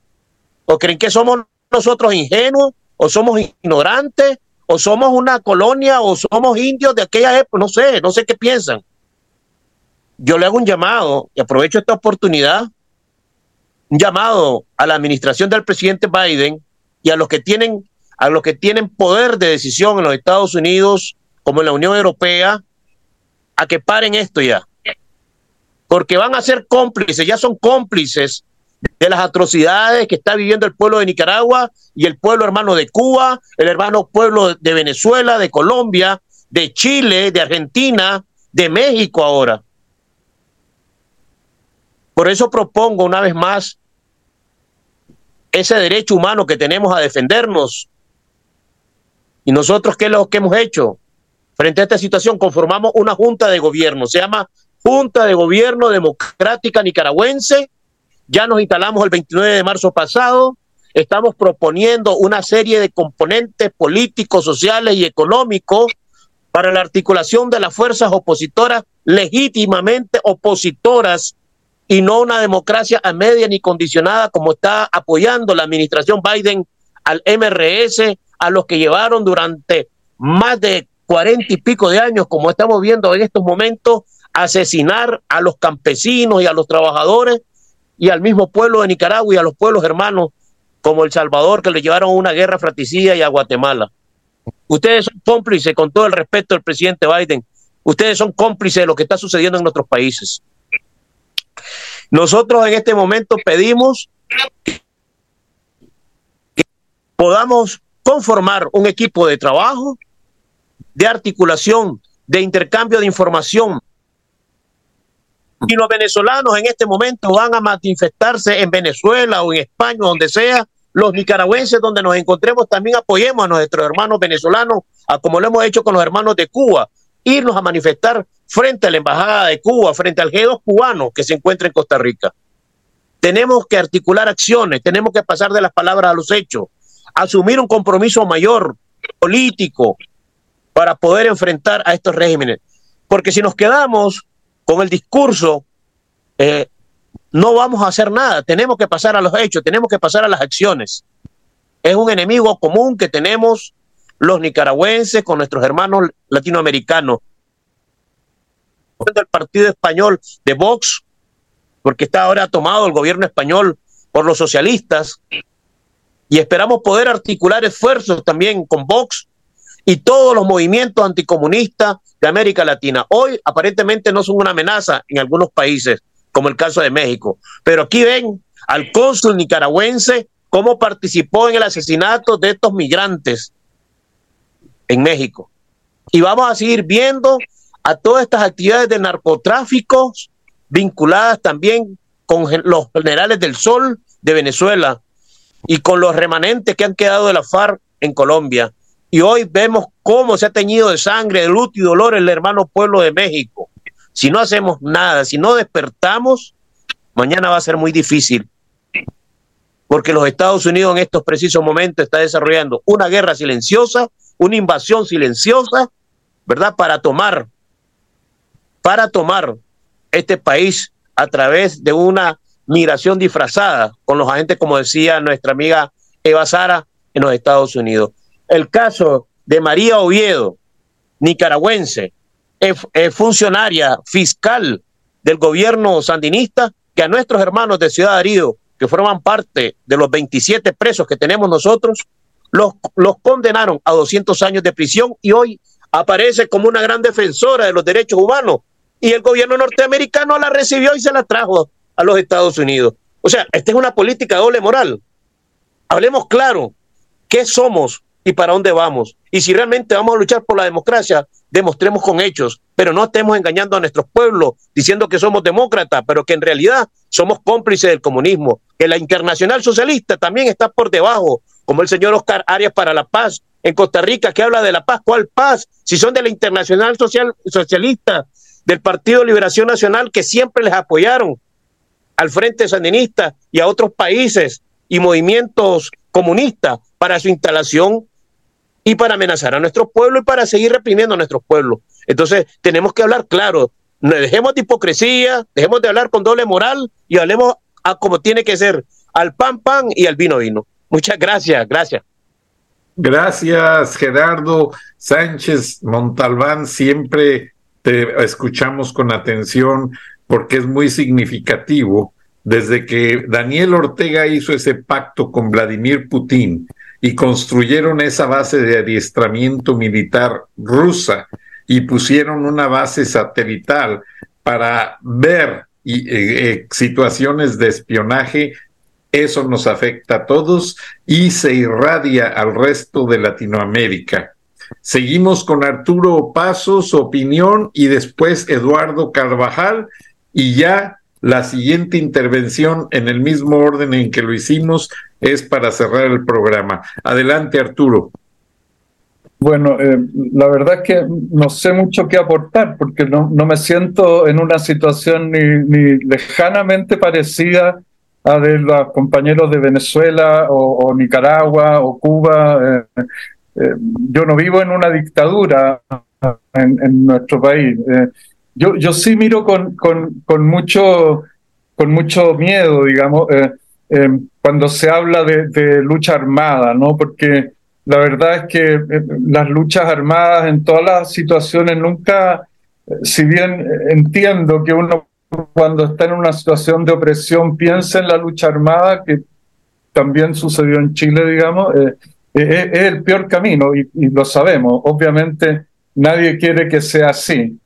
¿O creen que somos nosotros ingenuos? ¿O somos ignorantes? ¿O somos una colonia? ¿O somos indios de aquella época? No sé, no sé qué piensan. Yo le hago un llamado y aprovecho esta oportunidad, un llamado a la administración del presidente Biden y a los que tienen a los que tienen poder de decisión en los Estados Unidos como en la Unión Europea a que paren esto ya. Porque van a ser cómplices, ya son cómplices de las atrocidades que está viviendo el pueblo de Nicaragua y el pueblo hermano de Cuba, el hermano pueblo de Venezuela, de Colombia, de Chile, de Argentina, de México ahora. Por eso propongo una vez más ese derecho humano que tenemos a defendernos. ¿Y nosotros qué es lo que hemos hecho? Frente a esta situación conformamos una junta de gobierno, se llama Junta de Gobierno Democrática Nicaragüense. Ya nos instalamos el 29 de marzo pasado. Estamos proponiendo una serie de componentes políticos, sociales y económicos para la articulación de las fuerzas opositoras legítimamente opositoras y no una democracia a media ni condicionada como está apoyando la administración Biden al MRS, a los que llevaron durante más de cuarenta y pico de años, como estamos viendo en estos momentos, asesinar a los campesinos y a los trabajadores y al mismo pueblo de Nicaragua y a los pueblos hermanos como El Salvador, que le llevaron una guerra fratricida y a Guatemala. Ustedes son cómplices, con todo el respeto del presidente Biden, ustedes son cómplices de lo que está sucediendo en nuestros países. Nosotros en este momento pedimos que podamos conformar un equipo de trabajo de articulación, de intercambio de información. Y los venezolanos en este momento van a manifestarse en Venezuela o en España, donde sea. Los nicaragüenses donde nos encontremos también apoyemos a nuestros hermanos venezolanos, a como lo hemos hecho con los hermanos de Cuba, irnos a manifestar frente a la Embajada de Cuba, frente al G2 cubano que se encuentra en Costa Rica. Tenemos que articular acciones, tenemos que pasar de las palabras a los hechos, asumir un compromiso mayor político, para poder enfrentar a estos regímenes. Porque si nos quedamos con el discurso, eh, no vamos a hacer nada. Tenemos que pasar a los hechos, tenemos que pasar a las acciones. Es un enemigo común que tenemos los nicaragüenses con nuestros hermanos latinoamericanos. El partido español de Vox, porque está ahora tomado el gobierno español por los socialistas, y esperamos poder articular esfuerzos también con Vox y todos los movimientos anticomunistas de América Latina. Hoy aparentemente no son una amenaza en algunos países, como el caso de México, pero aquí ven al cónsul nicaragüense cómo participó en el asesinato de estos migrantes en México. Y vamos a seguir viendo a todas estas actividades de narcotráfico vinculadas también con los generales del Sol de Venezuela y con los remanentes que han quedado de la FARC en Colombia. Y hoy vemos cómo se ha teñido de sangre, de luto y dolor el hermano pueblo de México. Si no hacemos nada, si no despertamos, mañana va a ser muy difícil. Porque los Estados Unidos en estos precisos momentos está desarrollando una guerra silenciosa, una invasión silenciosa, ¿verdad? Para tomar, para tomar este país a través de una migración disfrazada con los agentes, como decía nuestra amiga Eva Sara, en los Estados Unidos el caso de María Oviedo, nicaragüense, es, funcionaria fiscal del gobierno sandinista, que a nuestros hermanos de Ciudad Arido, que forman parte de los 27 presos que tenemos nosotros, los, los condenaron a 200 años de prisión y hoy aparece como una gran defensora de los derechos humanos. Y el gobierno norteamericano la recibió y se la trajo a los Estados Unidos. O sea, esta es una política doble moral. Hablemos claro, ¿qué somos y para dónde vamos. Y si realmente vamos a luchar por la democracia, demostremos con hechos, pero no estemos engañando a nuestros pueblos diciendo que somos demócratas, pero que en realidad somos cómplices del comunismo, que la internacional socialista también está por debajo, como el señor Oscar Arias para la Paz en Costa Rica, que habla de la paz. ¿Cuál paz? Si son de la internacional social, socialista, del Partido Liberación Nacional, que siempre les apoyaron. Al Frente Sandinista y a otros países y movimientos comunistas para su instalación y para amenazar a nuestro pueblo y para seguir reprimiendo a nuestros pueblos. Entonces, tenemos que hablar claro, dejemos de hipocresía, dejemos de hablar con doble moral y hablemos a como tiene que ser, al pan pan y al vino vino. Muchas gracias, gracias. Gracias, Gerardo Sánchez Montalbán. Siempre te escuchamos con atención porque es muy significativo. Desde que Daniel Ortega hizo ese pacto con Vladimir Putin y construyeron esa base de adiestramiento militar rusa y pusieron una base satelital para ver eh, eh, situaciones de espionaje, eso nos afecta a todos y se irradia al resto de Latinoamérica. Seguimos con Arturo Pasos, opinión, y después Eduardo Carvajal, y ya la siguiente intervención en el mismo orden en que lo hicimos es para cerrar el programa. Adelante, Arturo. Bueno, eh, la verdad es que no sé mucho qué aportar porque no, no me siento en una situación ni, ni, lejanamente parecida a de los compañeros de Venezuela o, Nicaragua o Cuba. Eh, eh, yo no vivo en una dictadura en, en nuestro país. Yo, yo sí miro con, con, mucho, con mucho miedo, digamos, cuando se habla de, lucha armada, ¿no? Porque la verdad es que eh, las luchas armadas en todas las situaciones nunca, eh, si bien eh, entiendo que uno cuando está en una situación de opresión piensa en la lucha armada, que también sucedió en Chile, digamos, es el peor camino y, lo sabemos. Obviamente nadie quiere que sea así.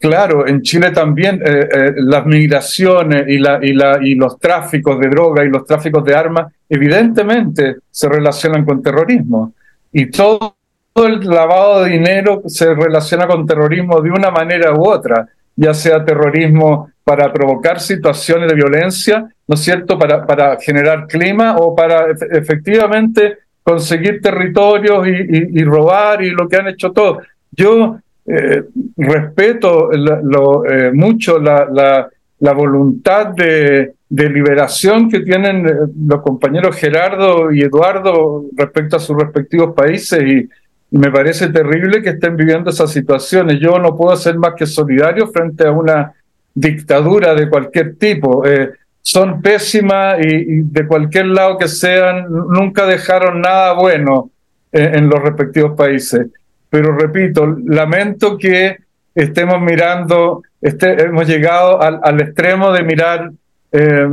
Claro, en Chile también eh, eh, las migraciones y, la, y, la, y los tráficos de droga y los tráficos de armas evidentemente se relacionan con terrorismo. Y todo, el lavado de dinero se relaciona con terrorismo de una manera u otra, ya sea terrorismo para provocar situaciones de violencia, ¿no es cierto?, para, para generar clima o para efectivamente conseguir territorios y, y robar y lo que han hecho todos. Yo eh, respeto eh, mucho la, voluntad de, de, liberación que tienen eh, los compañeros Gerardo y Eduardo respecto a sus respectivos países y, me parece terrible que estén viviendo esas situaciones. Yo no puedo ser más que solidario frente a una dictadura de cualquier tipo. son pésimas y, de cualquier lado que sean, nunca dejaron nada bueno en los respectivos países pero repito, lamento que estemos mirando, este, hemos llegado al, extremo de mirar eh,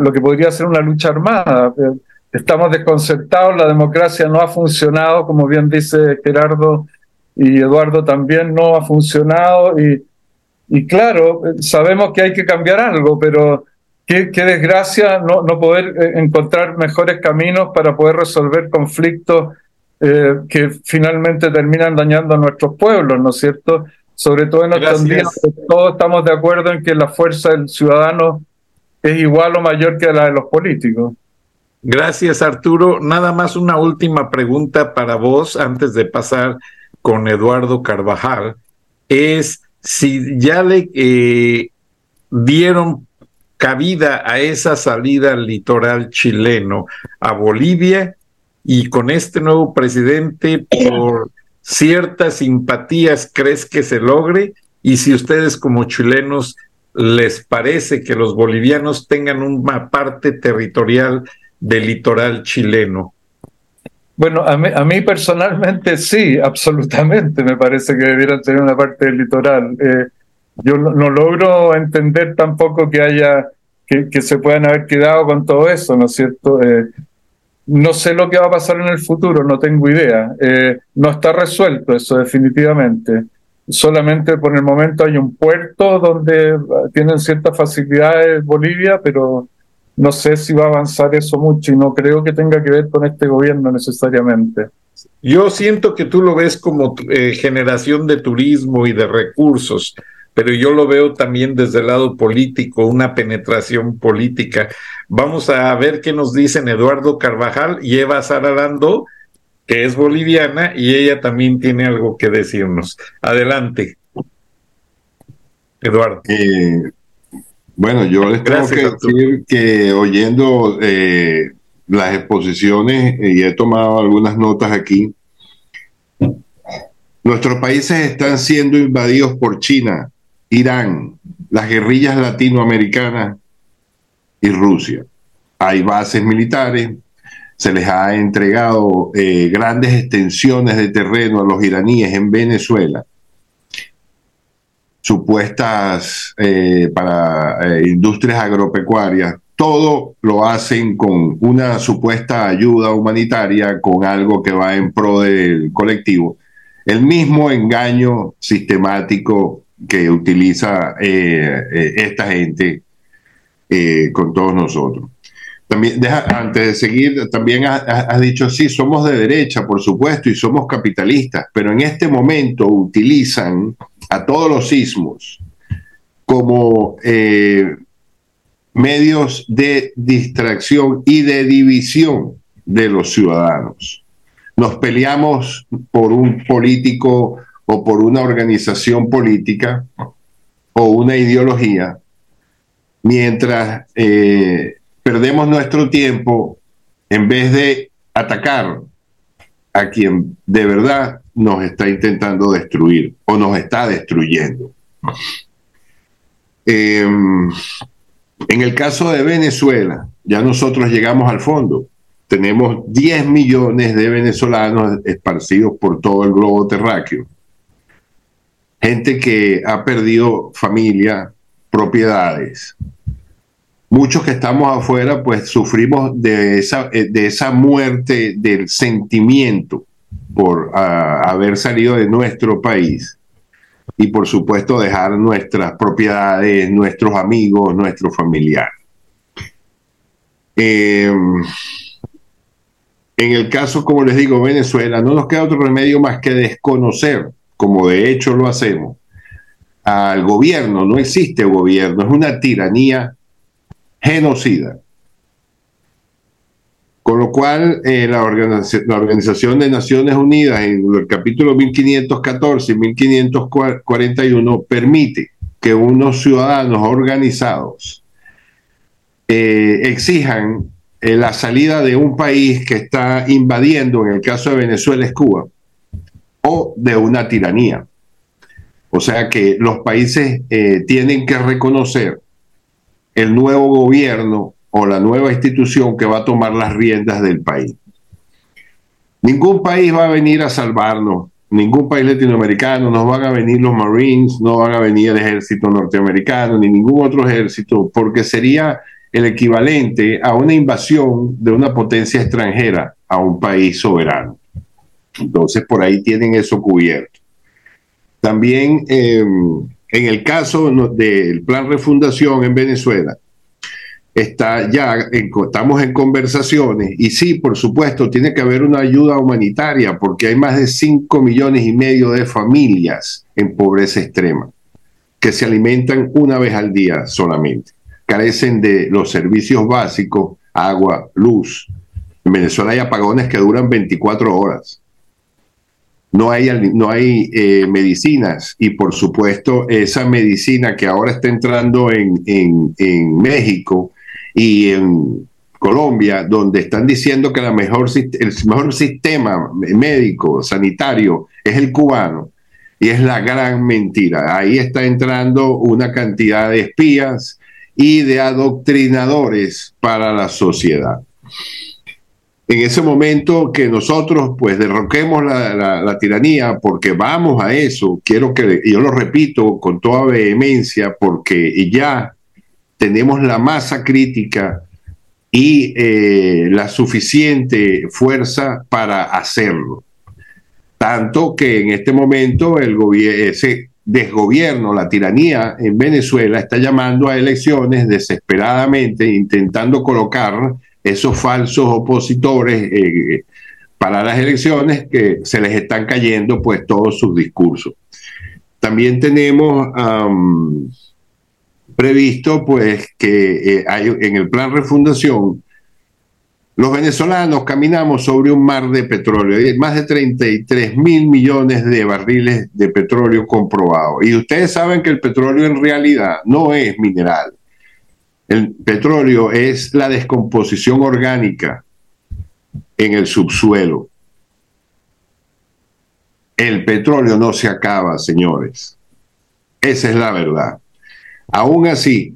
lo que podría ser una lucha armada. Eh, estamos desconcertados, la democracia no ha funcionado, como bien dice Gerardo y Eduardo también no ha funcionado y, claro, sabemos que hay que cambiar algo, pero qué, qué desgracia no, no poder eh, encontrar mejores caminos para poder resolver conflictos eh, que finalmente terminan dañando a nuestros pueblos, ¿no es cierto? Sobre todo en estos días, todos estamos de acuerdo en que la fuerza del ciudadano es igual o mayor que la de los políticos. Gracias, Arturo. Nada más una última pregunta para vos antes de pasar con Eduardo Carvajal. Es si ya le eh, dieron cabida a esa salida litoral chileno a Bolivia y con este nuevo presidente, por ciertas simpatías, crees que se logre? Y si ustedes como chilenos les parece que los bolivianos tengan una parte territorial del litoral chileno. Bueno, a mí, a mí personalmente sí, absolutamente, me parece que debieran tener una parte del litoral. Eh, yo no, logro entender tampoco que haya, que, que, se puedan haber quedado con todo eso, ¿no es cierto? Eh, no sé lo que va a pasar en el futuro, no tengo idea. Eh, no está resuelto eso definitivamente. Solamente por el momento hay un puerto donde tienen ciertas facilidades Bolivia, pero no sé si va a avanzar eso mucho y no creo que tenga que ver con este gobierno necesariamente. Yo siento que tú lo ves como eh, generación de turismo y de recursos pero yo lo veo también desde el lado político, una penetración política. Vamos a ver qué nos dicen Eduardo Carvajal y Eva Sararando, que es boliviana, y ella también tiene algo que decirnos. Adelante. Eduardo. Eh, Bueno, yo les tengo que decir que oyendo eh, las exposiciones, y he tomado algunas notas aquí, nuestros países están siendo invadidos por China, Irán, las guerrillas latinoamericanas y Rusia. Hay bases militares, se les ha entregado eh, grandes extensiones de terreno a los iraníes en Venezuela, supuestas eh, para eh, industrias agropecuarias. Todo lo hacen con una supuesta ayuda humanitaria, con algo que va en pro del colectivo. El mismo engaño sistemático que utiliza esta gente con todos nosotros. También, antes de seguir, también has, dicho, sí, somos de derecha, por supuesto, y somos capitalistas, pero en este momento utilizan a todos los sismos como eh, medios de distracción y de división de los ciudadanos. Nos peleamos por un político o por una organización política o una ideología, mientras eh, perdemos nuestro tiempo en vez de atacar a quien de verdad nos está intentando destruir o nos está destruyendo. Em, en el caso de Venezuela, ya nosotros llegamos al fondo. Tenemos 10 millones de venezolanos esparcidos por todo el globo terráqueo. Gente que ha perdido familia, propiedades, muchos que estamos afuera, pues sufrimos de esa, eh, de esa muerte del sentimiento por ah, haber salido de nuestro país y por supuesto dejar nuestras propiedades, nuestros amigos, nuestros familiares. Em, en el caso, como les digo, Venezuela, no nos queda otro remedio más que desconocer, como de hecho lo hacemos, al gobierno. No existe gobierno, es una tiranía genocida. Con lo cual, eh, la, Organización, de Naciones Unidas, en el capítulo 1514 y 1541, permite que unos ciudadanos organizados eh, exijan eh, la salida de un país que está invadiendo, en el caso de Venezuela es Cuba, o de una tiranía. O sea que los países tienen que reconocer el nuevo gobierno o la nueva institución que va a tomar las riendas del país. Ningún país va a venir a salvarnos, ningún país latinoamericano, no van a venir los Marines, no van a venir el ejército norteamericano, ni ningún otro ejército, porque sería el equivalente a una invasión de una potencia extranjera a un país soberano. Entonces, por ahí tienen eso cubierto. También eh, en el caso del plan refundación en Venezuela, está ya, estamos en conversaciones y sí, por supuesto, tiene que haber una ayuda humanitaria porque hay más de 5 millones y medio de familias en pobreza extrema que se alimentan una vez al día solamente. Carecen de los servicios básicos, agua, luz. En Venezuela hay apagones que duran 24 horas no hay, no hay eh, medicinas y por supuesto esa medicina que ahora está entrando en, en, México y en Colombia, donde están diciendo que la mejor, el mejor sistema médico, sanitario, es el cubano, y es la gran mentira. Ahí está entrando una cantidad de espías y de adoctrinadores para la sociedad en ese momento que nosotros pues derroquemos la, tiranía, porque vamos a eso, quiero que, yo lo repito con toda vehemencia, porque ya tenemos la masa crítica y eh, la suficiente fuerza para hacerlo. Tanto que en este momento el ese desgobierno, la tiranía en Venezuela está llamando a elecciones desesperadamente, intentando colocar esos falsos opositores eh, para las elecciones que se les están cayendo pues todos sus discursos. También tenemos previsto pues que eh, hay, en el plan refundación los venezolanos caminamos sobre un mar de petróleo, más de 33 mil millones de barriles de petróleo comprobados. Y ustedes saben que el petróleo en realidad no es mineral, El petróleo es la descomposición orgánica en el subsuelo. El petróleo no se acaba, señores. Esa es la verdad. Aún así,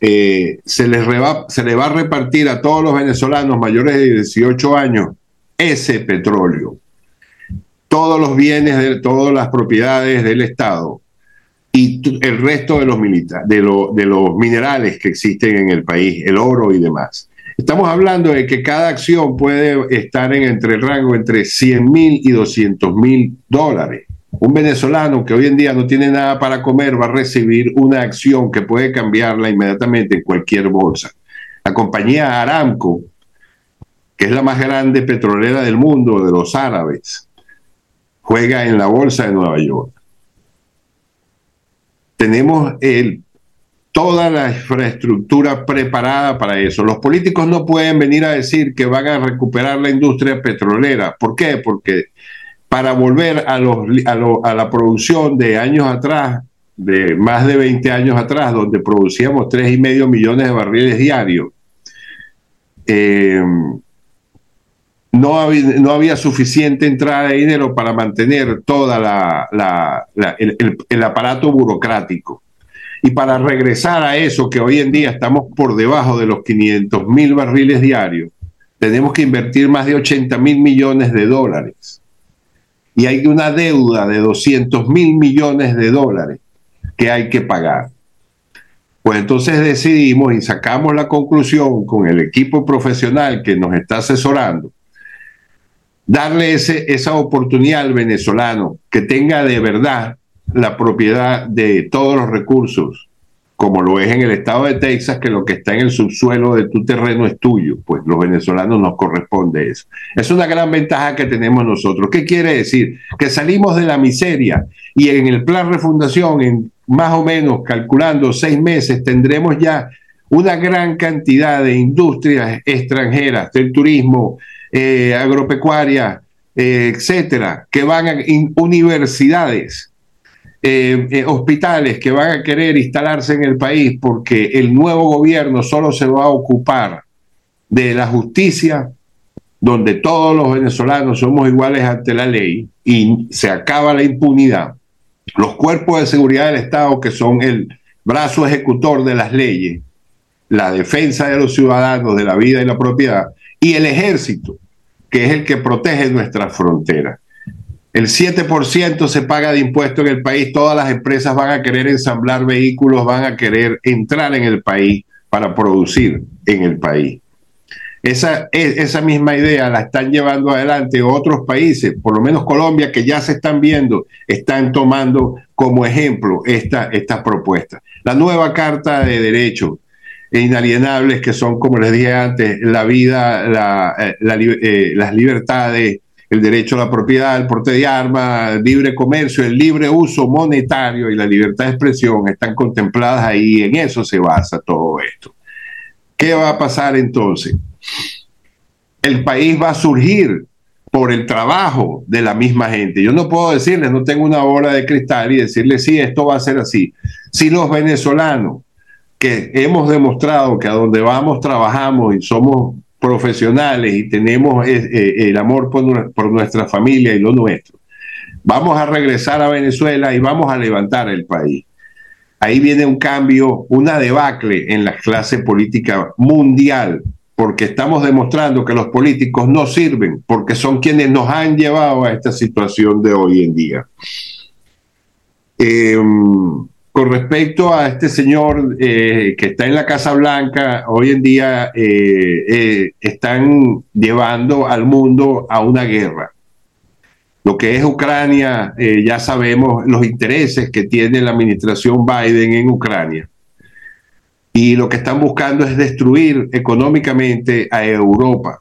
eh, se, les se le va a repartir a todos los venezolanos mayores de 18 años ese petróleo, todos los bienes, de, todas las propiedades del Estado y el resto de los, de, de los minerales que existen en el país, el oro y demás. Estamos hablando de que cada acción puede estar en entre el rango entre 100 mil y 200 mil dólares. Un venezolano que hoy en día no tiene nada para comer va a recibir una acción que puede cambiarla inmediatamente en cualquier bolsa. La compañía Aramco, que es la más grande petrolera del mundo de los árabes, juega en la bolsa de Nueva York. Tenemos el, toda la infraestructura preparada para eso. Los políticos no pueden venir a decir que van a recuperar la industria petrolera. ¿Por qué? Porque para volver a, los, a, la producción de años atrás, de más de 20 años atrás, donde producíamos 3,5 millones de barriles diarios. Eh, no, había, no había suficiente entrada de dinero para mantener toda la, el, aparato burocrático. Y para regresar a eso, que hoy en día estamos por debajo de los 500 mil barriles diarios, tenemos que invertir más de 80 mil millones de dólares y hay una deuda de 200 mil millones de dólares que hay que pagar. Pues entonces decidimos y sacamos la conclusión con el equipo profesional que nos está asesorando, darle ese, esa oportunidad al venezolano que tenga de verdad la propiedad de todos los recursos como lo es en el estado de Texas, que lo que está en el subsuelo de tu terreno es tuyo, pues los venezolanos nos corresponde eso. Es una gran ventaja que tenemos nosotros. ¿Qué quiere decir? Que salimos de la miseria y en el plan refundación, en más o menos calculando seis meses, tendremos ya una gran cantidad de industrias extranjeras, del turismo, eh, agropecuaria, eh, etcétera, que van a universidades eh, hospitales que van a querer instalarse en el país porque el nuevo gobierno solo se va a ocupar de la justicia, donde todos los venezolanos somos iguales ante la ley y se acaba la impunidad. Los cuerpos de seguridad del Estado, que son el brazo ejecutor de las leyes, la defensa de los ciudadanos, de la vida y la propiedad, y el ejército, que es el que protege nuestras fronteras. El 7% se paga de impuesto en el país, todas las empresas van a querer ensamblar vehículos, van a querer entrar en el país para producir en el país. Esa, esa misma idea la están llevando adelante otros países, por lo menos Colombia, que ya se están viendo, están tomando como ejemplo esta, esta propuesta. La nueva Carta de Derechos inalienables, que son, como les dije antes, la vida, eh, eh, las libertades, el derecho a la propiedad, el porte de armas, libre comercio, el libre uso monetario y la libertad de expresión están contempladas ahí, en eso se basa todo esto. ¿Qué va a pasar entonces? El país va a surgir por el trabajo de la misma gente. Yo no puedo decirles, no tengo una bola de cristal y decirles, sí, esto va a ser así. Si los venezolanos, que hemos demostrado que a donde vamos trabajamos y somos profesionales y tenemos eh, el amor por, nuestra familia y lo nuestro. Vamos a regresar a Venezuela y vamos a levantar el país. Ahí viene un cambio, una debacle en la clase política mundial, porque estamos demostrando que los políticos no sirven, porque son quienes nos han llevado a esta situación de hoy en día. Eh, con respecto a este señor eh, que está en la Casa Blanca, hoy en día eh, eh, están llevando al mundo a una guerra. Lo que es Ucrania, ya sabemos los intereses que tiene la administración Biden en Ucrania. Y lo que están buscando es destruir económicamente a Europa.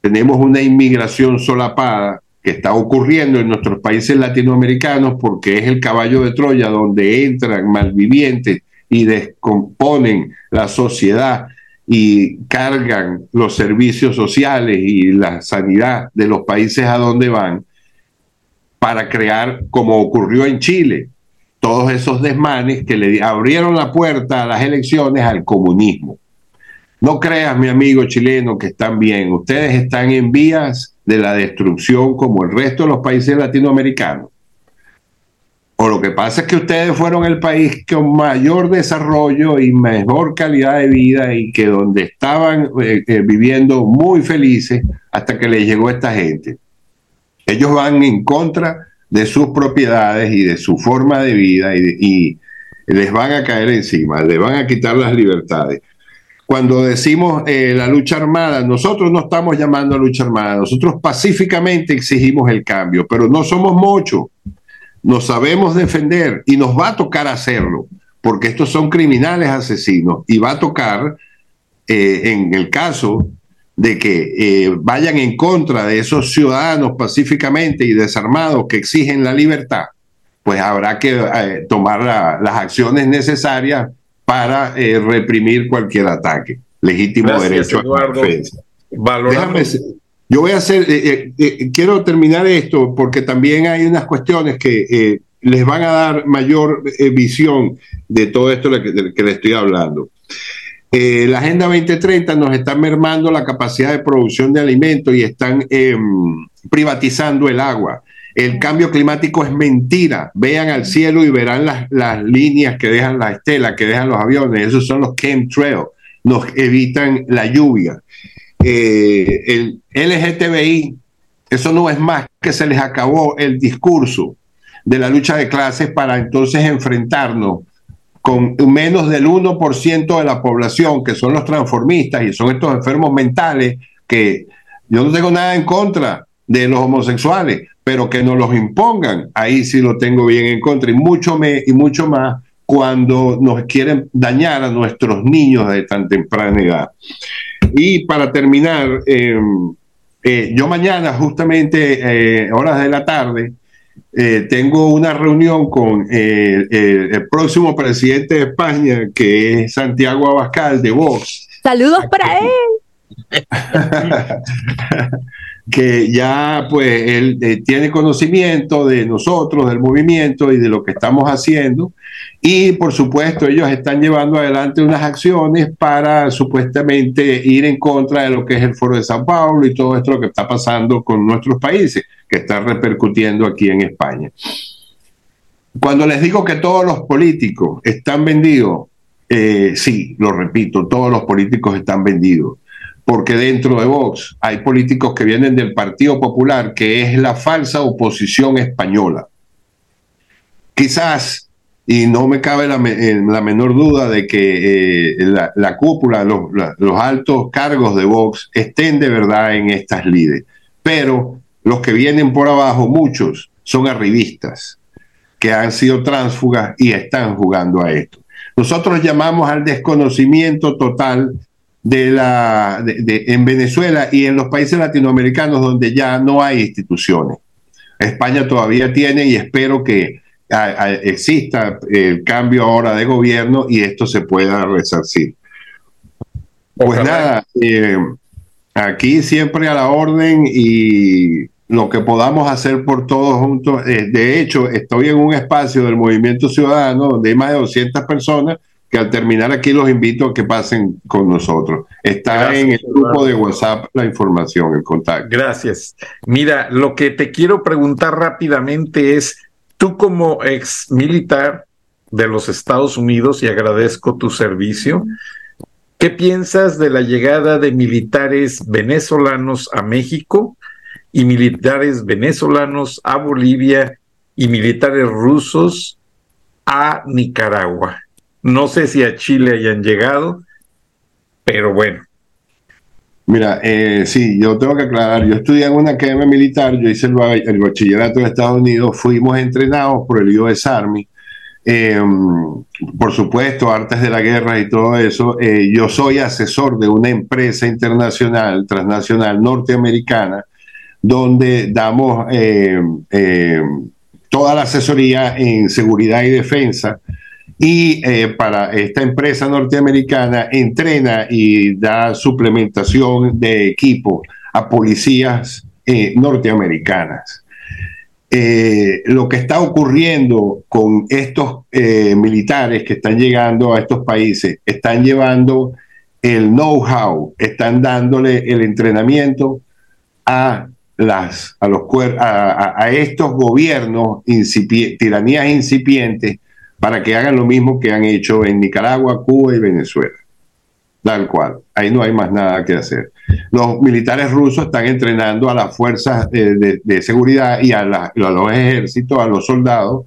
Tenemos una inmigración solapada que está ocurriendo en nuestros países latinoamericanos porque es el caballo de Troya donde entran malvivientes y descomponen la sociedad y cargan los servicios sociales y la sanidad de los países a donde van para crear, como ocurrió en Chile, todos esos desmanes que le abrieron la puerta a las elecciones al comunismo. No creas, mi amigo chileno, que están bien. Ustedes están en vías de la destrucción como el resto de los países latinoamericanos. O lo que pasa es que ustedes fueron el país con mayor desarrollo y mejor calidad de vida y que donde estaban eh, eh, viviendo muy felices hasta que les llegó esta gente. Ellos van en contra de sus propiedades y de su forma de vida y, les van a caer encima, les van a quitar las libertades. Cuando decimos eh, la lucha armada, nosotros no estamos llamando a lucha armada, nosotros pacíficamente exigimos el cambio, pero no somos muchos nos sabemos defender y nos va a tocar hacerlo, porque estos son criminales asesinos y va a tocar, eh, en el caso de que eh, vayan en contra de esos ciudadanos pacíficamente y desarmados que exigen la libertad, pues habrá que eh, tomar las acciones necesarias para reprimir cualquier ataque. Legítimo derecho a la defensa. Yo voy a hacer, eh, eh, eh, quiero terminar esto porque también hay unas cuestiones que les van a dar mayor visión de todo esto que, que le estoy hablando. la Agenda 2030 nos está mermando la capacidad de producción de alimentos y están em, privatizando el agua. El cambio climático es mentira. Vean al cielo y verán las, las líneas que dejan las estelas, que dejan los aviones. Esos son los chemtrails. Nos evitan la lluvia. Eh, el LGTBI, eso no es más que se les acabó el discurso de la lucha de clases para entonces enfrentarnos con menos del 1% de la población, que son los transformistas y son estos enfermos mentales, que yo no tengo nada en contra de los homosexuales, pero que nos los impongan, ahí sí lo tengo bien en contra, y mucho, me, y mucho más cuando nos quieren dañar a nuestros niños de tan temprana edad. Y para terminar, eh, eh, yo mañana, justamente eh, horas de la tarde, tengo una reunión con el próximo presidente de España, que es Santiago Abascal de Vox. Saludos para él. que ya pues él eh, tiene conocimiento de nosotros, del movimiento y de lo que estamos haciendo. Y por supuesto ellos están llevando adelante unas acciones para supuestamente ir en contra de lo que es el Foro de San Paulo y todo esto lo que está pasando con nuestros países, que está repercutiendo aquí en España. Cuando les digo que todos los políticos están vendidos, eh, sí, lo repito, todos los políticos están vendidos porque dentro de Vox hay políticos que vienen del Partido Popular, que es la falsa oposición española. Quizás, y no me cabe la, menor duda de que eh, la, cúpula, los, los, altos cargos de Vox estén de verdad en estas líderes, pero los que vienen por abajo, muchos, son arribistas, que han sido tránsfugas y están jugando a esto. Nosotros llamamos al desconocimiento total de la, de, en Venezuela y en los países latinoamericanos donde ya no hay instituciones. España todavía tiene y espero que exista el cambio ahora de gobierno y esto se pueda resarcir. Pues nada, eh, aquí siempre a la orden y lo que podamos hacer por todos juntos. Eh, de hecho, estoy en un espacio del Movimiento Ciudadano donde hay más de 200 personas que al terminar aquí los invito a que pasen con nosotros. Está en el grupo de WhatsApp la información, el contacto. Gracias. Mira, lo que te quiero preguntar rápidamente es, tú como ex militar de los Estados Unidos, y agradezco tu servicio, ¿qué piensas de la llegada de militares venezolanos a México y militares venezolanos a Bolivia y militares rusos a Nicaragua? No sé si a Chile hayan llegado, pero bueno. Mira, eh, sí, yo tengo que aclarar, yo estudié en una academia militar, yo hice el, bachillerato de Estados Unidos, fuimos entrenados por el US Army, em, por supuesto, artes de la guerra y todo eso. Eh, yo soy asesor de una empresa internacional, transnacional, norteamericana, donde damos em, em, toda la asesoría en seguridad y defensa y eh, para esta empresa norteamericana entrena y da suplementación de equipo a policías eh, norteamericanas. eh, lo que está ocurriendo con estos militares que están llegando a estos países, están llevando el know-how, están dándole el entrenamiento a las a los a, estos gobiernos tiranías incipientes para que hagan lo mismo que han hecho en Nicaragua, Cuba y Venezuela. Tal cual. Ahí no hay más nada que hacer. Los militares rusos están entrenando a las fuerzas de, seguridad y a, los ejércitos, a los soldados,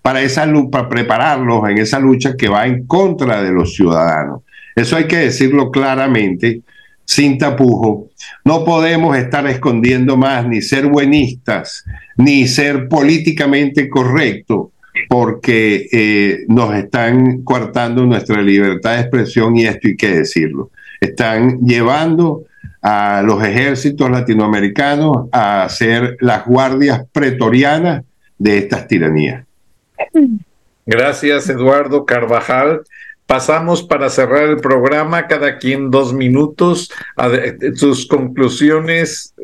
para, esa, para prepararlos en esa lucha que va en contra de los ciudadanos. Eso hay que decirlo claramente, sin tapujo. No podemos estar escondiendo más, ni ser buenistas, ni ser políticamente correctos porque eh, nos están coartando nuestra libertad de expresión y esto hay que decirlo. Están llevando a los ejércitos latinoamericanos a ser las guardias pretorianas de estas tiranías. Gracias, Eduardo Carvajal. Pasamos para cerrar el programa, cada quien dos minutos. Sus conclusiones,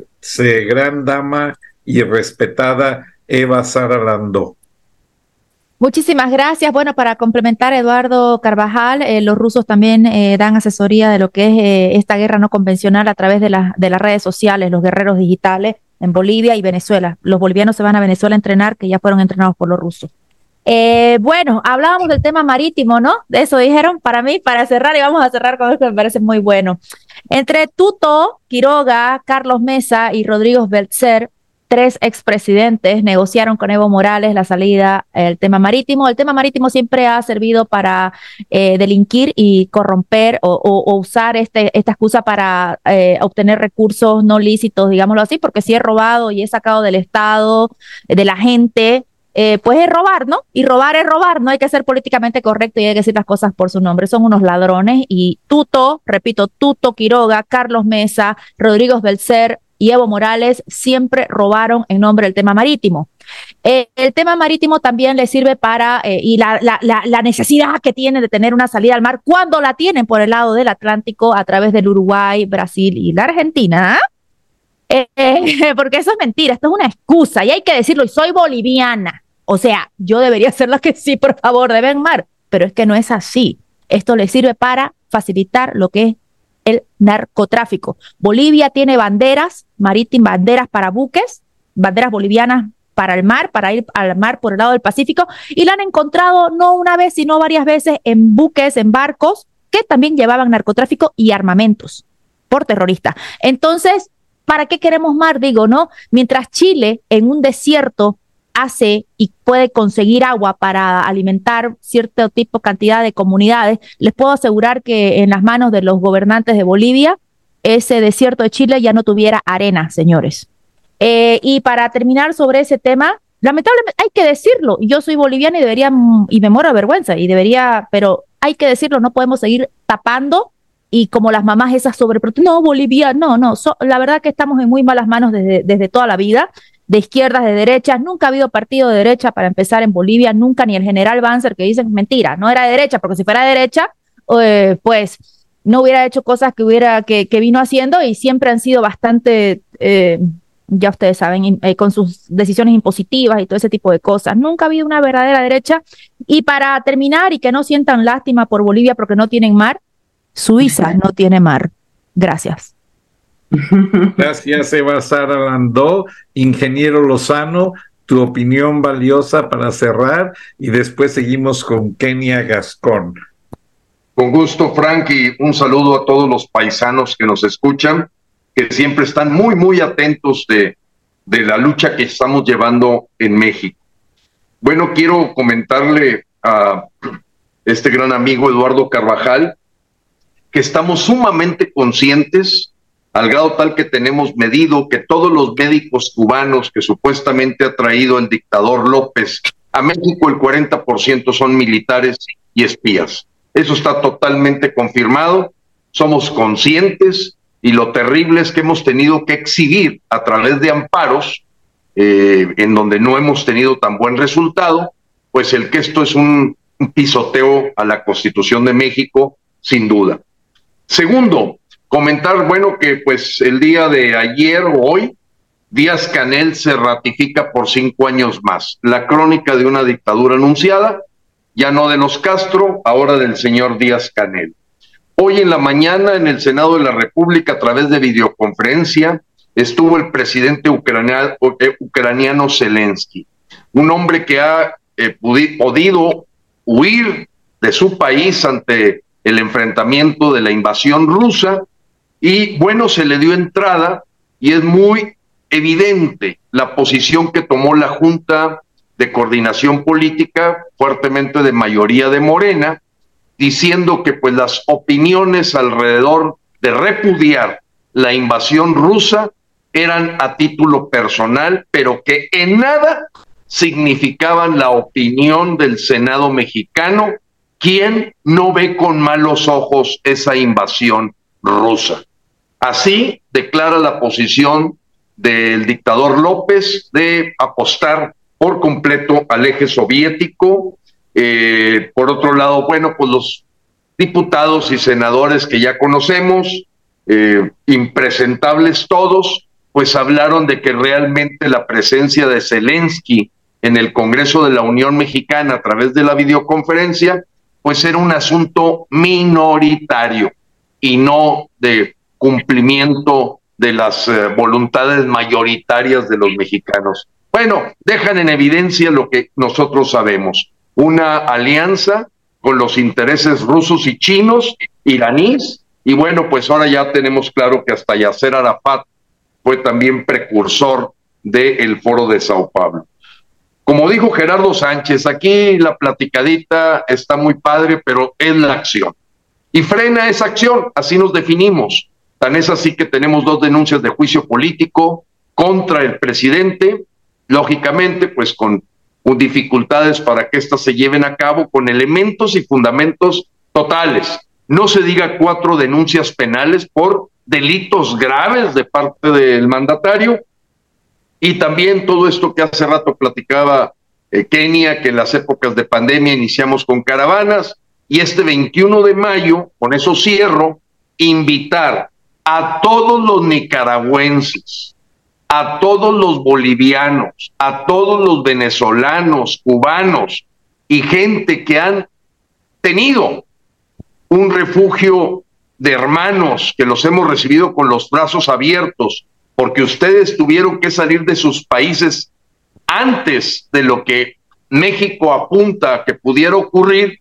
gran dama y respetada Eva Sara Landó. Muchísimas gracias. Bueno, para complementar, Eduardo Carvajal, eh, los rusos también eh, dan asesoría de lo que es eh, esta guerra no convencional a través de, las redes sociales, los guerreros digitales en Bolivia y Venezuela. Los bolivianos se van a Venezuela a entrenar, que ya fueron entrenados por los rusos. bueno, hablábamos del tema marítimo, ¿no? De eso dijeron para mí, para cerrar, y vamos a cerrar con esto que me parece muy bueno. Entre Tuto, Quiroga, Carlos Mesa y Rodrigo Belzer, tres expresidentes negociaron con Evo Morales la salida, el tema marítimo. El tema marítimo siempre ha servido para eh, delinquir y corromper o, usar este, esta excusa para eh, obtener recursos no lícitos, digámoslo así, porque si he robado y he sacado del Estado, de la gente, eh, pues es robar, ¿no? Y robar es robar, no hay que ser políticamente correcto y hay que decir las cosas por su nombre. Son unos ladrones y Tuto, repito, Tuto Quiroga, Carlos Mesa, Rodrigo Belcer, y Evo Morales siempre robaron en nombre del tema marítimo. Eh, el tema marítimo también le sirve para, eh, y la, la, necesidad que tiene de tener una salida al mar, cuando la tienen por el lado del Atlántico a través del Uruguay, Brasil y la Argentina, eh, porque eso es mentira, esto es una excusa y hay que decirlo, y soy boliviana, o sea, yo debería ser la que sí, por favor, deben mar, pero es que no es así. Esto le sirve para facilitar lo que es el narcotráfico. Bolivia tiene banderas marítimas, banderas para buques, banderas bolivianas para el mar, para ir al mar por el lado del Pacífico, y la han encontrado no una vez, sino varias veces en buques, en barcos, que también llevaban narcotráfico y armamentos por terroristas. Entonces, ¿para qué queremos mar? Digo, ¿no? Mientras Chile en un desierto hace y puede conseguir agua para alimentar cierto tipo, cantidad de comunidades, les puedo asegurar que en las manos de los gobernantes de Bolivia, ese desierto de Chile ya no tuviera arena, señores. Eh, y para terminar sobre ese tema, lamentablemente hay que decirlo, yo soy boliviana y debería, y me muero vergüenza, y debería, pero hay que decirlo, no podemos seguir tapando y como las mamás esas sobre, no, Bolivia, no, no, la verdad que estamos en muy malas manos desde, desde toda la vida de izquierdas, de derechas. Nunca ha habido partido de derecha para empezar en Bolivia, nunca ni el general Banzer que dicen mentira, no era de derecha, porque si fuera de derecha, eh, pues no hubiera hecho cosas que hubiera que, vino haciendo y siempre han sido bastante, eh, ya ustedes saben, eh, con sus decisiones impositivas y todo ese tipo de cosas. Nunca ha habido una verdadera derecha. Y para terminar y que no sientan lástima por Bolivia porque no tienen mar, Suiza no tiene mar. Gracias. Gracias, Eva Sara Landó. Ingeniero Lozano, tu opinión valiosa para cerrar y después seguimos con Kenia Gascón. Con gusto, Frank, y un saludo a todos los paisanos que nos escuchan, que siempre están muy, muy atentos de, de la lucha que estamos llevando en México. Bueno, quiero comentarle a este gran amigo Eduardo Carvajal que estamos sumamente conscientes al grado tal que tenemos medido que todos los médicos cubanos que supuestamente ha traído el dictador López a México, el 40% son militares y espías. Eso está totalmente confirmado, somos conscientes y lo terrible es que hemos tenido que exhibir a través de amparos, eh, en donde no hemos tenido tan buen resultado, pues el que esto es un pisoteo a la Constitución de México, sin duda. Segundo, comentar, bueno, que pues el día de ayer o hoy Díaz Canel se ratifica por cinco años más. La crónica de una dictadura anunciada, ya no de los Castro, ahora del señor Díaz Canel. Hoy en la mañana en el Senado de la República, a través de videoconferencia, estuvo el presidente ucraniano, eh, ucraniano Zelensky, un hombre que ha eh, podido huir de su país ante el enfrentamiento de la invasión rusa y bueno, se le dio entrada y es muy evidente la posición que tomó la Junta de Coordinación Política, fuertemente de mayoría de Morena, diciendo que pues las opiniones alrededor de repudiar la invasión rusa eran a título personal, pero que en nada significaban la opinión del Senado mexicano, quien no ve con malos ojos esa invasión rusa. Así declara la posición del dictador López de apostar por completo al eje soviético. Eh, por otro lado, bueno, pues los diputados y senadores que ya conocemos, eh, impresentables todos, pues hablaron de que realmente la presencia de Zelensky en el Congreso de la Unión Mexicana a través de la videoconferencia, pues era un asunto minoritario y no de cumplimiento de las eh, voluntades mayoritarias de los mexicanos. Bueno, dejan en evidencia lo que nosotros sabemos, una alianza con los intereses rusos y chinos, iraníes, y bueno, pues ahora ya tenemos claro que hasta Yasser Arafat fue también precursor del foro de Sao Paulo. Como dijo Gerardo Sánchez, aquí la platicadita está muy padre, pero es la acción. Y frena esa acción, así nos definimos. Tan es así que tenemos dos denuncias de juicio político contra el presidente, lógicamente, pues con dificultades para que éstas se lleven a cabo con elementos y fundamentos totales. No se diga cuatro denuncias penales por delitos graves de parte del mandatario y también todo esto que hace rato platicaba eh, Kenia, que en las épocas de pandemia iniciamos con caravanas y este 21 de mayo, con eso cierro, invitar a todos los nicaragüenses, a todos los bolivianos, a todos los venezolanos, cubanos y gente que han tenido un refugio de hermanos que los hemos recibido con los brazos abiertos, porque ustedes tuvieron que salir de sus países antes de lo que México apunta que pudiera ocurrir,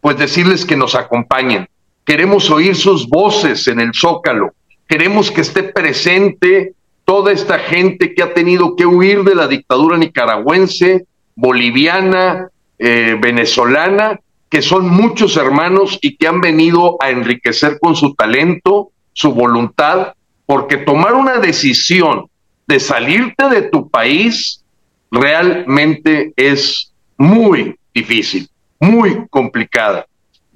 pues decirles que nos acompañen. Queremos oír sus voces en el zócalo. Queremos que esté presente toda esta gente que ha tenido que huir de la dictadura nicaragüense, boliviana, eh, venezolana, que son muchos hermanos y que han venido a enriquecer con su talento, su voluntad, porque tomar una decisión de salirte de tu país realmente es muy difícil, muy complicada.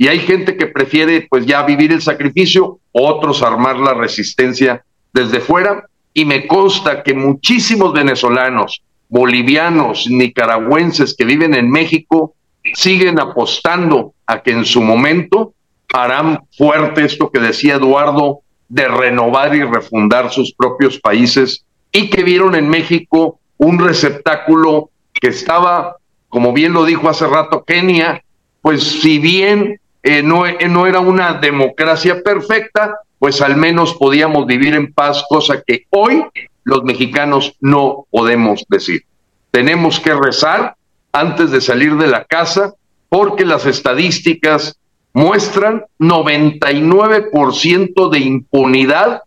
Y hay gente que prefiere pues ya vivir el sacrificio, otros armar la resistencia desde fuera. Y me consta que muchísimos venezolanos, bolivianos, nicaragüenses que viven en México siguen apostando a que en su momento harán fuerte esto que decía Eduardo de renovar y refundar sus propios países y que vieron en México un receptáculo que estaba, como bien lo dijo hace rato Kenia, pues si bien eh, no, eh, no era una democracia perfecta, pues al menos podíamos vivir en paz, cosa que hoy los mexicanos no podemos decir. Tenemos que rezar antes de salir de la casa, porque las estadísticas muestran 99% de impunidad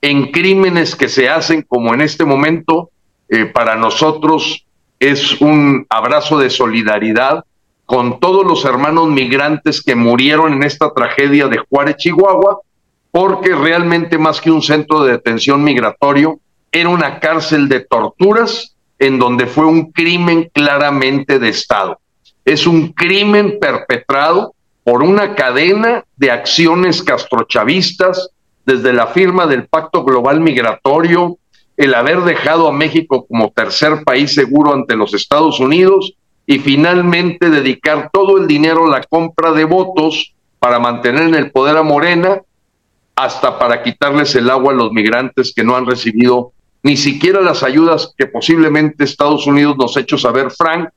en crímenes que se hacen, como en este momento eh, para nosotros es un abrazo de solidaridad con todos los hermanos migrantes que murieron en esta tragedia de Juárez, Chihuahua, porque realmente más que un centro de detención migratorio, era una cárcel de torturas en donde fue un crimen claramente de Estado. Es un crimen perpetrado por una cadena de acciones castrochavistas, desde la firma del Pacto Global Migratorio, el haber dejado a México como tercer país seguro ante los Estados Unidos y finalmente dedicar todo el dinero a la compra de votos para mantener en el poder a Morena, hasta para quitarles el agua a los migrantes que no han recibido ni siquiera las ayudas que posiblemente Estados Unidos nos ha hecho saber, Frank,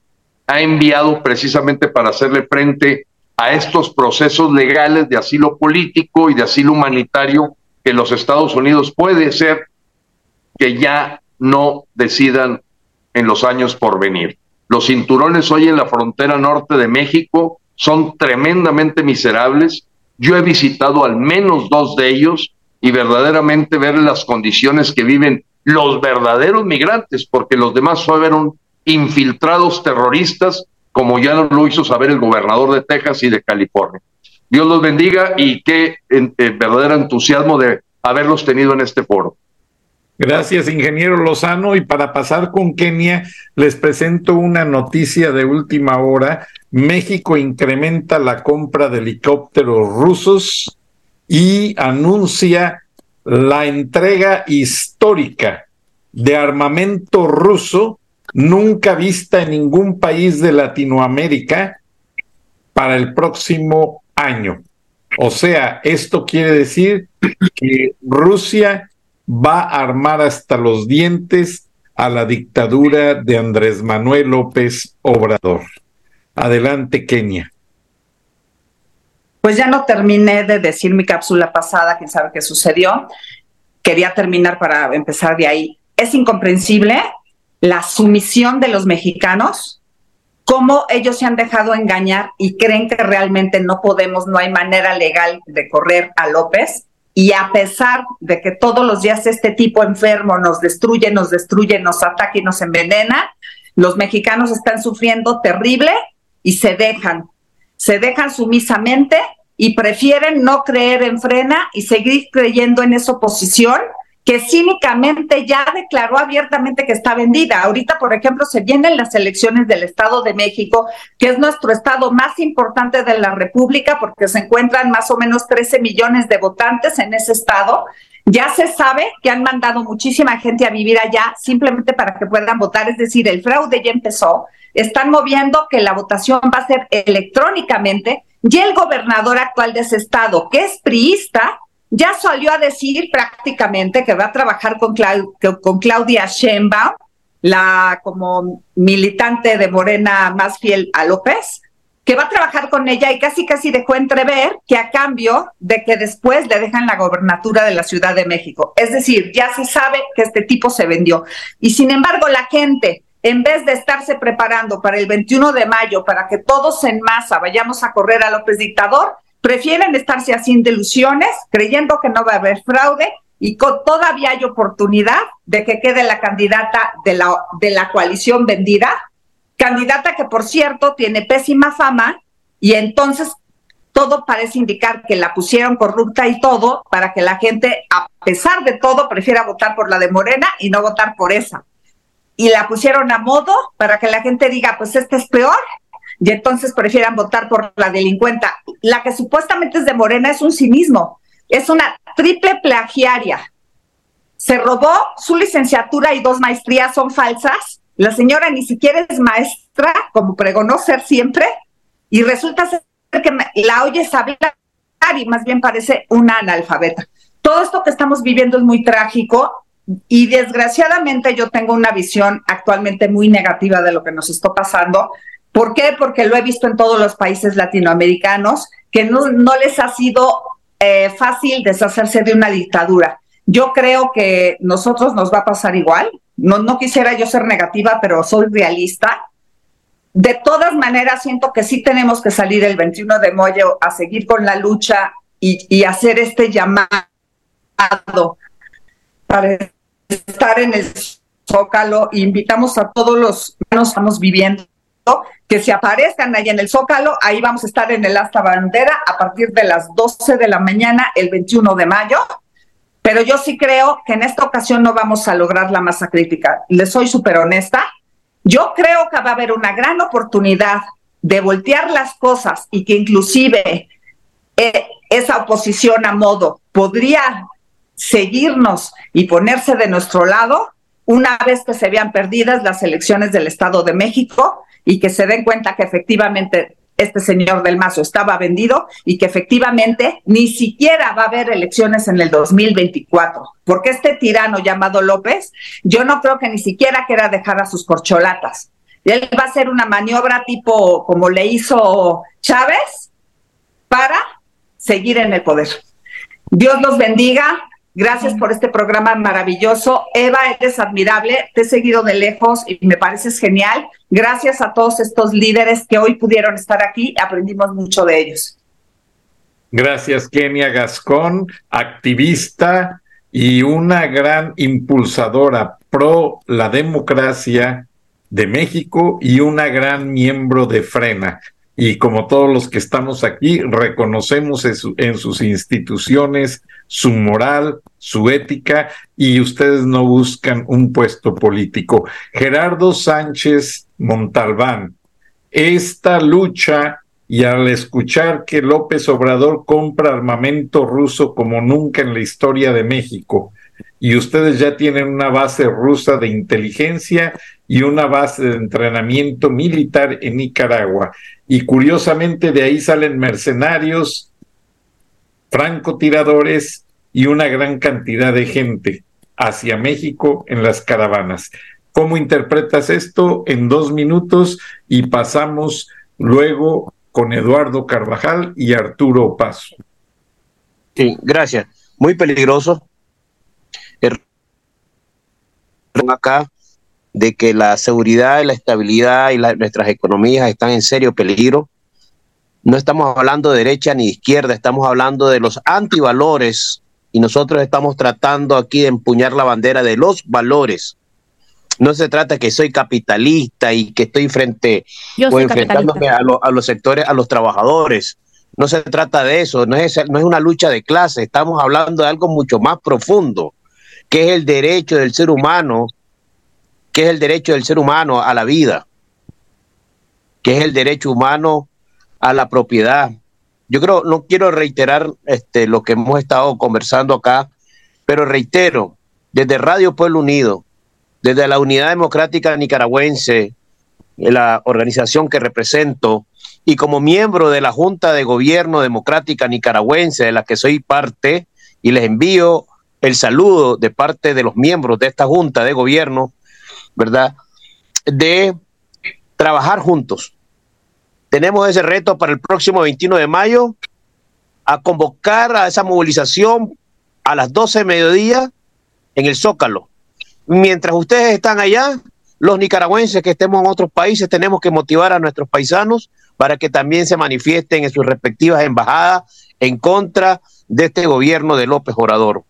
ha enviado precisamente para hacerle frente a estos procesos legales de asilo político y de asilo humanitario que los Estados Unidos puede ser que ya no decidan en los años por venir. Los cinturones hoy en la frontera norte de México son tremendamente miserables. Yo he visitado al menos dos de ellos y verdaderamente ver las condiciones que viven los verdaderos migrantes, porque los demás fueron infiltrados terroristas, como ya lo hizo saber el gobernador de Texas y de California. Dios los bendiga y qué eh, verdadero entusiasmo de haberlos tenido en este foro. Gracias, ingeniero Lozano. Y para pasar con Kenia, les presento una noticia de última hora. México incrementa la compra de helicópteros rusos y anuncia la entrega histórica de armamento ruso nunca vista en ningún país de Latinoamérica para el próximo año. O sea, esto quiere decir que Rusia va a armar hasta los dientes a la dictadura de Andrés Manuel López Obrador. Adelante, Kenia. Pues ya no terminé de decir mi cápsula pasada, quién sabe qué sucedió. Quería terminar para empezar de ahí. Es incomprensible la sumisión de los mexicanos, cómo ellos se han dejado engañar y creen que realmente no podemos, no hay manera legal de correr a López y a pesar de que todos los días este tipo enfermo nos destruye, nos destruye, nos ataca y nos envenena, los mexicanos están sufriendo terrible y se dejan, se dejan sumisamente y prefieren no creer en frena y seguir creyendo en esa oposición que cínicamente ya declaró abiertamente que está vendida. Ahorita, por ejemplo, se vienen las elecciones del Estado de México, que es nuestro estado más importante de la República, porque se encuentran más o menos 13 millones de votantes en ese estado. Ya se sabe que han mandado muchísima gente a vivir allá simplemente para que puedan votar, es decir, el fraude ya empezó. Están moviendo que la votación va a ser electrónicamente y el gobernador actual de ese estado, que es priista, ya salió a decir prácticamente que va a trabajar con, con Claudia Sheinbaum, la como militante de Morena más fiel a López, que va a trabajar con ella y casi casi dejó entrever que a cambio de que después le dejan la gobernatura de la Ciudad de México. Es decir, ya se sabe que este tipo se vendió. Y sin embargo, la gente, en vez de estarse preparando para el 21 de mayo, para que todos en masa vayamos a correr a López dictador, prefieren estarse haciendo ilusiones, creyendo que no va a haber fraude y todavía hay oportunidad de que quede la candidata de la, de la coalición vendida, candidata que por cierto tiene pésima fama y entonces todo parece indicar que la pusieron corrupta y todo para que la gente, a pesar de todo, prefiera votar por la de Morena y no votar por esa. Y la pusieron a modo para que la gente diga, pues este es peor y entonces prefieran votar por la delincuenta. La que supuestamente es de Morena es un cinismo, es una triple plagiaria. Se robó su licenciatura y dos maestrías son falsas. La señora ni siquiera es maestra, como pregonó ser siempre, y resulta ser que la oyes hablar y más bien parece una analfabeta. Todo esto que estamos viviendo es muy trágico y desgraciadamente yo tengo una visión actualmente muy negativa de lo que nos está pasando ¿Por qué? Porque lo he visto en todos los países latinoamericanos, que no, les ha sido eh, fácil deshacerse de una dictadura. Yo creo que nosotros nos va a pasar igual. No, no quisiera yo ser negativa, pero soy realista. De todas maneras, siento que sí tenemos que salir el 21 de mayo a seguir con la lucha y, y hacer este llamado para estar en el Zócalo. Invitamos a todos los que nos estamos viviendo que se aparezcan ahí en el Zócalo, ahí vamos a estar en el Asta Bandera a partir de las 12 de la mañana el 21 de mayo, pero yo sí creo que en esta ocasión no vamos a lograr la masa crítica. Les soy súper honesta. Yo creo que va a haber una gran oportunidad de voltear las cosas y que inclusive eh, esa oposición a modo podría seguirnos y ponerse de nuestro lado una vez que se vean perdidas las elecciones del Estado de México y que se den cuenta que efectivamente este señor del Mazo estaba vendido y que efectivamente ni siquiera va a haber elecciones en el 2024, porque este tirano llamado López, yo no creo que ni siquiera quiera dejar a sus corcholatas. Él va a hacer una maniobra tipo como le hizo Chávez para seguir en el poder. Dios los bendiga, Gracias por este programa maravilloso. Eva, eres admirable, te he seguido de lejos y me pareces genial. Gracias a todos estos líderes que hoy pudieron estar aquí, aprendimos mucho de ellos. Gracias, Kenia Gascón, activista y una gran impulsadora pro la democracia de México y una gran miembro de Frena y como todos los que estamos aquí, reconocemos en, sus instituciones su moral, su ética y ustedes no buscan un puesto político. Gerardo Sánchez Montalbán, esta lucha y al escuchar que López Obrador compra armamento ruso como nunca en la historia de México, y ustedes ya tienen una base rusa de inteligencia y una base de entrenamiento militar en Nicaragua. Y curiosamente de ahí salen mercenarios, francotiradores y una gran cantidad de gente hacia México en las caravanas. ¿Cómo interpretas esto en dos minutos? Y pasamos luego con Eduardo Carvajal y Arturo Paso. Sí, gracias. Muy peligroso acá de que la seguridad y la estabilidad y nuestras economías están en serio peligro. No estamos hablando de derecha ni de izquierda, estamos hablando de los antivalores y nosotros estamos tratando aquí de empuñar la bandera de los valores. No se trata que soy capitalista y que estoy frente o enfrentándome a, a, los sectores, a los trabajadores. No se trata de eso, no es, no es una lucha de clase, estamos hablando de algo mucho más profundo que es el derecho del ser humano, que es el derecho del ser humano a la vida, que es el derecho humano a la propiedad. Yo creo, no quiero reiterar este, lo que hemos estado conversando acá, pero reitero, desde Radio Pueblo Unido, desde la Unidad Democrática Nicaragüense, la organización que represento, y como miembro de la Junta de Gobierno Democrática Nicaragüense, de la que soy parte, y les envío el saludo de parte de los miembros de esta Junta de Gobierno, ¿verdad? De trabajar juntos. Tenemos ese reto para el próximo 21 de mayo, a convocar a esa movilización a las 12 de mediodía en el Zócalo. Mientras ustedes están allá, los nicaragüenses que estemos en otros países tenemos que motivar a nuestros paisanos para que también se manifiesten en sus respectivas embajadas en contra de este gobierno de López Obrador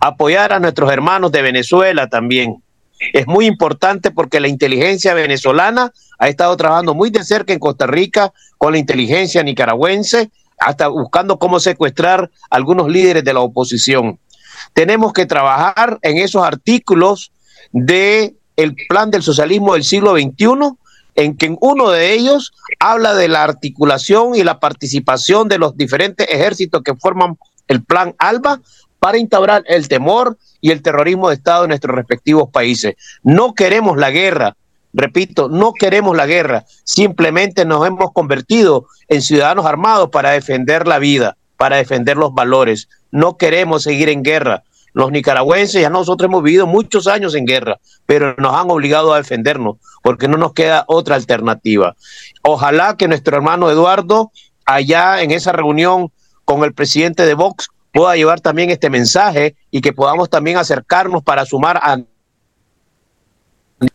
apoyar a nuestros hermanos de Venezuela también. Es muy importante porque la inteligencia venezolana ha estado trabajando muy de cerca en Costa Rica con la inteligencia nicaragüense, hasta buscando cómo secuestrar a algunos líderes de la oposición. Tenemos que trabajar en esos artículos de plan del socialismo del siglo XXI, en que uno de ellos habla de la articulación y la participación de los diferentes ejércitos que forman el plan ALBA para instaurar el temor y el terrorismo de Estado en nuestros respectivos países. No queremos la guerra, repito, no queremos la guerra, simplemente nos hemos convertido en ciudadanos armados para defender la vida, para defender los valores. No queremos seguir en guerra. Los nicaragüenses, ya nosotros hemos vivido muchos años en guerra, pero nos han obligado a defendernos porque no nos queda otra alternativa. Ojalá que nuestro hermano Eduardo, allá en esa reunión con el presidente de Vox, pueda llevar también este mensaje y que podamos también acercarnos para sumar a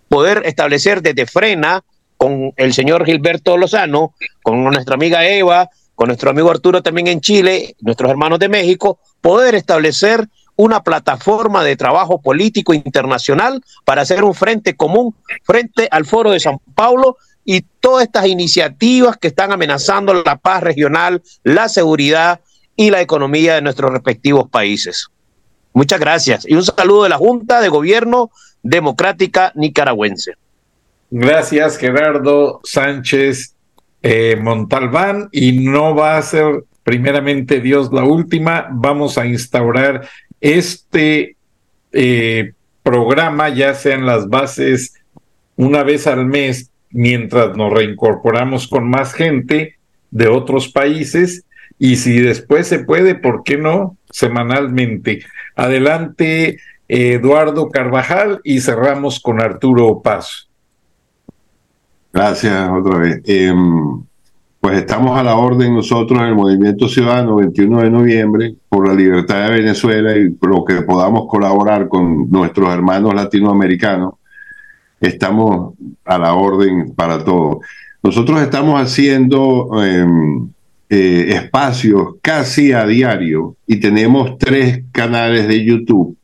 poder establecer desde Frena con el señor Gilberto Lozano, con nuestra amiga Eva, con nuestro amigo Arturo también en Chile, nuestros hermanos de México, poder establecer una plataforma de trabajo político internacional para hacer un frente común frente al Foro de San Paulo y todas estas iniciativas que están amenazando la paz regional, la seguridad, y la economía de nuestros respectivos países. Muchas gracias y un saludo de la Junta de Gobierno Democrática Nicaragüense. Gracias, Gerardo Sánchez eh, Montalbán. Y no va a ser primeramente Dios la última. Vamos a instaurar este eh, programa, ya sean las bases una vez al mes, mientras nos reincorporamos con más gente de otros países y si después se puede, ¿por qué no? Semanalmente. Adelante, Eduardo Carvajal, y cerramos con Arturo Paz. Gracias otra vez. Em, pues estamos a la orden nosotros en el Movimiento Ciudadano 21 de noviembre por la libertad de Venezuela y por lo que podamos colaborar con nuestros hermanos latinoamericanos. Estamos a la orden para todo. Nosotros estamos haciendo em, eh, espacios casi a diario y tenemos tres canales de YouTube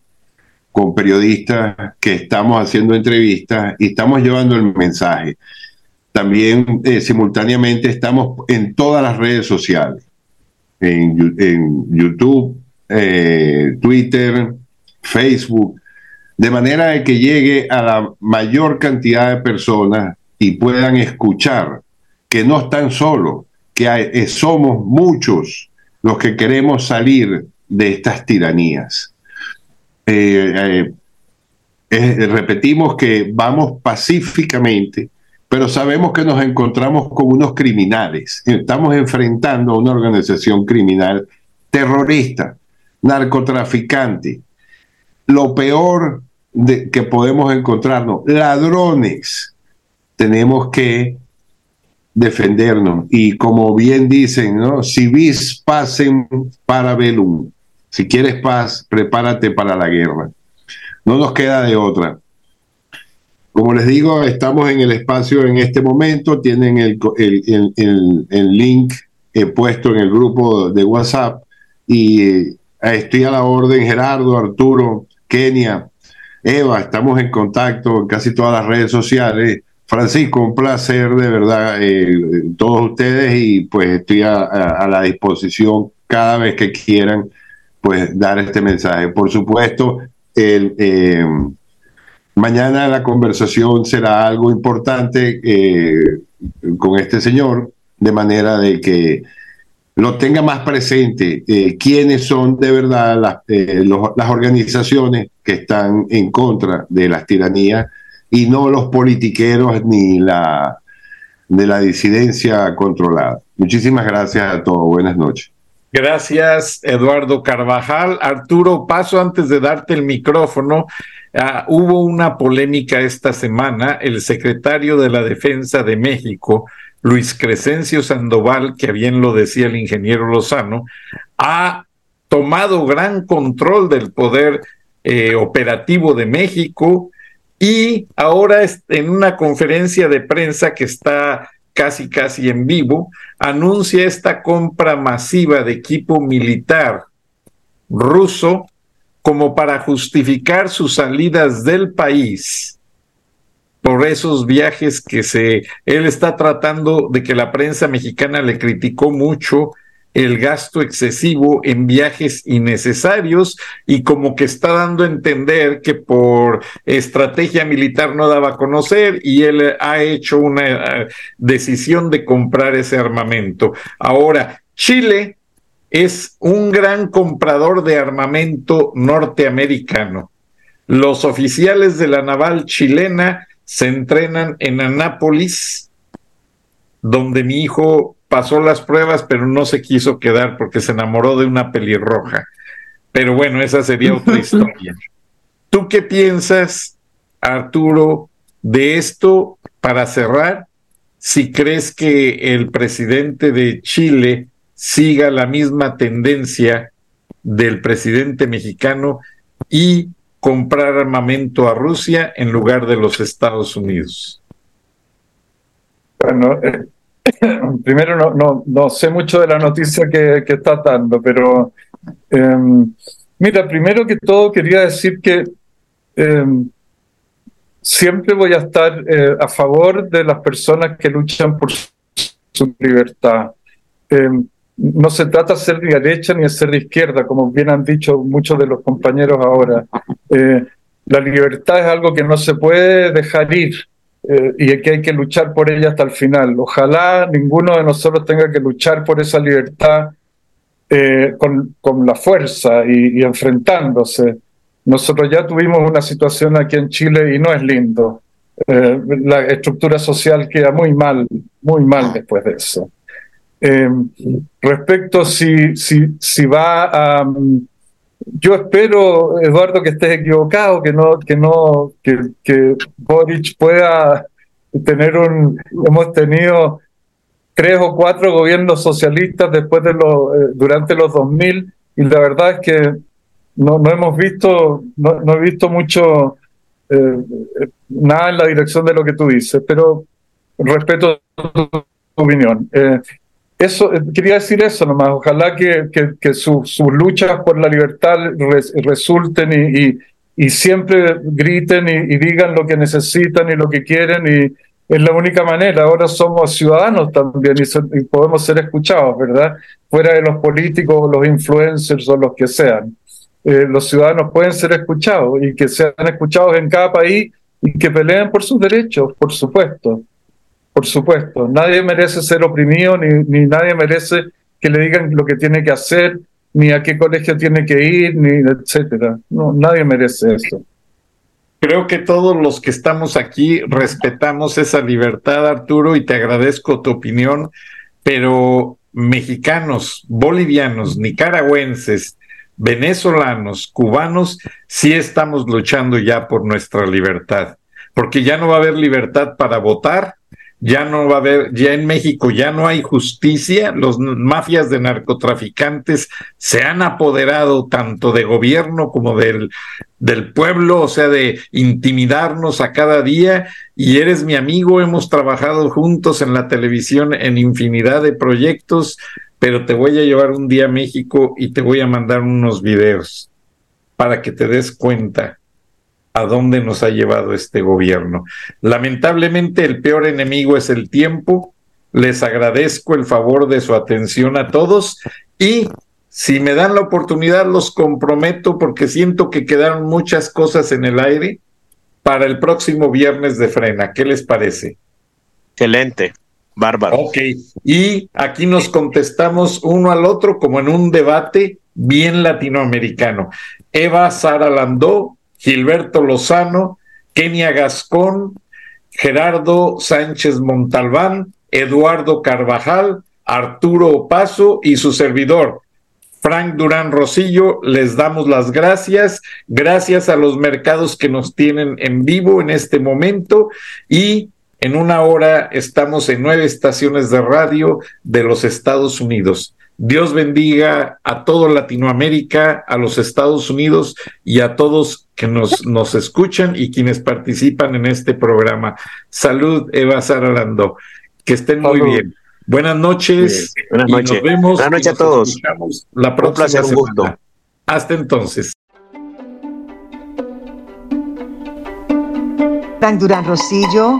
con periodistas que estamos haciendo entrevistas y estamos llevando el mensaje. También eh, simultáneamente estamos en todas las redes sociales, en, YouTube, eh, Twitter, Facebook, de manera que llegue a la mayor cantidad de personas y puedan escuchar que no están solos, que eh, somos muchos los que queremos salir de estas tiranías. repetimos que vamos pacíficamente pero sabemos que nos encontramos con unos criminales. Estamos enfrentando a una organización criminal terrorista, narcotraficante. Lo peor que podemos encontrarnos, ladrones. Tenemos que defendernos. Y como bien dicen, ¿no? Si vis pacem para velum. Si quieres paz, prepárate para la guerra. No nos queda de otra. Como les digo, estamos en el espacio en este momento, tienen el, el, link eh, puesto en el grupo de WhatsApp y eh, estoy a la orden, Gerardo, Arturo, Kenia, Eva, estamos en contacto en casi todas las redes sociales. Francisco, un placer de verdad eh, todos ustedes y pues estoy a, la disposición cada vez que quieran pues dar este mensaje. Por supuesto, el, Mañana la conversación será algo importante eh, con este señor, de manera de que lo tenga más presente eh, quiénes son de verdad eh, las organizaciones que están en contra de las tiranías y no los politiqueros ni la de la disidencia controlada. Muchísimas gracias a todos. Buenas noches. Gracias, Eduardo Carvajal. Arturo, paso antes de darte el micrófono. Ah, hubo una polémica esta semana. El secretario de la Defensa de México, Luis Crescencio Sandoval, que bien lo decía el ingeniero Lozano, ha tomado gran control del poder eh, operativo de México y ahora en una conferencia de prensa que está casi casi en vivo, anuncia esta compra masiva de equipo militar ruso como para justificar sus salidas del país por esos viajes que se él está tratando de que la prensa mexicana le criticó mucho el gasto excesivo en viajes innecesarios y como que está dando a entender que por estrategia militar no daba a conocer y él ha hecho una eh, decisión de comprar ese armamento. Ahora, Chile es un gran comprador de armamento norteamericano. Los oficiales de la naval chilena se entrenan en Anápolis, donde mi hijo pasó las pruebas, pero no se quiso quedar porque se enamoró de una pelirroja. Pero bueno, esa sería otra historia. ¿Tú qué piensas, Arturo, de esto para cerrar? Si crees que el presidente de Chile siga la misma tendencia del presidente mexicano y comprar armamento a Rusia en lugar de los Estados Unidos. Bueno, eh, primero no, no, no, sé mucho de la noticia que, que está dando, pero em, mira, primero que todo quería decir que em, siempre voy a estar eh, a favor de las personas que luchan por su libertad. Em, no se trata de ser de derecha ni de ser de izquierda, como bien han dicho muchos de los compañeros ahora. Eh, la libertad es algo que no se puede dejar ir eh, y que hay que luchar por ella hasta el final. Ojalá ninguno de nosotros tenga que luchar por esa libertad eh, con, con, la fuerza y, enfrentándose. Nosotros ya tuvimos una situación aquí en Chile y no es lindo. la estructura social queda muy mal, muy mal después de eso. Em, respecto si, si, si va a... Yo espero, Eduardo, que estés equivocado, que no, que no, que, que Boric pueda tener un, hemos tenido tres o cuatro gobiernos socialistas después de los, eh, durante los 2000 y la verdad es que no, no hemos visto, no, no he visto mucho, eh, nada en la dirección de lo que tú dices, pero respeto tu opinión. Eh, eso, quería decir eso nomás, ojalá que, que, sus luchas por la libertad resulten y, y, siempre griten y, digan lo que necesitan y lo que quieren y es la única manera. Ahora somos ciudadanos también y, podemos ser escuchados, ¿verdad? Fuera de los políticos, los influencers o los que sean. Eh, los ciudadanos pueden ser escuchados y que sean escuchados en cada país y que peleen por sus derechos, por supuesto. Por supuesto. Nadie merece ser oprimido ni, ni nadie merece que le digan lo que tiene que hacer, ni a qué colegio tiene que ir, ni etcétera. No, nadie merece eso. Creo que todos los que estamos aquí respetamos esa libertad, Arturo, y te agradezco tu opinión, pero mexicanos, bolivianos, nicaragüenses, venezolanos, cubanos, sí estamos luchando ya por nuestra libertad, porque ya no va a haber libertad para votar, ya no va a haber, ya en México ya no hay justicia, los mafias de narcotraficantes se han apoderado tanto de gobierno como del, del pueblo, o sea, de intimidarnos a cada día, y eres mi amigo, hemos trabajado juntos en la televisión en infinidad de proyectos, pero te voy a llevar un día a México y te voy a mandar unos videos para que te des cuenta a dónde nos ha llevado este gobierno. Lamentablemente el peor enemigo es el tiempo. Les agradezco el favor de su atención a todos y si me dan la oportunidad los comprometo porque siento que quedaron muchas cosas en el aire para el próximo viernes de frena. ¿Qué les parece? Excelente, bárbaro. Ok, y aquí nos contestamos uno al otro como en un debate bien latinoamericano. Eva Sara Landó Gilberto Lozano, Kenia Gascón, Gerardo Sánchez Montalbán, Eduardo Carvajal, Arturo Opaso y su servidor, Frank Durán Rosillo, les damos las gracias, gracias a los mercados que nos tienen en vivo en este momento y en una hora estamos en nueve estaciones de radio de los Estados Unidos. Dios bendiga a todo Latinoamérica, a los Estados Unidos y a todos que nos, nos escuchan y quienes participan en este programa. Salud, Eva Saralando. Que estén muy bien. Buenas noches. Buenas noches. nos vemos. Buenas noches a todos. La próxima semana. Hasta entonces. Frank Durán Rosillo